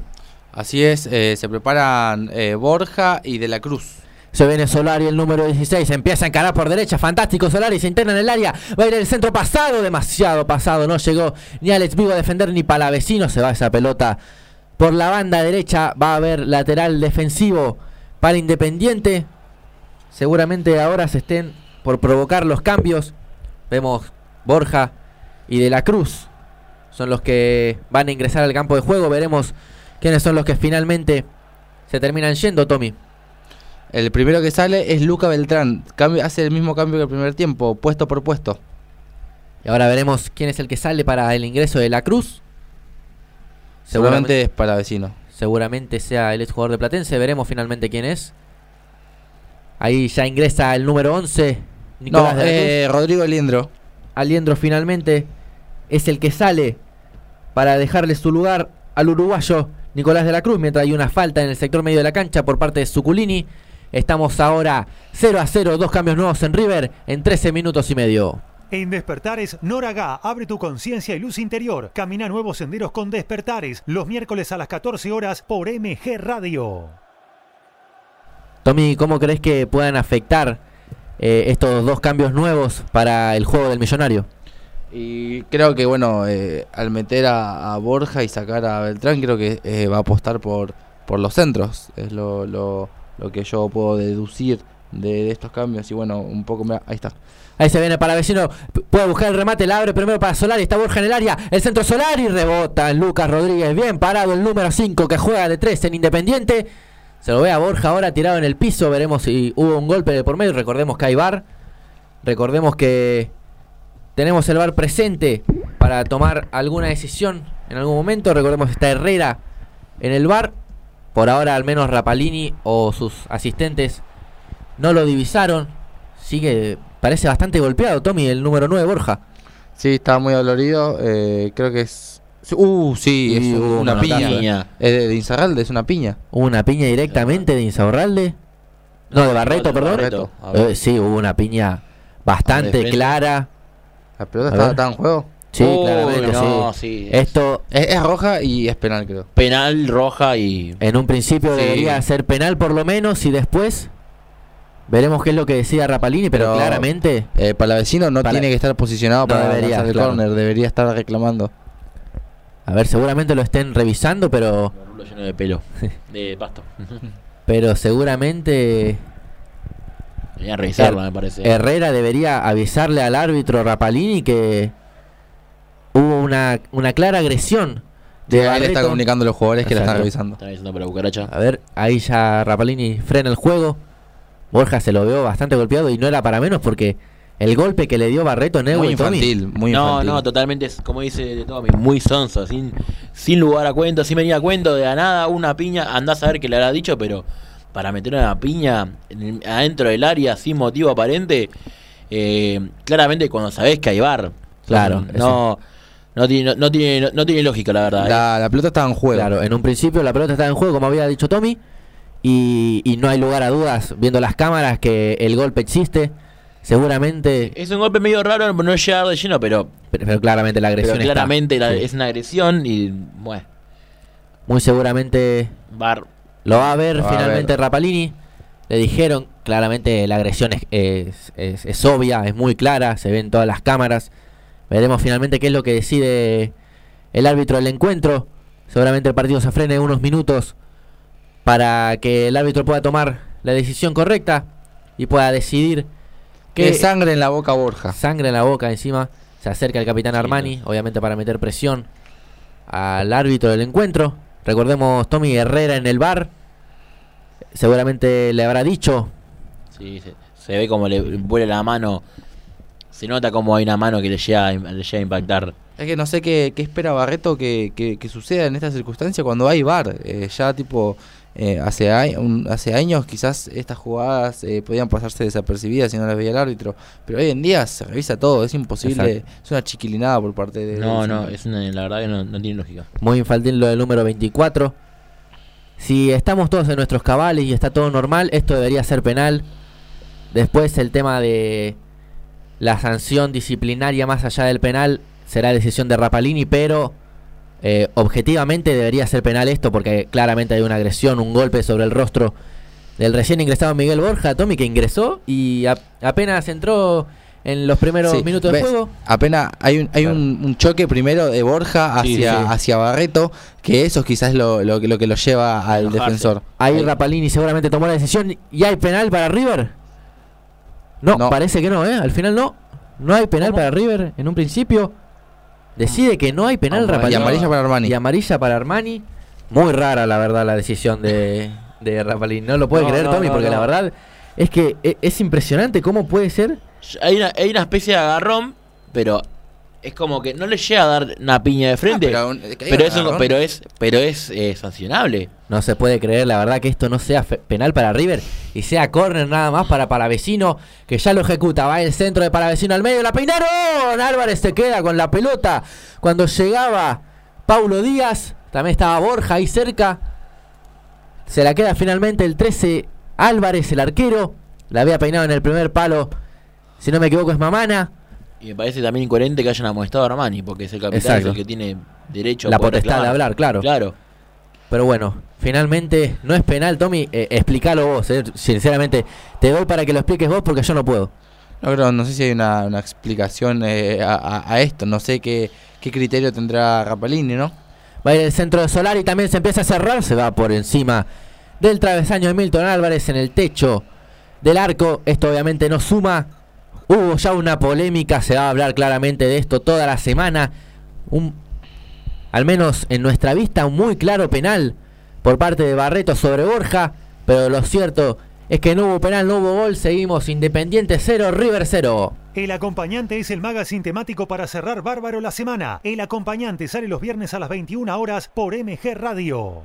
[SPEAKER 4] Así es, eh, se preparan eh, Borja y De la Cruz.
[SPEAKER 2] Se viene Solari, el número 16. Empieza a encarar por derecha. Fantástico Solari. Se interna en el área. Va a ir el centro pasado. Demasiado pasado. No llegó ni Alex Vigo a defender ni Palavecino. Se va esa pelota por la banda derecha. Va a haber lateral defensivo para Independiente. Seguramente ahora se estén por provocar los cambios. Vemos Borja y De la Cruz. Son los que van a ingresar al campo de juego. Veremos quiénes son los que finalmente se terminan yendo, Tommy.
[SPEAKER 4] El primero que sale es Luca Beltrán. Cambio, hace el mismo cambio que el primer tiempo, puesto por puesto.
[SPEAKER 2] Y ahora veremos quién es el que sale para el ingreso de la Cruz.
[SPEAKER 4] Seguramente es para vecino.
[SPEAKER 2] seguramente sea el ex jugador de Platense. Veremos finalmente quién es. Ahí ya ingresa el número 11. Nicolás
[SPEAKER 4] No,
[SPEAKER 2] de la Cruz.
[SPEAKER 4] eh, Rodrigo Liendro.
[SPEAKER 2] Aliendro finalmente es el que sale para dejarle su lugar al uruguayo Nicolás de la Cruz. Mientras hay una falta en el sector medio de la cancha por parte de Suculini. Estamos ahora 0 a 0, dos cambios nuevos en River en 13 minutos y medio.
[SPEAKER 1] En Despertares, Noraga, abre tu conciencia y luz interior. Camina nuevos senderos con Despertares, los miércoles a las 14 horas por MG Radio.
[SPEAKER 2] Tommy, ¿cómo crees que puedan afectar eh, estos dos cambios nuevos para el juego del millonario?
[SPEAKER 4] Y creo que, bueno, eh, al meter a, a Borja y sacar a Beltrán, creo que eh, va a apostar por, por los centros. Es lo, lo, lo que yo puedo deducir de, de estos cambios. Y bueno, un poco me... Ahí está.
[SPEAKER 2] Ahí se viene para vecino, puede buscar el remate, la abre primero para Solari, está Borja en el área, el centro Solari rebota Lucas Rodríguez, bien parado el número 5 que juega de 3 en Independiente. Se lo ve a Borja ahora tirado en el piso, veremos si hubo un golpe de por medio, recordemos que hay VAR, recordemos que tenemos el VAR presente para tomar alguna decisión en algún momento, recordemos que está Herrera en el VAR, por ahora al menos Rapalini o sus asistentes no lo divisaron, sigue, parece bastante golpeado Tommy, el número 9 Borja.
[SPEAKER 4] Sí, estaba muy dolorido. eh, creo que es... Uh, sí, es una
[SPEAKER 2] un
[SPEAKER 4] piña.
[SPEAKER 3] piña.
[SPEAKER 4] Es de, de Insaurralde, es una piña.
[SPEAKER 2] Hubo una piña directamente de Insaurralde. No, de Barreto, perdón.
[SPEAKER 3] Barreto.
[SPEAKER 2] Eh, sí, hubo una piña bastante clara.
[SPEAKER 4] ¿La pelota estaba, estaba en juego?
[SPEAKER 2] Sí, claramente,
[SPEAKER 3] no,
[SPEAKER 2] sí.
[SPEAKER 3] sí.
[SPEAKER 2] Esto
[SPEAKER 4] Es, es roja y es penal, creo.
[SPEAKER 3] Penal, roja y.
[SPEAKER 2] en un principio
[SPEAKER 4] Sí.
[SPEAKER 2] debería ser penal por lo menos y después Veremos qué es lo que decida Rapalini, pero,
[SPEAKER 4] Pero-
[SPEAKER 2] claramente
[SPEAKER 4] Eh, Palavecino no tiene que estar posicionado
[SPEAKER 2] No
[SPEAKER 4] para
[SPEAKER 2] debería,
[SPEAKER 4] el
[SPEAKER 2] claro.
[SPEAKER 4] córner, debería estar reclamando.
[SPEAKER 2] A ver, seguramente lo estén revisando, pero,
[SPEAKER 3] Un rulo lleno de pelo. *laughs* De pasto.
[SPEAKER 2] pero seguramente
[SPEAKER 3] Deberían revisarlo,
[SPEAKER 2] Her-
[SPEAKER 3] me parece.
[SPEAKER 2] Herrera debería avisarle al árbitro Rapalini que hubo una, una clara agresión de
[SPEAKER 4] está
[SPEAKER 2] Barreto.
[SPEAKER 4] comunicando a los jugadores que la están revisando.
[SPEAKER 3] Están diciendo para cucaracha.
[SPEAKER 2] A ver, ahí ya Rapalini frena el juego. Borja se lo veo bastante golpeado y no era para menos porque el golpe que le dio Barreto Neu
[SPEAKER 4] Muy
[SPEAKER 2] y Tommy,
[SPEAKER 4] infantil, muy
[SPEAKER 3] no,
[SPEAKER 4] infantil.
[SPEAKER 3] no, totalmente, es como dice Tommy, muy sonso, sin, sin lugar a cuento, sin venir a cuento, de la nada, una piña, andás a ver qué le habrá dicho, pero para meter una piña en el- adentro del área sin motivo aparente, eh, claramente cuando sabés que hay bar.
[SPEAKER 2] Claro,
[SPEAKER 3] no, no, tiene, no, no tiene, no, no tiene lógica, la verdad. ¿eh?
[SPEAKER 4] La, la pelota estaba en juego.
[SPEAKER 2] Claro, en un principio la pelota estaba en juego, como había dicho Tommy, y, y no hay lugar a dudas, viendo las cámaras, que el golpe existe. Seguramente,
[SPEAKER 3] Es un golpe medio raro, no es llegar de lleno, pero,
[SPEAKER 2] pero, pero claramente la
[SPEAKER 3] pero
[SPEAKER 2] agresión está.
[SPEAKER 3] claramente la-
[SPEAKER 2] Sí.
[SPEAKER 3] es una agresión y, bueno,
[SPEAKER 2] Muy seguramente
[SPEAKER 3] bar.
[SPEAKER 2] lo va a ver
[SPEAKER 4] a
[SPEAKER 2] finalmente
[SPEAKER 4] ver.
[SPEAKER 2] Rapalini. Le dijeron, claramente la agresión es, es, es- es obvia, es muy clara, se ven todas las cámaras. Veremos finalmente qué es lo que decide el árbitro del encuentro. Seguramente el partido se frene unos minutos para que el árbitro pueda tomar la decisión correcta y pueda decidir
[SPEAKER 4] Que sangre en la boca Borja.
[SPEAKER 2] sangre en la boca encima. Se acerca el capitán Armani, obviamente para meter presión al árbitro del encuentro. Recordemos Tommy Herrera en el bar. Seguramente le habrá dicho.
[SPEAKER 3] Sí, se, se ve como le vuela la mano. Se nota como hay una mano que le llega, a- le llega a impactar.
[SPEAKER 4] Es que no sé qué, qué espera Barreto que, que- que suceda en esta circunstancia cuando hay VAR. Eh, ya tipo, eh, hace, a- un- hace años quizás estas jugadas eh, podían pasarse desapercibidas si no las veía el árbitro. Pero hoy en día se revisa todo, es imposible.
[SPEAKER 2] Exacto.
[SPEAKER 4] Es una chiquilinada por parte de...
[SPEAKER 3] No, no, es una- la verdad que no, no tiene lógica.
[SPEAKER 2] Muy infantil lo del número 24. Si estamos todos en nuestros cabales y está todo normal, esto debería ser penal. Después el tema de la sanción disciplinaria más allá del penal será decisión de Rapalini, pero eh, objetivamente debería ser penal esto porque claramente hay una agresión, un golpe sobre el rostro del recién ingresado Miguel Borja, Tommy, que ingresó y a- apenas entró en los primeros
[SPEAKER 4] Sí,
[SPEAKER 2] minutos del
[SPEAKER 4] ves,
[SPEAKER 2] juego.
[SPEAKER 4] Apenas hay un, hay un, un choque primero de Borja hacia,
[SPEAKER 3] sí.
[SPEAKER 4] hacia Barreto, que eso quizás es lo, lo, que- lo que lo lleva al
[SPEAKER 3] Enojarse.
[SPEAKER 4] defensor.
[SPEAKER 2] Ahí
[SPEAKER 4] Ahí-
[SPEAKER 2] Rapalini seguramente tomó la decisión. ¿Y hay penal para River? No,
[SPEAKER 4] No.
[SPEAKER 2] parece que no, ¿eh? Al final no. No hay penal
[SPEAKER 3] ¿Cómo?
[SPEAKER 2] para River en un principio. Decide que no hay penal
[SPEAKER 3] Amarilla.
[SPEAKER 2] Rapalini.
[SPEAKER 4] Y amarilla para Armani.
[SPEAKER 2] Y amarilla para Armani. Muy rara, la verdad, la decisión de, de Rapalini. No lo puede
[SPEAKER 3] No,
[SPEAKER 2] creer,
[SPEAKER 3] no,
[SPEAKER 2] Tommy,
[SPEAKER 3] no,
[SPEAKER 2] porque
[SPEAKER 3] no.
[SPEAKER 2] la verdad es que e- es impresionante cómo puede ser.
[SPEAKER 3] Hay una, hay una especie de agarrón, pero es como que no le llega a dar una piña de frente.
[SPEAKER 4] Ah,
[SPEAKER 3] pero,
[SPEAKER 4] que haya
[SPEAKER 3] eso, pero es, pero es eh, sancionable.
[SPEAKER 2] No se puede creer, la verdad, que esto no sea penal para River y sea córner nada más para Palavecino, que ya lo ejecuta. Va el centro de Palavecino al medio, la peinaron. Álvarez se queda con la pelota. Cuando llegaba Paulo Díaz, también estaba Borja ahí cerca. Se la queda finalmente el 13 Álvarez, el arquero. La había peinado en el primer palo, si no me equivoco, es Mamana.
[SPEAKER 3] Y me parece también incoherente que hayan amonestado a Armani, porque es el capitán, es el que tiene derecho a
[SPEAKER 2] La
[SPEAKER 3] poder
[SPEAKER 2] potestad de hablar, claro.
[SPEAKER 3] Claro.
[SPEAKER 2] Pero bueno, finalmente no es penal, Tommy. Eh, explícalo vos, eh. sinceramente. Te doy para que lo expliques vos porque yo no puedo.
[SPEAKER 4] No, creo, no sé si hay una, una explicación eh, a, esto. No sé qué, qué criterio tendrá Rapalini, ¿no?
[SPEAKER 2] Va a ir el centro de Solari, también se empieza a cerrar, se va por encima del travesaño de Milton Álvarez en el techo del arco. Esto obviamente no suma. Hubo ya una polémica, se va a hablar claramente de esto toda la semana. Un, al menos en nuestra vista, un muy claro penal por parte de Barreto sobre Borja. Pero lo cierto es que no hubo penal, no hubo gol. Seguimos Independiente 0, River 0.
[SPEAKER 1] El acompañante es el magazine temático para cerrar bárbaro la semana. El acompañante sale los viernes a las 21 horas por MG Radio.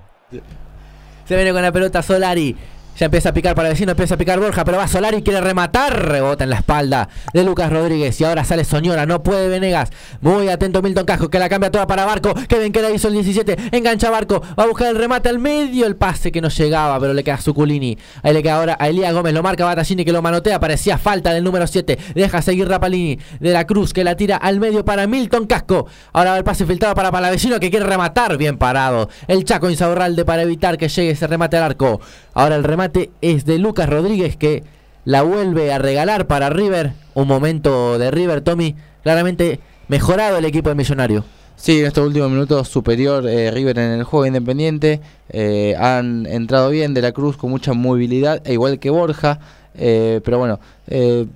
[SPEAKER 2] Se viene con la pelota Solari. Ya empieza a picar para el vecino, empieza a picar Borja, pero va Solari, quiere rematar, rebota en la espalda de Lucas Rodríguez y ahora sale Soñora, no puede Venegas. Muy atento Milton Casco, que la cambia toda para Barco, que ven que la hizo el 17, engancha Barco, va a buscar el remate al medio, el pase que no llegaba, pero le queda a Zuculini. Ahí le queda ahora a Elías Gómez, lo marca Batallini que lo manotea, parecía falta del número 7, deja seguir Rapalini de la Cruz, que la tira al medio para Milton Casco. Ahora va el pase filtrado para Palavecino que quiere rematar, bien parado. El Chaco Insaurralde para evitar que llegue ese remate al arco. Ahora el remate es de Lucas Rodríguez que la vuelve a regalar para River. Un momento de River, Tommy. Claramente mejorado el equipo de Millonario.
[SPEAKER 4] Sí, en estos últimos minutos superior eh, River en el juego independiente. eh, han entrado bien de la Cruz con mucha movilidad, e igual que Borja. eh, pero bueno, eh,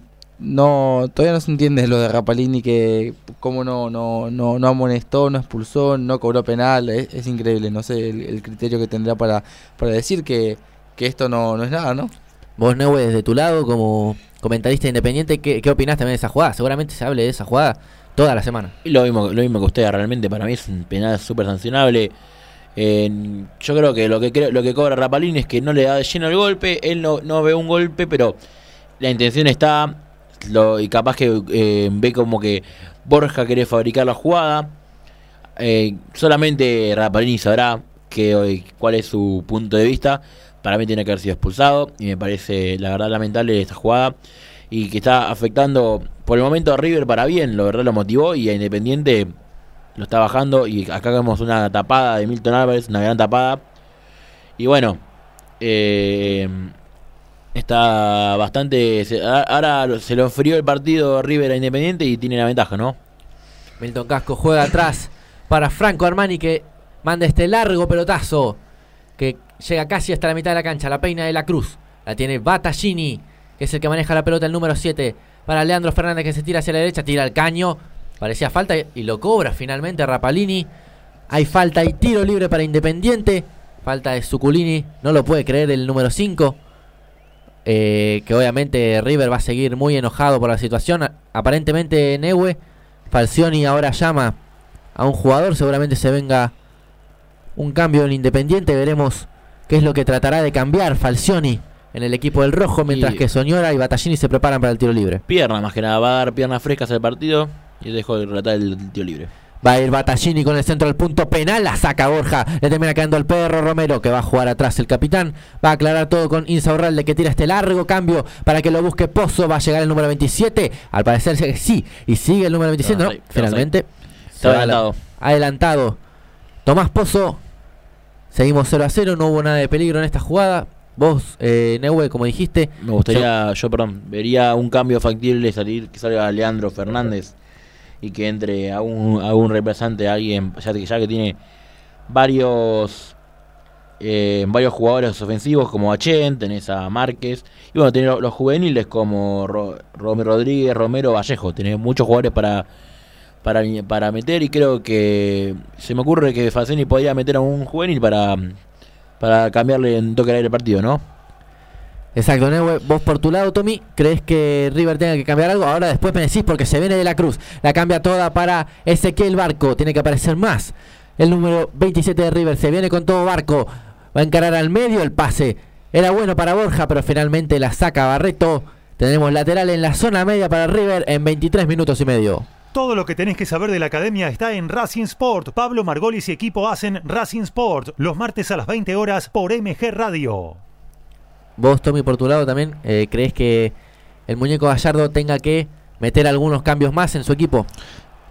[SPEAKER 4] no todavía no se entiende lo de Rapalini que cómo no, no, no, no amonestó, no expulsó, no cobró penal. Es, increíble, no sé el, el criterio que tendrá para, para decir que, que esto no, no es nada, ¿no?
[SPEAKER 2] Vos, Neue, desde tu lado, como comentarista independiente, ¿qué, qué opinás también de esa jugada? Seguramente se hable de esa jugada toda la semana.
[SPEAKER 3] Y lo mismo, lo mismo que usted, realmente para mí es un penal súper sancionable. Eh, yo creo que lo que creo- lo que cobra Rapalini es que no le da de lleno el golpe, él no, no ve un golpe, pero la intención está, lo, y capaz que eh, ve como que Borja quiere fabricar la jugada. Eh, solamente Rapalini sabrá que, cuál es su punto de vista. Para mí tiene que haber sido expulsado y me parece la verdad lamentable esta jugada y que está afectando por el momento a River para bien, lo verdad lo motivó y a Independiente lo está bajando y acá vemos una tapada de Milton Álvarez, una gran tapada. Y bueno, eh, está bastante... ahora se lo enfrió el partido River a Independiente y tiene la ventaja, ¿no?
[SPEAKER 2] Milton Casco juega atrás para Franco Armani que manda este largo pelotazo que llega casi hasta la mitad de la cancha. La peina de la Cruz. La tiene Battaglini, que es el que maneja la pelota, el número 7. Para Leandro Fernández que se tira hacia la derecha, tira el caño. Parecía falta y lo cobra finalmente Rapalini. Hay falta y tiro libre para Independiente. Falta de Suculini, no lo puede creer el número 5. Eh, que obviamente River va a seguir muy enojado por la situación. Aparentemente Neue, Falcioni ahora llama a un jugador. Seguramente se venga un cambio en Independiente. Veremos qué es lo que tratará de cambiar Falcioni en el equipo del rojo. Mientras
[SPEAKER 3] Y-
[SPEAKER 2] que Soñora y Battaglini se preparan para el tiro libre.
[SPEAKER 3] Pierna más que nada, va a dar piernas frescas al partido y dejó de relatar el tiro libre.
[SPEAKER 2] Va a ir Battaglini con el centro del punto penal. La saca Borja. Le termina quedando el perro Romero que va a jugar atrás el capitán. Va a aclarar todo con Insaurralde que tira este largo cambio para que lo busque Pozo. Va a llegar el número 27. Al parecer sí. Y sigue el número 27. No, finalmente.
[SPEAKER 3] Está adelantado.
[SPEAKER 2] adelantado. Tomás Pozo. Seguimos 0 a 0. No hubo nada de peligro en esta jugada. Vos, eh, Neue, como dijiste.
[SPEAKER 3] Me gustaría, yo perdón, vería un cambio factible salir que salga Leandro Fernández y que entre a un, a un reemplazante, a alguien, ya que, ya que tiene varios eh, varios jugadores ofensivos como a Chen, tenés a Márquez, y bueno, tenés los, los juveniles como Ro- Romero Rodríguez, Romero Vallejo, tenés muchos jugadores para, para, meter y creo que se me ocurre que Faceni podría meter a un juvenil para, para cambiarle un toque al aire el partido, ¿no?
[SPEAKER 2] Exacto, Neue, vos por tu lado, Tommy, ¿crees que River tenga que cambiar algo? Ahora después me decís porque se viene de la cruz. La cambia toda para Ezequiel Barco. Tiene que aparecer más. El número 27 de River se viene con todo Barco. Va a encarar al medio el pase. Era bueno para Borja, pero finalmente la saca Barreto. Tenemos lateral en la zona media para River en 23 minutos y medio.
[SPEAKER 1] Todo lo que tenés que saber de la academia está en Racing Sport. Pablo Margolis y equipo hacen Racing Sport los martes a las 20 horas por MG Radio.
[SPEAKER 2] Vos, Tommy, por tu lado también, eh, ¿crees que el muñeco Gallardo tenga que meter algunos cambios más en su equipo?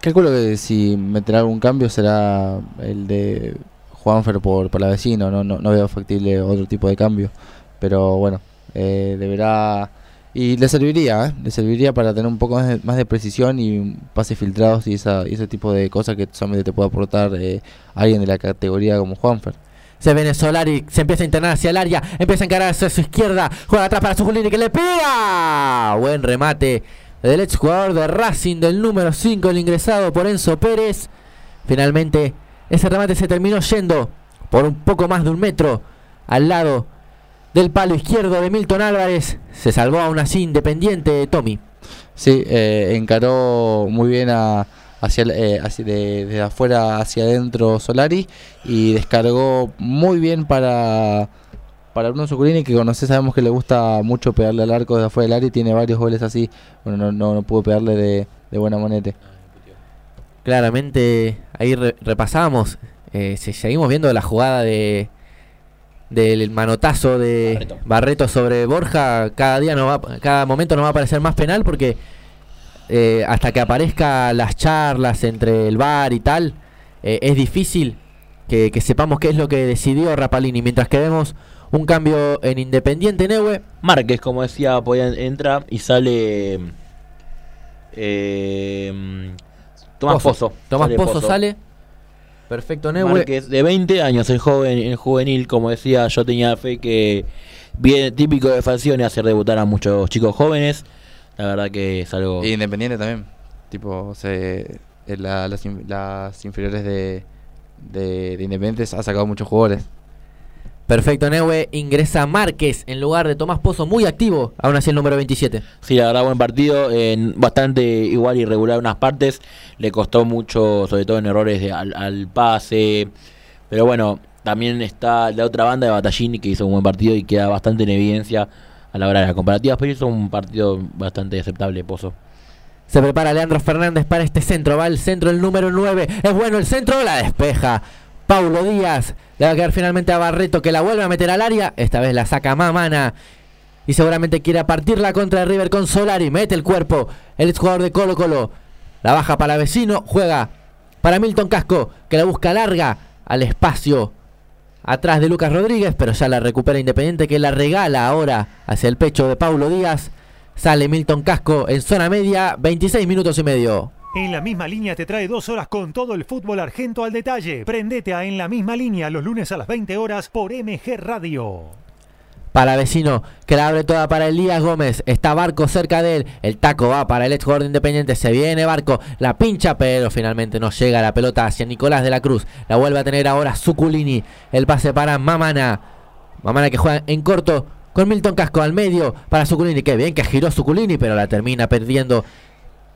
[SPEAKER 4] Calculo que si meterá algún cambio será el de Juanfer por, por la vecino, no, no, no veo factible otro tipo de cambio. Pero bueno, eh, deberá... Y le serviría, ¿eh? le serviría para tener un poco más de, precisión y pases filtrados y, ese tipo de cosas que solamente te puede aportar eh, alguien de la categoría como Juanfer.
[SPEAKER 2] Se viene Solari, se empieza a internar hacia el área, empieza a encarar hacia su izquierda, juega atrás para Suculini que le pega. Buen remate del ex jugador de Racing del número 5, el ingresado por Enzo Pérez. Finalmente, ese remate se terminó yendo por un poco más de un metro al lado del palo izquierdo de Milton Álvarez. Se salvó aún así Independiente Tommy.
[SPEAKER 4] Sí, eh, encaró muy bien a, hacia, eh, hacia de, desde afuera hacia adentro Solari y descargó muy bien para para Bruno Zuculini que conoce sabemos que le gusta mucho pegarle al arco desde afuera del área y tiene varios goles así. Bueno, no, no, no pudo pegarle de, de buena monete.
[SPEAKER 2] Claramente ahí re- repasábamos, eh, si seguimos viendo la jugada de del manotazo de
[SPEAKER 3] Barreto.
[SPEAKER 2] Barreto. sobre Borja, cada día no va, cada momento nos va a parecer más penal porque eh, hasta que aparezca las charlas entre el bar y tal, eh, es difícil que, que sepamos qué es lo que decidió Rapalini, mientras que vemos Un cambio en Independiente Neue.
[SPEAKER 3] Márquez, como decía, entra y sale. eh, Tomás Pozo.
[SPEAKER 2] Tomás
[SPEAKER 3] Sale
[SPEAKER 2] Pozo, sale. Perfecto, Neue.
[SPEAKER 3] Márquez, de 20 años, el joven, el juvenil, como decía, yo tenía fe que bien típico de Falcione hacer debutar a muchos chicos jóvenes. La verdad que es algo.
[SPEAKER 4] Y Independiente también. Tipo, se, en la- las, las inferiores de, de, de Independiente ha sacado muchos jugadores.
[SPEAKER 2] Perfecto, Neue. Ingresa Márquez en lugar de Tomás Pozo, muy activo. Aún así el número 27.
[SPEAKER 3] Sí, la verdad, buen partido. bastante igual irregular en unas partes. Le costó mucho, sobre todo en errores de- al, al pase. Pero bueno, también está la otra banda de Batallini que hizo un buen partido y queda bastante en evidencia a la hora de las comparativas. Pero hizo un partido bastante aceptable, Pozo.
[SPEAKER 2] Se prepara Leandro Fernández para este centro. Va el centro, el número 9. Es bueno el centro, la despeja. Paulo Díaz. Le va a quedar finalmente a Barreto que la vuelve a meter al área. Esta vez la saca Mamana. Y seguramente quiere partir la contra de River con Solari. Mete el cuerpo. El exjugador de Colo Colo. La baja para vecino. Juega para Milton Casco. Que la busca larga al espacio. Atrás de Lucas Rodríguez. Pero ya la recupera Independiente. Que la regala ahora hacia el pecho de Paulo Díaz. Sale Milton Casco en zona media. 26 minutos y medio.
[SPEAKER 1] En la misma línea te trae dos horas con todo el fútbol argento al detalle. Prendete a En la misma línea los lunes a las 20 horas por MG Radio.
[SPEAKER 2] Para vecino, que la abre toda para Elías Gómez. Está Barco cerca de él. El taco va para el ex Independiente. Se viene Barco. La pincha, pero finalmente no llega la pelota hacia Nicolás de la Cruz. La vuelve a tener ahora Zuculini. El pase para Mamana. Mamana que juega en corto con Milton Casco al medio para Zuculini. Qué bien que giró Zuculini, pero la termina perdiendo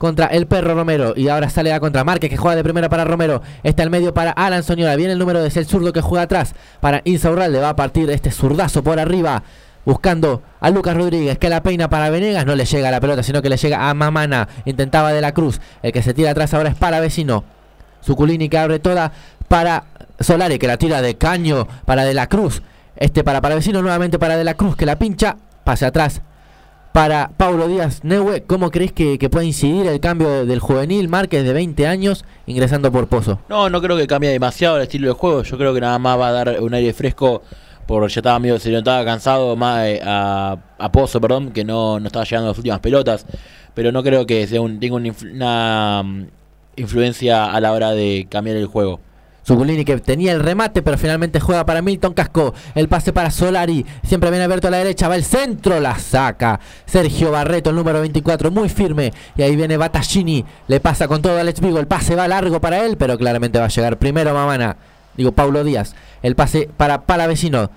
[SPEAKER 2] contra el perro Romero. Y ahora sale a contra Márquez que juega de primera para Romero. Está el medio para Alan Soñora. Viene el número de el zurdo que juega atrás para Insaurralde. Va a partir este zurdazo por arriba. Buscando a Lucas Rodríguez que la peina para Venegas. No le llega la pelota, sino que le llega a Mamana. Intentaba de la Cruz. El que se tira atrás ahora es para Vecino. Zuculini que abre toda para Solari que la tira de caño para De la Cruz. Este para para Vecino nuevamente para De la Cruz que la pincha. Pase atrás para Paulo Díaz Neue. ¿Cómo crees que, puede incidir el cambio del juvenil Márquez de 20 años ingresando por Pozo?
[SPEAKER 3] No, no creo que cambie demasiado el estilo de juego. Yo creo que nada más va a dar un aire fresco. Por ya estaba medio, se notaba cansado más eh, a, Pozo, perdón, que no, no estaba llegando a las últimas pelotas. Pero no creo que sea un, tenga una, una, mm, influencia a la hora de cambiar el juego.
[SPEAKER 2] Zuculini que tenía el remate, pero finalmente juega para Milton Casco. El pase para Solari. Siempre viene abierto a la derecha. Va el centro. La saca. Sergio Barreto, el número 24. Muy firme. Y ahí viene Battaglini. Le pasa con todo a Alex Vigo. El pase va largo para él, pero claramente va a llegar primero Mamana. Digo, Paulo Díaz. El pase para Palavecino.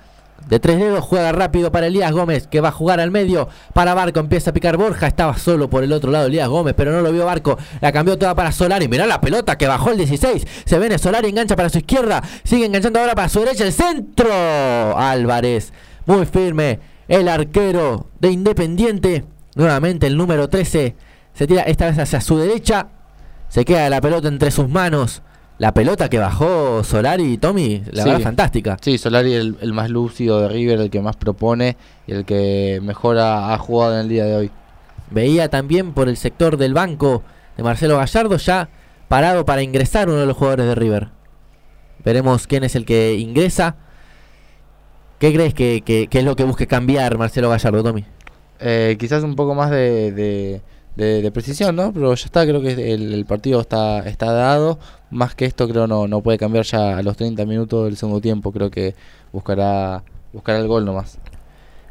[SPEAKER 2] De tres dedos juega rápido para Elías Gómez, que va a jugar al medio. Para Barco empieza a picar Borja. Estaba solo por el otro lado Elías Gómez, pero no lo vio Barco. La cambió toda para Solari. Mirá la pelota que bajó el 16. Se viene Solari, engancha para su izquierda. Sigue enganchando ahora para su derecha. El centro. Álvarez. Muy firme. El arquero de Independiente. Nuevamente el número 13. Se tira esta vez hacia su derecha. Se queda la pelota entre sus manos. La pelota que bajó Solari y Tommy, la
[SPEAKER 4] Sí.
[SPEAKER 2] verdad fantástica.
[SPEAKER 4] Sí, Solari el, el más lúcido de River, el que más propone y el que mejor ha, ha jugado en el día de hoy.
[SPEAKER 2] Veía también por el sector del banco de Marcelo Gallardo ya parado para ingresar uno de los jugadores de River. Veremos quién es el que ingresa. ¿Qué crees que, que- que es lo que busque cambiar Marcelo Gallardo, Tommy?
[SPEAKER 4] Eh, quizás un poco más de, de- de- de precisión, ¿no? Pero ya está, creo que el, el partido está, está dado. Más que esto creo no, no puede cambiar ya a los 30 minutos del segundo tiempo. Creo que buscará, buscará el gol nomás.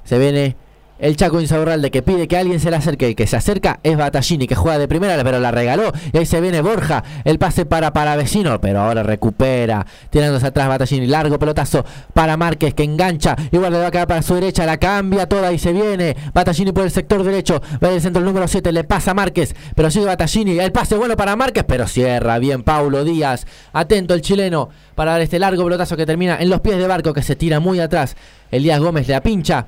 [SPEAKER 2] Se viene el Chaco Insaurralde que pide que alguien se le acerque. El que se acerca es Battaglini que juega de primera, pero la regaló. Y ahí se viene Borja. El pase para para vecino, pero ahora recupera. Tirándose atrás Battaglini. Largo pelotazo para Márquez que engancha. Igual le va a quedar para su derecha. La cambia toda y se viene. Battaglini por el sector derecho. Va el centro el número 7. Le pasa a Márquez. Pero sigue Battaglini. El pase bueno para Márquez, pero cierra bien Paulo Díaz. Atento el chileno para dar este largo pelotazo que termina en los pies de Barco que se tira muy atrás. Elías Gómez le pincha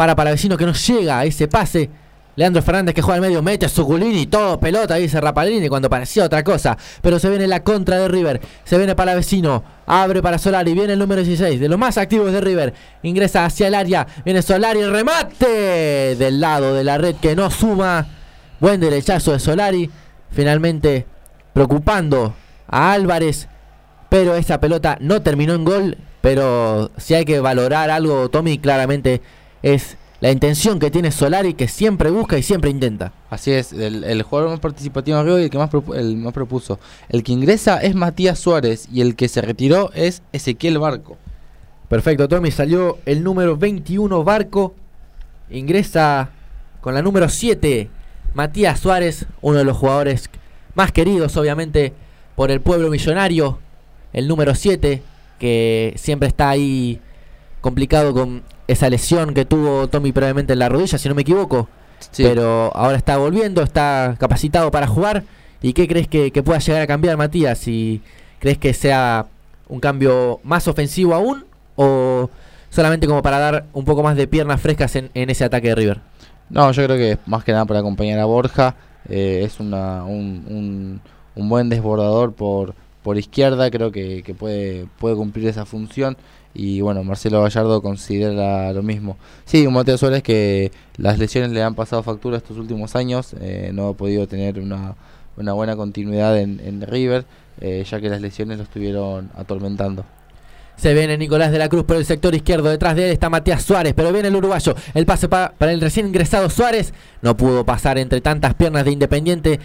[SPEAKER 2] para para vecino que no llega a ese pase. Leandro Fernández que juega al medio, mete a Zuculini, todo pelota, dice Rapalini cuando parecía otra cosa. Pero se viene la contra de River, se viene para vecino, abre para Solari, viene el número 16, de los más activos de River. Ingresa hacia el área, viene Solari, remate del lado de la red que no suma. Buen derechazo de Solari, finalmente preocupando a Álvarez. Pero esa pelota no terminó en gol Pero si hay que valorar algo, Tommy, claramente es la intención que tiene Solari, que siempre busca y siempre intenta.
[SPEAKER 4] Así es, el, el jugador más participativo arriba y el que más, propu- el más propuso. El que ingresa es Matías Suárez y el que se retiró es Ezequiel Barco.
[SPEAKER 2] Perfecto, Tommy, salió el número 21 Barco, ingresa con la número 7 Matías Suárez, uno de los jugadores más queridos obviamente por el pueblo millonario, el número 7 que siempre está ahí complicado con esa lesión que tuvo Tommy previamente en la rodilla, si no me equivoco,
[SPEAKER 4] Sí.
[SPEAKER 2] pero ahora está volviendo, está capacitado para jugar. ¿Y qué crees que, que pueda llegar a cambiar, Matías? Si crees que sea un cambio más ofensivo aún o solamente como para dar un poco más de piernas frescas en, en ese ataque de River.
[SPEAKER 4] No, yo creo que más que nada para acompañar a Borja. eh, es una, un, un- un buen desbordador por, por izquierda. Creo que, que puede, puede cumplir esa función. Y bueno, Marcelo Gallardo considera lo mismo. Sí, un Mateo Suárez que las lesiones le han pasado factura estos últimos años. eh, no ha podido tener una, una buena continuidad en, en River. eh, ya que las lesiones lo estuvieron atormentando.
[SPEAKER 2] Se viene Nicolás de la Cruz por el sector izquierdo. Detrás de él está Matías Suárez. Pero viene el uruguayo. El pase pa- para el recién ingresado Suárez. No pudo pasar entre tantas piernas de Independiente.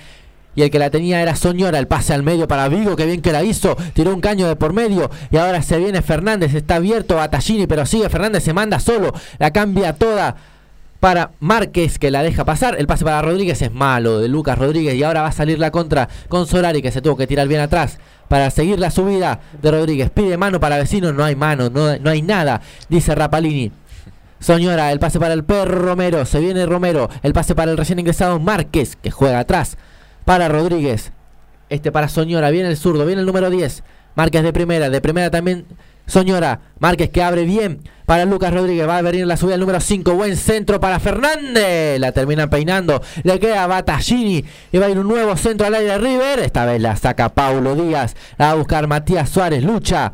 [SPEAKER 2] Y el que la tenía era Soñora. El pase al medio para Vigo. Que bien que la hizo. Tiró un caño de por medio. Y ahora se viene Fernández. Está abierto Batallini. Pero sigue Fernández. Se manda solo. La cambia toda para Márquez que la deja pasar. El pase para Rodríguez es malo de Lucas Rodríguez. Y ahora va a salir la contra con Solari que se tuvo que tirar bien atrás para seguir la subida de Rodríguez. Pide mano para vecino. No hay mano, no, no hay nada. Dice Rapalini. Soñora, el pase para el perro Romero. Se viene Romero. El pase para el recién ingresado Márquez que juega atrás. Para Rodríguez. Este para Soñora. Viene el zurdo. Viene el número 10. Márquez de primera. De primera también Soñora. Márquez que abre bien para Lucas Rodríguez. Va a venir la subida el número 5. Buen centro para Fernández. La terminan peinando. Le queda a Battaglini. Y va a ir un nuevo centro al aire de River. Esta vez la saca Paulo Díaz. La va a buscar Matías Suárez. Lucha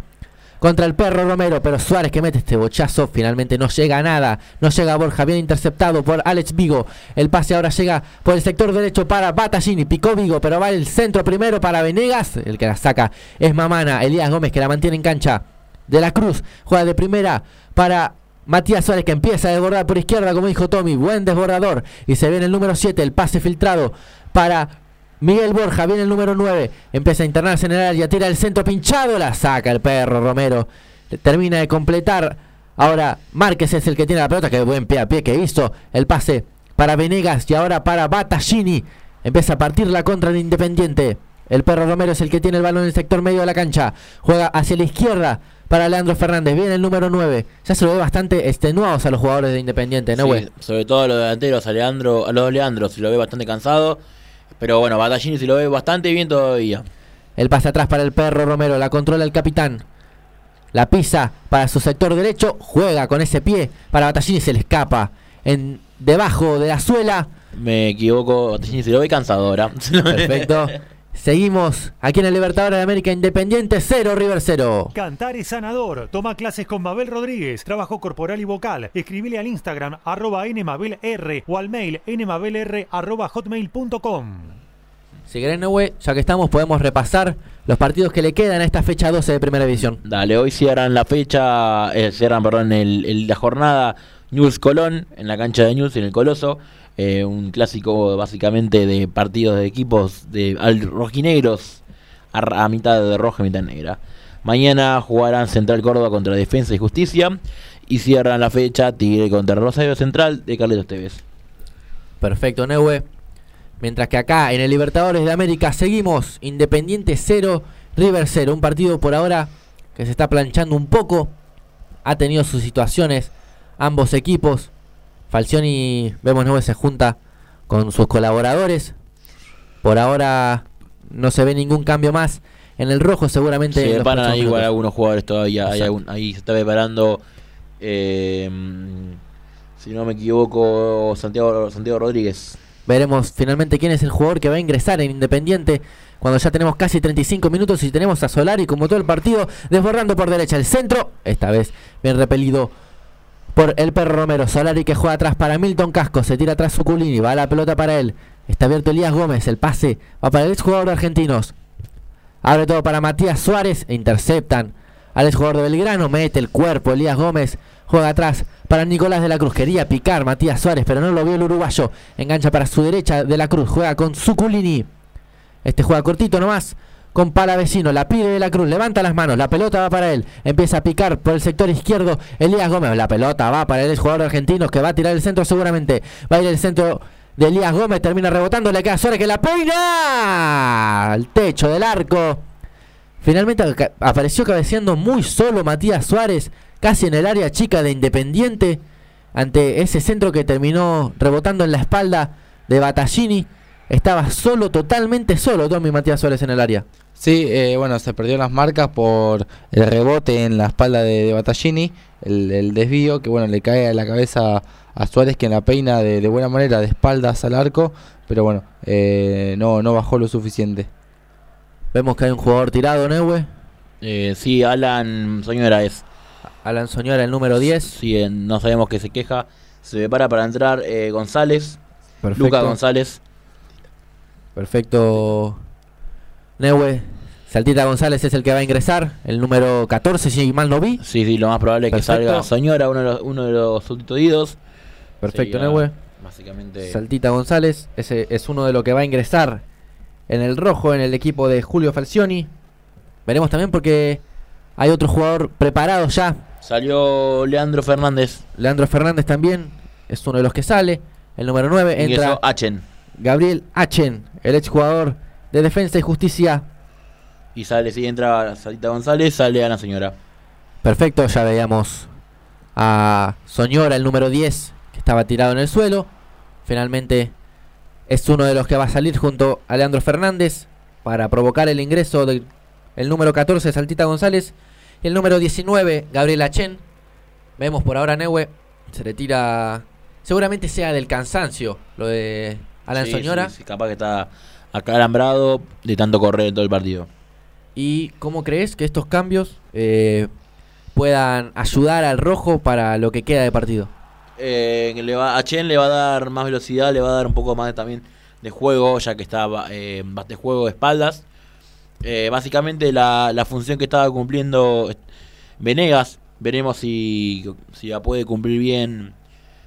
[SPEAKER 2] contra el perro Romero, pero Suárez que mete este bochazo, finalmente no llega a nada, no llega a Borja, bien interceptado por Alex Vigo, el pase ahora llega por el sector derecho para Battaglini, picó Vigo, pero va el centro primero para Venegas, el que la saca es Mamana, Elías Gómez que la mantiene en cancha, de la Cruz, juega de primera para Matías Suárez que empieza a desbordar por izquierda, como dijo Tommy, buen desbordador, y se viene el número 7, el pase filtrado para Miguel Borja, viene el número 9, empieza a internarse en el área, tira el centro pinchado, la saca el perro Romero, termina de completar. Ahora Márquez es el que tiene la pelota, que buen pie a pie que hizo el pase para Venegas y ahora para Battaglini. Empieza a partir la contra de Independiente. El perro Romero es el que tiene el balón en el sector medio de la cancha. Juega hacia la izquierda para Leandro Fernández. Viene el número 9. Ya se lo ve bastante extenuados a los jugadores de Independiente, ¿no,
[SPEAKER 3] Sí,
[SPEAKER 2] güey?
[SPEAKER 3] sobre todo a los delanteros, a Leandro, a los Leandro se lo ve bastante cansado. Pero bueno, Batallini se lo ve bastante bien todavía.
[SPEAKER 2] El pase atrás para el perro Romero, la controla el capitán. La pisa para su sector derecho, juega con ese pie para Battaglini se le escapa. En debajo de la suela.
[SPEAKER 3] Me equivoco, Batallini se lo ve cansado ahora. *laughs*
[SPEAKER 2] Perfecto. Seguimos aquí en el Libertadores de América Independiente 0 River 0.
[SPEAKER 1] Cantar es sanador. Toma clases con Mabel Rodríguez. Trabajo corporal y vocal. Escribile al Instagram arroba nmabelr o al mail nmabelr arroba hotmail.com.
[SPEAKER 2] Si querés, Nehue, ya que estamos, podemos repasar los partidos que le quedan a esta fecha 12 de Primera División.
[SPEAKER 3] Dale, hoy cierran la fecha, eh, cierran, perdón, el, el- la jornada News Colón en la cancha de News en el Coloso. Eh, un clásico básicamente de partidos de equipos de al- rojinegros a, mitad de roja y mitad negra. Mañana jugarán Central Córdoba contra Defensa y Justicia y cierran la fecha Tigre contra Rosario Central de Carlitos Tevez.
[SPEAKER 2] Perfecto, Nehue. Mientras que acá en el Libertadores de América seguimos Independiente 0, River 0. Un partido por ahora que se está planchando un poco. Ha tenido sus situaciones ambos equipos. Falcioni, vemos Nehue, se junta con sus colaboradores. Por ahora no se ve ningún cambio más. En el rojo seguramente...
[SPEAKER 3] Se preparan ahí igual algunos jugadores todavía. hay
[SPEAKER 2] Exacto.
[SPEAKER 3] algún- ahí se está preparando, eh, si no me equivoco, Santiago, Santiago Rodríguez.
[SPEAKER 2] Veremos finalmente quién es el jugador que va a ingresar en Independiente cuando ya tenemos casi 35 minutos y tenemos a Solari como todo el partido desbordando por derecha el centro, esta vez bien repelido por el perro Romero. Solari que juega atrás para Milton Casco, se tira atrás Suculini, va la pelota para él. Está abierto Elías Gómez, el pase va para el exjugador de Argentinos. Abre todo para Matías Suárez e interceptan al jugador de Belgrano, mete el cuerpo, Elías Gómez juega atrás para Nicolás de la Cruz, quería picar Matías Suárez, pero no lo vio el uruguayo, engancha para su derecha de la Cruz, juega con Suculini, este juega cortito nomás, con Palavecino, la pide de la Cruz, levanta las manos, la pelota va para él, empieza a picar por el sector izquierdo, Elías Gómez, la pelota va para él, es jugador argentino que va a tirar el centro seguramente, va a ir el centro de Elías Gómez, termina rebotando, le queda Suárez que la peina al techo del arco. Finalmente apareció cabeceando muy solo Matías Suárez, casi en el área chica de Independiente, ante ese centro que terminó rebotando en la espalda de Battaglini. Estaba solo, totalmente solo, Tommy Matías Suárez en el área.
[SPEAKER 4] Sí, eh, bueno, se perdió las marcas por el rebote en la espalda de, de Battaglini, el, el desvío que bueno le cae a la cabeza a Suárez que en la peina de, de buena manera de espaldas al arco, pero bueno, eh, no, no bajó lo suficiente.
[SPEAKER 2] Vemos que hay un jugador tirado, Neue.
[SPEAKER 3] Eh, sí, Alan Soñora es.
[SPEAKER 2] Alan Soñora, el número 10.
[SPEAKER 3] Sí, eh, no sabemos que se queja. Se prepara para entrar eh, González.
[SPEAKER 2] Perfecto.
[SPEAKER 3] Luca González.
[SPEAKER 2] Perfecto. Neue. Saltita González es el que va a ingresar. El número 14, si mal no vi.
[SPEAKER 3] Sí, sí, lo más probable es que salga Soñora, uno de los, uno de los sustituidos.
[SPEAKER 2] Perfecto,
[SPEAKER 3] Sería
[SPEAKER 2] Neue.
[SPEAKER 3] Básicamente.
[SPEAKER 2] Saltita González. Ese es uno de los que va a ingresar en el rojo en el equipo de Julio Falcioni. Veremos también porque hay otro jugador preparado ya.
[SPEAKER 3] Salió Leandro Fernández.
[SPEAKER 2] Leandro Fernández también es uno de los que sale. El número 9 entra
[SPEAKER 3] Achen.
[SPEAKER 2] Gabriel Achen, el exjugador de Defensa y Justicia.
[SPEAKER 3] Y sale, sí, entra Salita González, sale Ana Señora.
[SPEAKER 2] Perfecto, ya veíamos a Soñora, el número 10, que estaba tirado en el suelo. Finalmente es uno de los que va a salir junto a Leandro Fernández para provocar el ingreso del el número 14, Saltita González. Y el número 19, Gabriel Achen. Vemos por ahora Neue, se le tira... Seguramente sea del cansancio lo de Alan
[SPEAKER 3] Sí,
[SPEAKER 2] Soñora.
[SPEAKER 3] sí, sí, capaz que está acalambrado de tanto correr en todo el partido.
[SPEAKER 2] ¿Y cómo crees que estos cambios eh, puedan ayudar al rojo para lo que queda de partido?
[SPEAKER 3] Eh, le va, a Chen le va a dar más velocidad, le va a dar un poco más también de juego, ya que está eh, de juego de espaldas. Eh, básicamente la, la función que estaba cumpliendo Venegas, veremos si, si la puede cumplir bien,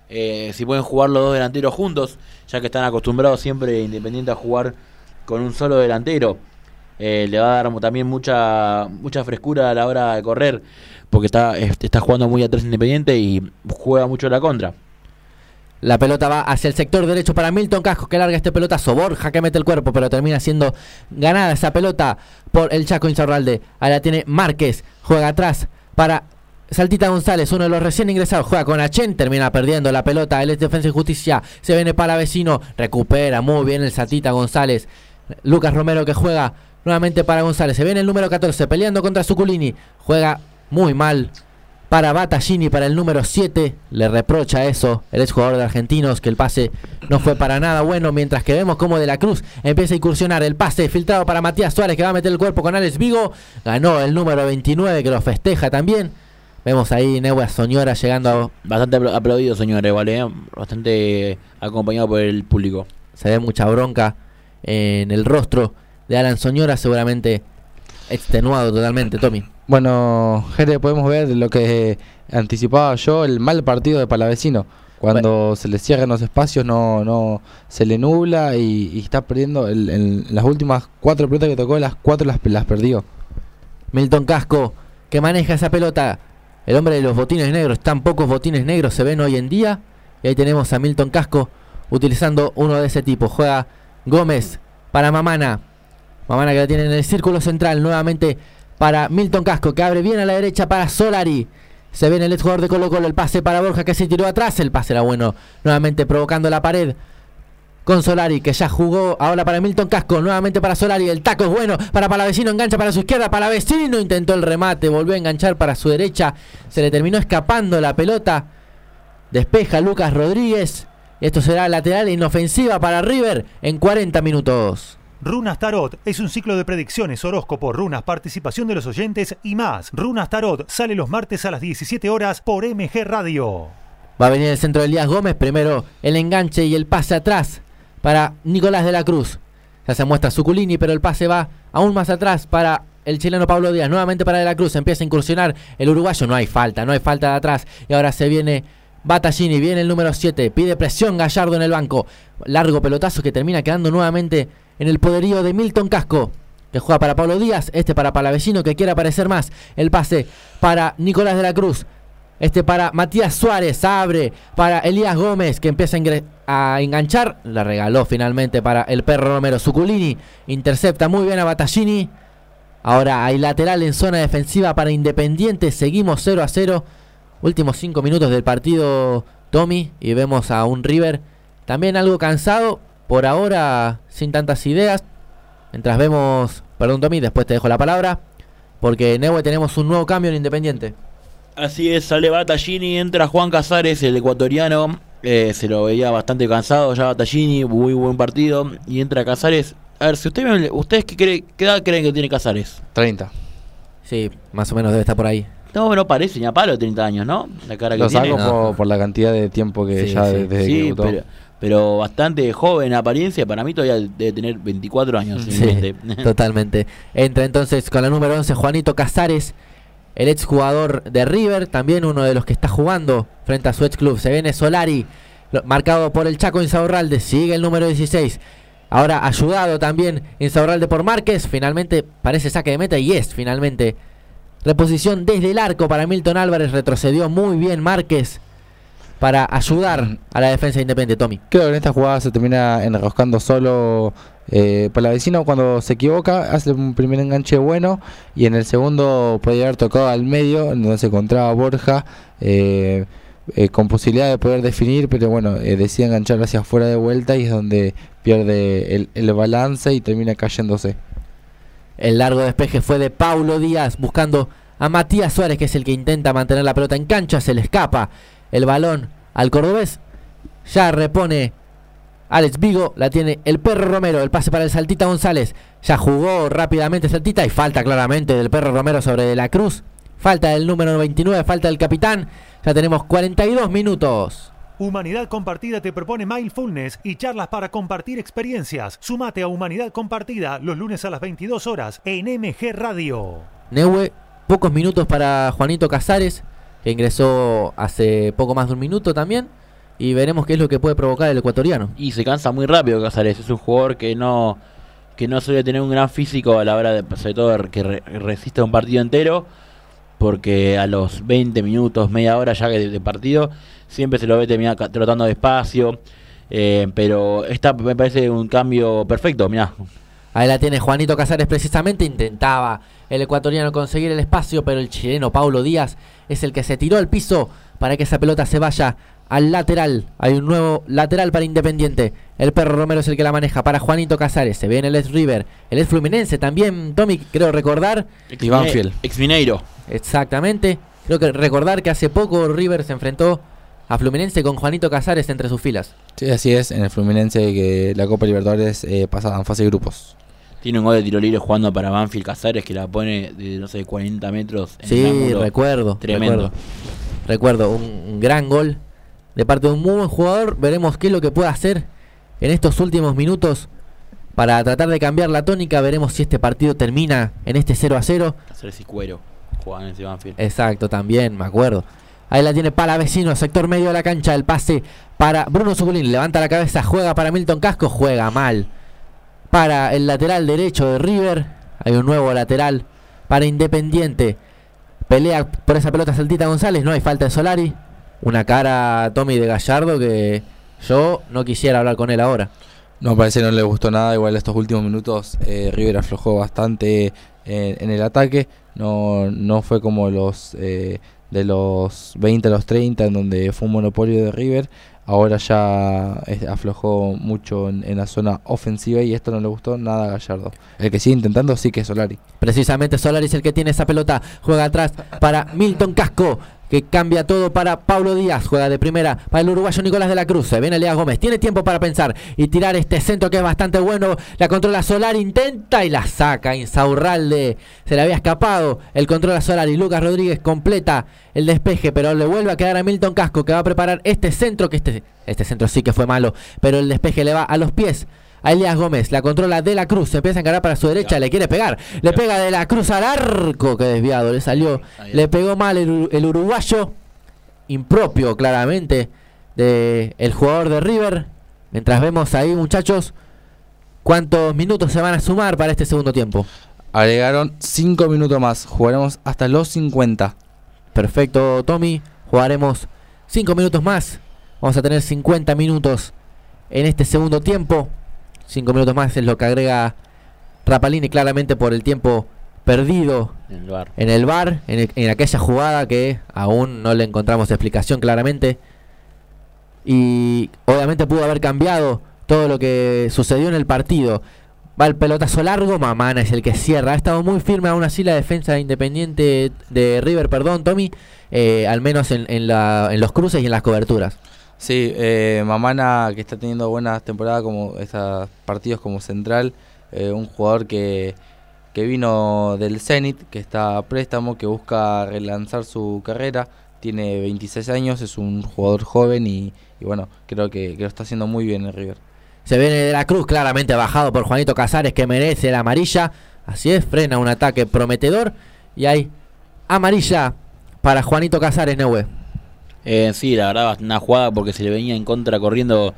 [SPEAKER 3] eh, si pueden jugar los dos delanteros juntos, ya que están acostumbrados siempre Independiente a jugar con un solo delantero. Eh, le va a dar también mucha mucha frescura a la hora de correr, porque está, está jugando muy atrás Independiente y juega mucho la contra.
[SPEAKER 2] La pelota va hacia el sector derecho para Milton Casco que larga este pelotazo. Borja que mete el cuerpo, pero termina siendo ganada esa pelota por el Chaco Insaurralde. Ahora tiene Márquez, juega atrás para Saltita González, uno de los recién ingresados, juega con Achen, termina perdiendo la pelota. Él es Defensa y Justicia, se viene para vecino, recupera muy bien el Saltita González. Lucas Romero que juega nuevamente para González. Se viene el número 14 peleando contra Suculini. Juega muy mal para Battaglini, para el número 7. Le reprocha eso el exjugador de Argentinos, que el pase no fue para nada bueno. Mientras que vemos como De la Cruz empieza a incursionar. El pase filtrado para Matías Suárez, que va a meter el cuerpo con Alex Vigo. Ganó el número 29, que lo festeja también. Vemos ahí Neua Soñora llegando a,
[SPEAKER 3] Bastante apl- aplaudido, señor, igual, eh, bastante acompañado por el público.
[SPEAKER 2] se ve mucha bronca en el rostro de Alan Soñora, seguramente extenuado totalmente, Tommy.
[SPEAKER 4] Bueno, gente, podemos ver lo que anticipaba yo, el mal partido de Palavecino. Cuando se le cierran los espacios, no, no se le nubla y, y está perdiendo. el- el- las últimas cuatro pelotas que tocó, las cuatro las, las perdió.
[SPEAKER 2] Milton Casco que maneja esa pelota. El hombre de los botines negros, tan pocos botines negros se ven hoy en día. Y ahí tenemos a Milton Casco utilizando uno de ese tipo. Juega Gómez para Mamana. Mamana que la tiene en el círculo central nuevamente para Milton Casco que abre bien a la derecha para Solari. Se viene el ex jugador de Colo Colo, el pase para Borja que se tiró atrás. El pase era bueno, nuevamente provocando la pared con Solari, que ya jugó ahora para Milton Casco, nuevamente para Solari, el taco es bueno, para Palavecino, engancha para su izquierda, Palavecino intentó el remate, volvió a enganchar para su derecha, se le terminó escapando la pelota, despeja Lucas Rodríguez, esto será lateral inofensiva para River en 40 minutos.
[SPEAKER 1] Runas Tarot es un ciclo de predicciones, horóscopo, runas, participación de los oyentes y más. Runas Tarot sale los martes a las 17 horas por MG Radio.
[SPEAKER 2] Va a venir el centro de Elías Gómez, primero el enganche y el pase atrás para Nicolás de la Cruz. Ya se muestra Suculini, pero el pase va aún más atrás para el chileno Pablo Díaz. Nuevamente para De la Cruz. Empieza a incursionar el uruguayo. No hay falta, no hay falta de atrás. Y ahora se viene Battaglini. Viene el número 7. Pide presión Gallardo en el banco. Largo pelotazo que termina quedando nuevamente en el poderío de Milton Casco. Que juega para Pablo Díaz. Este para Palavecino que quiere aparecer más. El pase para Nicolás de la Cruz. Este para Matías Suárez, abre para Elías Gómez que empieza a, enganchar. La regaló finalmente para el perro Romero. Zuculini intercepta muy bien a Battaglini. Ahora hay lateral en zona defensiva para Independiente. Seguimos 0 a 0. Últimos 5 minutos del partido, Tommy. Y vemos a un River también algo cansado. Por ahora sin tantas ideas. Mientras vemos. Perdón, Tommy, después te dejo la palabra. Porque en tenemos un nuevo cambio en Independiente.
[SPEAKER 3] Así es, sale Battaglini, entra Juan Casares, el ecuatoriano. eh, se lo veía bastante cansado ya Battaglini, muy buen partido. Y entra Casares. A ver, si usted me- ustedes qué, cree- qué edad creen que tiene Casares.
[SPEAKER 4] 30.
[SPEAKER 2] Sí, más o menos debe estar por ahí.
[SPEAKER 3] No, no parece ni a palo 30 años, ¿no? La cara que
[SPEAKER 4] Lo
[SPEAKER 3] tiene.
[SPEAKER 4] saco
[SPEAKER 2] no.
[SPEAKER 4] por, por la cantidad de tiempo que
[SPEAKER 2] Sí,
[SPEAKER 4] ya
[SPEAKER 2] sí.
[SPEAKER 4] desde que
[SPEAKER 3] Sí,
[SPEAKER 4] debutó.
[SPEAKER 3] pero, pero bastante joven en apariencia. Para mí todavía debe tener 24 años. *laughs*
[SPEAKER 2] Totalmente. Entra entonces con la número 11 Juanito Casares, el exjugador de River, también uno de los que está jugando frente a su ex club. Se viene Solari, lo- marcado por el Chaco Insaurralde, sigue el número 16. Ahora ayudado también Insaurralde por Márquez, finalmente parece saque de meta y es finalmente reposición desde el arco para Milton Álvarez, retrocedió muy bien Márquez para ayudar a la defensa independiente, Tommy.
[SPEAKER 4] Creo que en esta jugada se termina enroscando solo eh, Palavecino cuando se equivoca, hace un primer enganche bueno y en el segundo puede haber tocado al medio, donde se encontraba Borja, eh, eh, con posibilidad de poder definir, pero bueno, eh, decide enganchar hacia afuera de vuelta y es donde pierde el, el balance y termina cayéndose.
[SPEAKER 2] El largo despeje fue de Paulo Díaz buscando a Matías Suárez, que es el que intenta mantener la pelota en cancha. Se le escapa el balón al cordobés. Ya repone Alex Vigo. La tiene el perro Romero. El pase para el Saltita González. Ya jugó rápidamente Saltita y falta claramente del perro Romero sobre De la Cruz. Falta del número 29, falta del capitán. Ya tenemos 42 minutos.
[SPEAKER 1] Humanidad Compartida te propone Mindfulness y charlas para compartir experiencias. Sumate a Humanidad Compartida los lunes a las 22 horas en MG Radio.
[SPEAKER 2] Neue, pocos minutos para Juanito Casares, que ingresó hace poco más de un minuto también. Y veremos qué es lo que puede provocar el ecuatoriano.
[SPEAKER 3] Y se cansa muy rápido Casares. Es un jugador que no que no suele tener un gran físico a la hora de, sobre todo, que re- resiste un partido entero. Porque a los 20 minutos, media hora ya de, de partido, siempre se lo ve terminar trotando despacio. Eh, pero esta me parece un cambio perfecto. Mirá,
[SPEAKER 2] Ahí la tiene Juanito Casares precisamente. Intentaba el ecuatoriano conseguir el espacio, pero el chileno Paulo Díaz es el que se tiró al piso para que esa pelota se vaya al lateral. Hay un nuevo lateral para Independiente. El perro Romero es el que la maneja para Juanito Casares. Se viene el ex River, el ex Fluminense también. Tommy, creo recordar.
[SPEAKER 3] ex,
[SPEAKER 4] Y Banfield.
[SPEAKER 3] ex Mineiro.
[SPEAKER 2] Exactamente. Creo que recordar que hace poco River se enfrentó a Fluminense con Juanito Casares entre sus filas.
[SPEAKER 4] Sí, así es, en el Fluminense que la Copa Libertadores eh, pasada en fase de grupos.
[SPEAKER 3] Tiene un gol de tiro libre jugando para Banfield Casares que la pone de no sé 40 metros en el
[SPEAKER 2] Sí, recuerdo.
[SPEAKER 3] Tremendo.
[SPEAKER 2] Recuerdo, recuerdo un, un gran gol de parte de un muy buen jugador. Veremos qué es lo que puede hacer en estos últimos minutos para tratar de cambiar la tónica. Veremos si este partido termina en este 0 a 0.
[SPEAKER 3] Casares y Cuero jugaban en Banfield.
[SPEAKER 2] Exacto, también, me acuerdo. Ahí la tiene para vecino, sector medio de la cancha. El pase para Bruno Zuculín. Levanta la cabeza, juega para Milton Casco, juega mal. Para el lateral derecho de River. Hay un nuevo lateral para Independiente. Pelea por esa pelota Saltita González. No hay falta de Solari. Una cara Tommy de Gallardo que yo no quisiera hablar con él ahora.
[SPEAKER 4] No, parece que no le gustó nada. Igual estos últimos minutos eh, River aflojó bastante en, en el ataque. No, no fue como los eh, de los 20 a los 30 en donde fue un monopolio de River. Ahora ya aflojó mucho en, en la zona ofensiva y esto no le gustó nada a Gallardo. El que sigue intentando sí que es Solari.
[SPEAKER 2] Precisamente Solari es el que tiene esa pelota. Juega atrás para Milton Casco. Que cambia todo para Paulo Díaz. Juega de primera para el uruguayo Nicolás de la Cruz. Se viene Lea Gómez. Tiene tiempo para pensar y tirar este centro que es bastante bueno. La controla Solari. Intenta y la saca. Insaurralde. Se le había escapado. El control a Solari. Lucas Rodríguez completa el despeje. Pero le vuelve a quedar a Milton Casco. Que va a preparar este centro. Que este, este centro sí que fue malo. Pero el despeje le va a los pies a Elías Gómez. La controla De la Cruz. Se empieza a encarar para su derecha. Le quiere pegar. Le pega De la Cruz al arco. Que desviado. Le salió. Le pegó mal el, ur- el uruguayo. Impropio, claramente. De el jugador de River. Mientras vemos ahí, muchachos. ¿Cuántos minutos se van a sumar para este segundo tiempo?
[SPEAKER 4] Agregaron 5 minutos más. Jugaremos hasta los 50.
[SPEAKER 2] Perfecto, Tommy. Jugaremos 5 minutos más. Vamos a tener 50 minutos en este segundo tiempo. 5 minutos más es lo que agrega Rapalini claramente por el tiempo perdido
[SPEAKER 3] En el bar.
[SPEAKER 2] en el bar, en, el- en aquella jugada que aún no le encontramos explicación claramente. Y obviamente pudo haber cambiado todo lo que sucedió en el partido. Va el pelotazo largo, Mamana es el que cierra. Ha estado muy firme aún así la defensa independiente de River, perdón, Tommy. eh, al menos en, en la- en los cruces y en las coberturas.
[SPEAKER 4] Sí, eh, Mamana que está teniendo buenas temporadas como estos partidos como central, eh, un jugador que, que vino del Zenit, que está a préstamo, que busca relanzar su carrera, tiene 26 años, es un jugador joven y, bueno, creo que, que lo está haciendo muy bien en River.
[SPEAKER 2] Se viene de la cruz, claramente bajado por Juanito Casares, que merece la amarilla. Así es, frena un ataque prometedor. Y hay amarilla para Juanito Casares, Neue.
[SPEAKER 3] Eh, sí, la verdad, una jugada porque se le venía en contra corriendo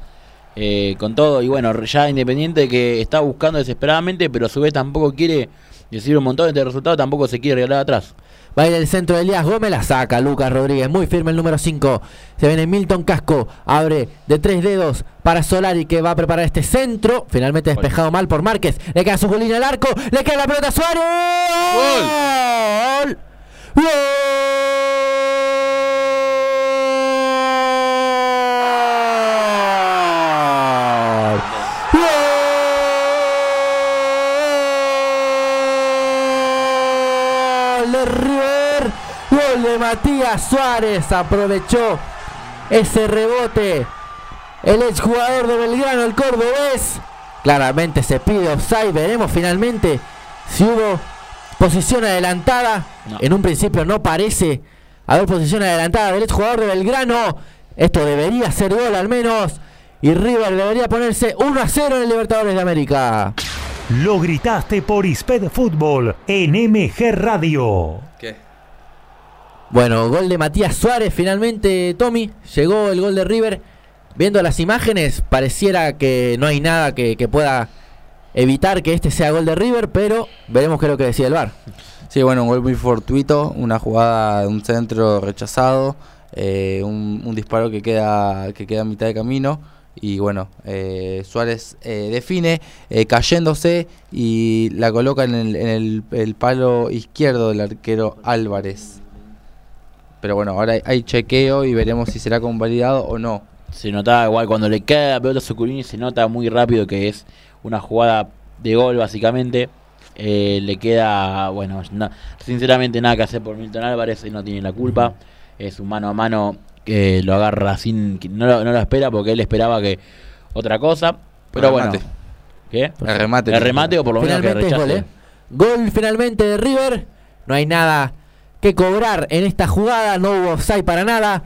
[SPEAKER 3] eh, con todo. Y bueno, ya Independiente que está buscando desesperadamente, pero a su vez tampoco quiere decir un montón de este resultado, tampoco se quiere regalar atrás.
[SPEAKER 2] Va a ir el centro de Elías Gómez, la saca Lucas Rodríguez, muy firme el número 5. Se viene Milton Casco, abre de tres dedos para Solari que va a preparar este centro. Finalmente despejado mal por Márquez. Le queda su golín al arco, le queda la pelota a Suárez. ¡Gol! ¡Gol! Suárez, aprovechó ese rebote. El exjugador de Belgrano, el cordobés, claramente se pide offside. Veremos finalmente si hubo posición adelantada.
[SPEAKER 3] No.
[SPEAKER 2] En un principio no parece haber posición adelantada del exjugador de Belgrano. Esto debería ser gol al menos. Y River debería ponerse 1 a 0 en el Libertadores de América.
[SPEAKER 1] Lo gritaste por Isped Fútbol en MG Radio.
[SPEAKER 4] ¿Qué?
[SPEAKER 2] Bueno, gol de Matías Suárez finalmente, Tommy. Llegó el gol de River. Viendo las imágenes, pareciera que no hay nada que, pueda evitar que este sea gol de River, pero veremos qué es lo que decide el VAR.
[SPEAKER 4] Sí, bueno, un gol muy fortuito, una jugada de un centro rechazado, eh, un, disparo que queda, que queda a mitad de camino. Y bueno, eh, Suárez eh, define eh, cayéndose y la coloca en, el palo izquierdo del arquero Álvarez. Pero bueno, ahora hay, hay chequeo y veremos si será convalidado o no.
[SPEAKER 3] Se notaba igual cuando le cae la pelota a se nota muy rápido que es una jugada de gol básicamente. Eh, le queda, bueno, na- sinceramente nada que hacer por Milton Álvarez, él no tiene la culpa. Es un mano a mano que lo agarra sin, que no, lo, no lo espera porque él esperaba que otra cosa. Pero
[SPEAKER 4] El
[SPEAKER 3] bueno,
[SPEAKER 4] remate.
[SPEAKER 3] ¿qué?
[SPEAKER 4] El remate.
[SPEAKER 3] El remate o por lo menos que
[SPEAKER 2] gol,
[SPEAKER 3] rechace.
[SPEAKER 2] ¿eh? Gol finalmente de River. No hay nada que cobrar en esta jugada. No hubo offside para nada.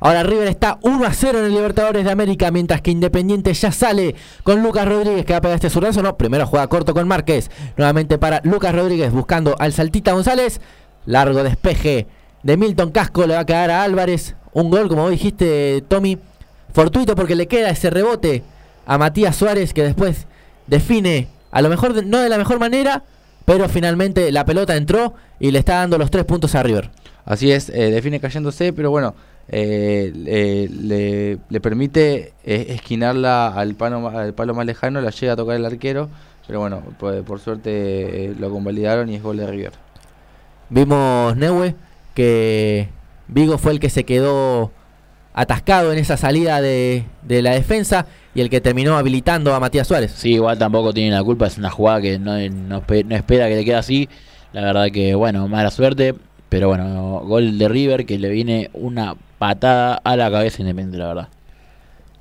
[SPEAKER 2] Ahora River está 1 a 0 en el Libertadores de América, mientras que Independiente ya sale con Lucas Rodríguez que va a pegar este zurdazo. No, primero juega corto con Márquez. Nuevamente para Lucas Rodríguez buscando al Saltita González. Largo despeje de Milton Casco. Le va a quedar a Álvarez. Un gol, como dijiste, Tommy. Fortuito porque le queda ese rebote a Matías Suárez que después define, a lo mejor no de la mejor manera, pero finalmente la pelota entró y le está dando los tres puntos a River.
[SPEAKER 4] Así es, eh, define cayéndose, pero bueno, eh, le, le- le permite eh, esquinarla al palo, ma- al palo más lejano, la llega a tocar el arquero, pero bueno, por, por suerte eh, lo convalidaron y es gol de River.
[SPEAKER 2] Vimos, Neue, que Vigo fue el que se quedó atascado en esa salida de, de la defensa y el que terminó habilitando a Matías Suárez.
[SPEAKER 3] Sí, igual tampoco tiene la culpa, es una jugada que no, no no espera que le quede así. La verdad que, bueno, mala suerte, pero bueno, gol de River que le viene una patada a la cabeza independiente, la verdad.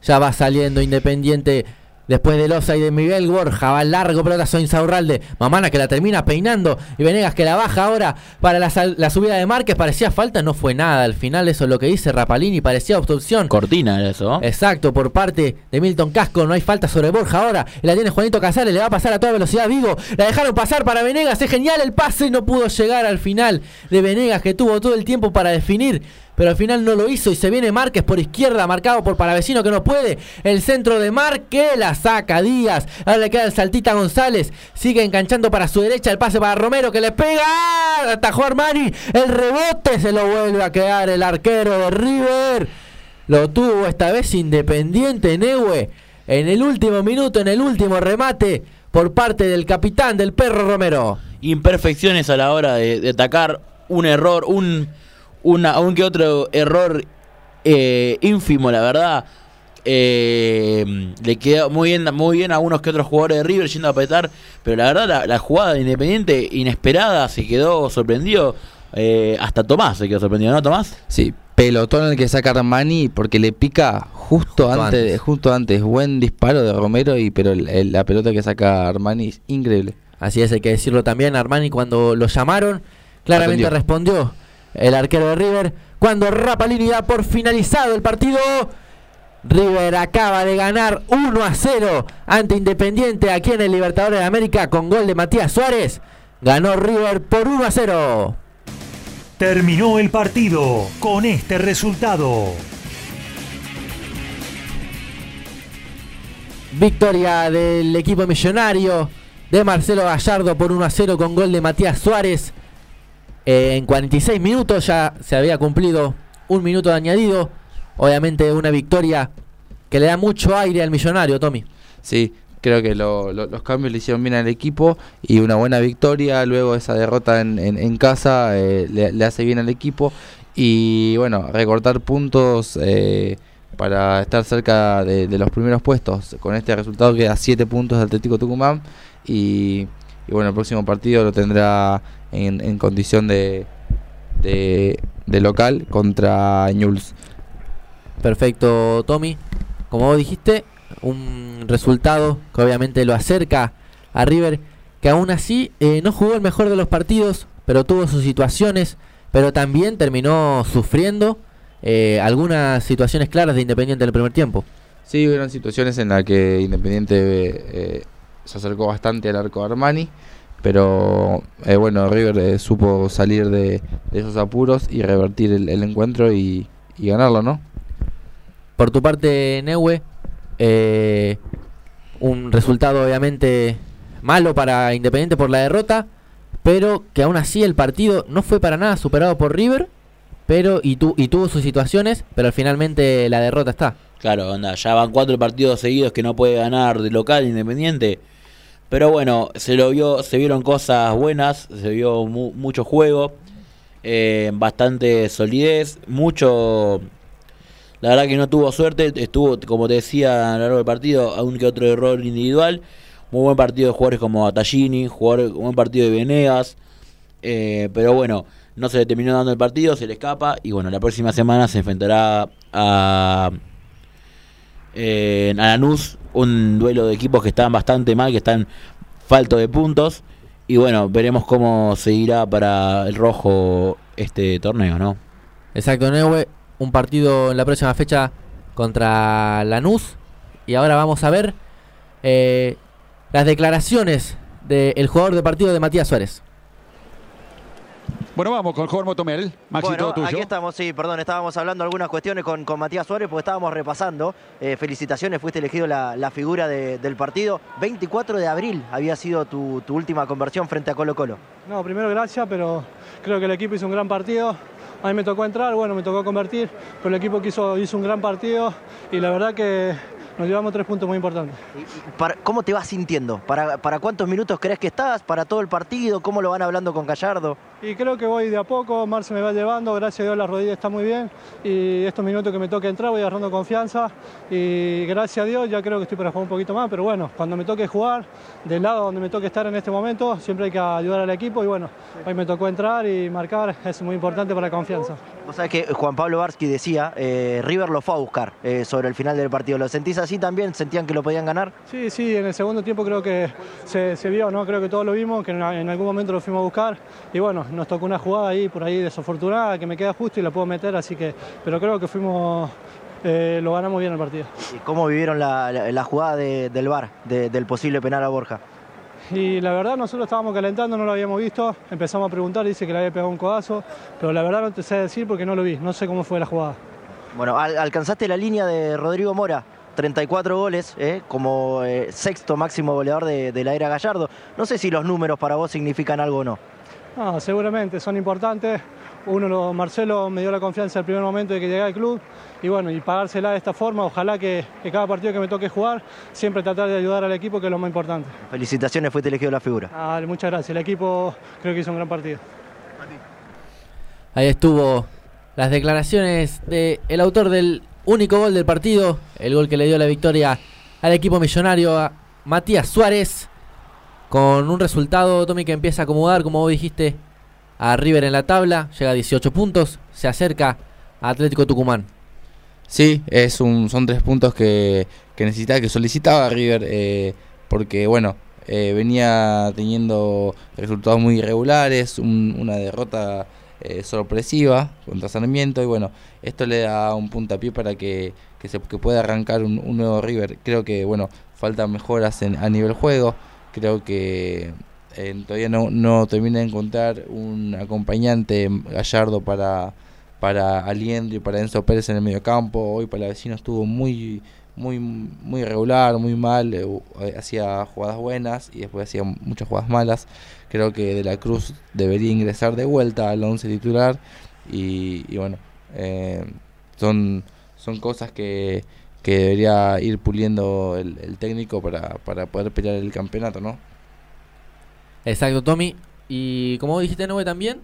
[SPEAKER 2] Ya va saliendo Independiente Después del offside de Miguel Borja, va largo pelotazo Insaurralde. Mamana que la termina peinando. Y Venegas que la baja ahora para la, la subida de Márquez. Parecía falta, no fue nada. Al final eso es lo que dice Rapalini. Parecía obstrucción.
[SPEAKER 3] Cortina era eso.
[SPEAKER 2] Exacto, por parte de Milton Casco. No hay falta sobre Borja ahora. Y la tiene Juanito Casares. Le va a pasar a toda velocidad Vigo. La dejaron pasar para Venegas. Es genial el pase. No pudo llegar al final de Venegas que tuvo todo el tiempo para definir. Pero al final no lo hizo y se viene Márquez por izquierda, marcado por Palavecino que no puede. El centro de Márquez la saca Díaz. Ahora le queda el saltita González. Sigue enganchando para su derecha. El pase para Romero que le pega. Atajó Armani. El rebote se lo vuelve a quedar el arquero de River. Lo tuvo esta vez Independiente Neue. En el último minuto, en el último remate. Por parte del capitán del perro Romero.
[SPEAKER 3] Imperfecciones a la hora de, de atacar. Un error, un, una, un que otro error eh, ínfimo, la verdad. Eh, le quedó muy bien, muy bien a unos que otros jugadores de River yendo a petar. Pero la verdad, la, la jugada de Independiente inesperada se quedó sorprendido. eh, hasta Tomás se quedó sorprendido, ¿no, Tomás?
[SPEAKER 4] Sí, pelotón el que saca Armani porque le pica justo,
[SPEAKER 2] Justo
[SPEAKER 4] antes,
[SPEAKER 2] antes.
[SPEAKER 4] justo antes. Buen disparo de Romero y pero el- el- la pelota que saca Armani es increíble.
[SPEAKER 2] Así es, hay que decirlo también. Armani cuando lo llamaron, claramente
[SPEAKER 4] Atendió.
[SPEAKER 2] respondió el arquero de River. Cuando Rapalini da por finalizado el partido, River acaba de ganar 1 a 0 ante Independiente aquí en el Libertadores de América con gol de Matías Suárez. Ganó River por 1 a 0.
[SPEAKER 1] Terminó el partido con este resultado.
[SPEAKER 2] Victoria del equipo millonario de Marcelo Gallardo por 1 a 0 con gol de Matías Suárez. Eh, en 46 minutos ya se había cumplido un minuto de añadido. Obviamente una victoria que le da mucho aire al millonario, Tommy.
[SPEAKER 4] Sí, creo que lo- lo- los cambios le hicieron bien al equipo y una buena victoria. Luego esa derrota en, casa eh, le, hace bien al equipo. Y bueno, recortar puntos eh, para estar cerca de, de los primeros puestos. Con este resultado queda 7 puntos de Atlético Tucumán. Y, y bueno, el próximo partido lo tendrá en, en condición de, de, de local contra Ñuls.
[SPEAKER 2] Perfecto, Tommy. Como vos dijiste, un resultado que obviamente lo acerca a River, que aún así eh, no jugó el mejor de los partidos, pero tuvo sus situaciones, pero también terminó sufriendo eh, algunas situaciones claras de Independiente en el primer tiempo.
[SPEAKER 4] Sí, hubieron situaciones en las que Independiente eh, se acercó bastante al arco de Armani, pero eh, bueno, River eh, supo salir de, de esos apuros y revertir el, el encuentro y, y ganarlo, ¿no?
[SPEAKER 2] Por tu parte, Neue, eh, un resultado obviamente malo para Independiente por la derrota, pero que aún así el partido no fue para nada superado por River, pero y, tu, y tuvo sus situaciones, pero finalmente la derrota está.
[SPEAKER 3] Claro, onda, ya van cuatro partidos seguidos que no puede ganar de local Independiente. Pero bueno, se lo vio, se vieron cosas buenas, se vio mu- mucho juego, eh, bastante solidez, mucho. La verdad que no tuvo suerte, estuvo, como te decía, a lo largo del partido, aún que otro error individual. Muy buen partido de jugadores como Atallini, jugador, buen partido de Venegas. eh, pero bueno, no se le terminó dando el partido, se le escapa. Y bueno, la próxima semana se enfrentará a eh, en Alanús, un duelo de equipos que están bastante mal, que están falto de puntos. Y bueno, veremos cómo seguirá para el rojo este torneo, ¿no?
[SPEAKER 2] Exacto, Neue, un partido en la próxima fecha contra Lanús. Y ahora vamos a ver eh, las declaraciones del jugador de partido de Matías Suárez.
[SPEAKER 5] Bueno, vamos con Jorge Motomel. Maxi,
[SPEAKER 6] bueno,
[SPEAKER 5] todo tuyo.
[SPEAKER 6] aquí estamos, sí, perdón, estábamos hablando algunas cuestiones con, con Matías Suárez porque estábamos repasando. Eh, felicitaciones, fuiste elegido la, la figura de- del partido. 24 de abril había sido tu, tu última conversión frente a Colo Colo.
[SPEAKER 7] No, primero gracias, pero creo que el equipo hizo un gran partido. A mí me tocó entrar, bueno, me tocó convertir, pero el equipo que hizo, hizo un gran partido y la verdad que nos llevamos tres puntos muy importantes.
[SPEAKER 6] Para- ¿Cómo te vas sintiendo? ¿Para, ¿Para cuántos minutos crees que estás? ¿Para todo el partido? ¿Cómo lo van hablando con Gallardo?
[SPEAKER 7] Y creo que voy de a poco, Marce me va llevando, gracias a Dios la rodilla está muy bien y estos minutos que me toque entrar voy agarrando confianza y gracias a Dios ya creo que estoy para jugar un poquito más, pero bueno, cuando me toque jugar, del lado donde me toque estar en este momento, siempre hay que ayudar al equipo y bueno, hoy me tocó entrar y marcar, es muy importante para la confianza.
[SPEAKER 6] Vos sabés que Juan Pablo Barsky decía, eh, River lo fue a buscar eh, sobre el final del partido. ¿Lo sentís así también? ¿Sentían que lo podían ganar?
[SPEAKER 7] Sí, sí, en el segundo tiempo creo que se, se vio, ¿no? Creo que todos lo vimos, que en, en algún momento lo fuimos a buscar. Y bueno, nos tocó una jugada ahí, por ahí desafortunada, que me queda justo y la puedo meter, así que. Pero creo que fuimos. eh, lo ganamos bien el partido.
[SPEAKER 6] ¿Y cómo vivieron la, la- la jugada de- del VAR, de- del posible penal a Borja?
[SPEAKER 7] Y la verdad nosotros estábamos calentando, no lo habíamos visto, empezamos a preguntar, dice que le había pegado un codazo, pero la verdad no te sé decir porque no lo vi, no sé cómo fue la jugada.
[SPEAKER 6] Bueno, al- alcanzaste la línea de Rodrigo Mora, 34 goles, eh, como eh, sexto máximo goleador de, de la era Gallardo. No sé si los números para vos significan algo o no.
[SPEAKER 7] No, seguramente son importantes. Uno, lo- Marcelo me dio la confianza el primer momento de que llegué al club y bueno, y pagársela de esta forma, ojalá que, que cada partido que me toque jugar, siempre tratar de ayudar al equipo, que es lo más importante.
[SPEAKER 6] Felicitaciones, fuiste elegido la figura.
[SPEAKER 7] Ah, muchas gracias, el equipo creo que hizo un gran partido.
[SPEAKER 2] Ahí estuvo las declaraciones del el autor del único gol del partido, el gol que le dio la victoria al equipo millonario, a Matías Suárez, con un resultado, Tommy, que empieza a acomodar, como vos dijiste, a River en la tabla, llega a 18 puntos, se acerca a Atlético Tucumán.
[SPEAKER 4] Sí, es un, son tres puntos que, que necesitaba, que solicitaba River, eh, porque bueno, eh, venía teniendo resultados muy irregulares, un- una derrota eh, sorpresiva contra Sarmiento, y bueno, esto le da un puntapié para que, que se que pueda arrancar un, un nuevo River. Creo que bueno, faltan mejoras en, a nivel juego, creo que eh, todavía no, no termina de encontrar un acompañante gallardo para para y para Enzo Pérez en el medio campo. Hoy para vecino estuvo muy muy muy irregular, muy mal, eh, eh, hacía jugadas buenas y después hacía muchas jugadas malas. Creo que De la Cruz debería ingresar de vuelta al 11 titular y, y bueno, eh, son son cosas que, que debería ir puliendo el, el técnico para, para poder pelear el campeonato, ¿no?
[SPEAKER 2] Exacto, Tommy. Y como dijiste, Nube, también,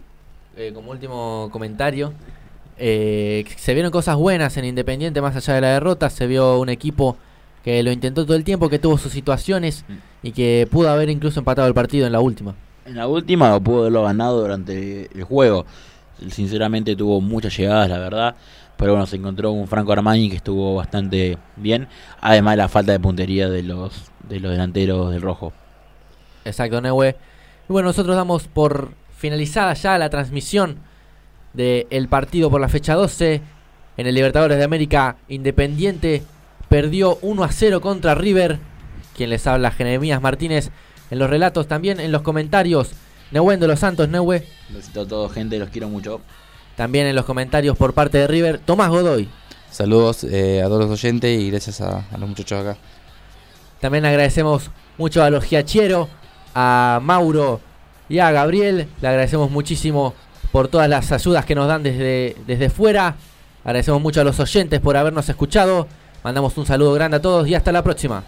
[SPEAKER 2] eh, como último comentario, eh, se vieron cosas buenas en Independiente más allá de la derrota. Se vio un equipo que lo intentó todo el tiempo, que tuvo sus situaciones y que pudo haber incluso empatado el partido en la última.
[SPEAKER 3] En la última lo pudo haberlo ganado durante el juego. Sinceramente tuvo muchas llegadas, la verdad. Pero bueno, se encontró un Franco Armani que estuvo bastante bien. Además de la falta de puntería de los, de los delanteros del rojo.
[SPEAKER 2] Exacto, Neue. Y bueno, nosotros damos por finalizada ya la transmisión del partido por la fecha 12 en el Libertadores de América Independiente. Perdió 1 a 0 contra River. Quien les habla, Jeremías Martínez. En los relatos también, en los comentarios, Nehuen de los Santos, Nehue.
[SPEAKER 3] Besito a todos, gente, los quiero mucho.
[SPEAKER 2] También en los comentarios por parte de River, Tomás Godoy.
[SPEAKER 4] Saludos eh, a todos los oyentes y gracias a, a los muchachos acá.
[SPEAKER 2] También agradecemos mucho a los Giachero, a Mauro y a Gabriel. Le agradecemos muchísimo por todas las ayudas que nos dan desde, desde fuera. Agradecemos mucho a los oyentes por habernos escuchado. Mandamos un saludo grande a todos y hasta la próxima.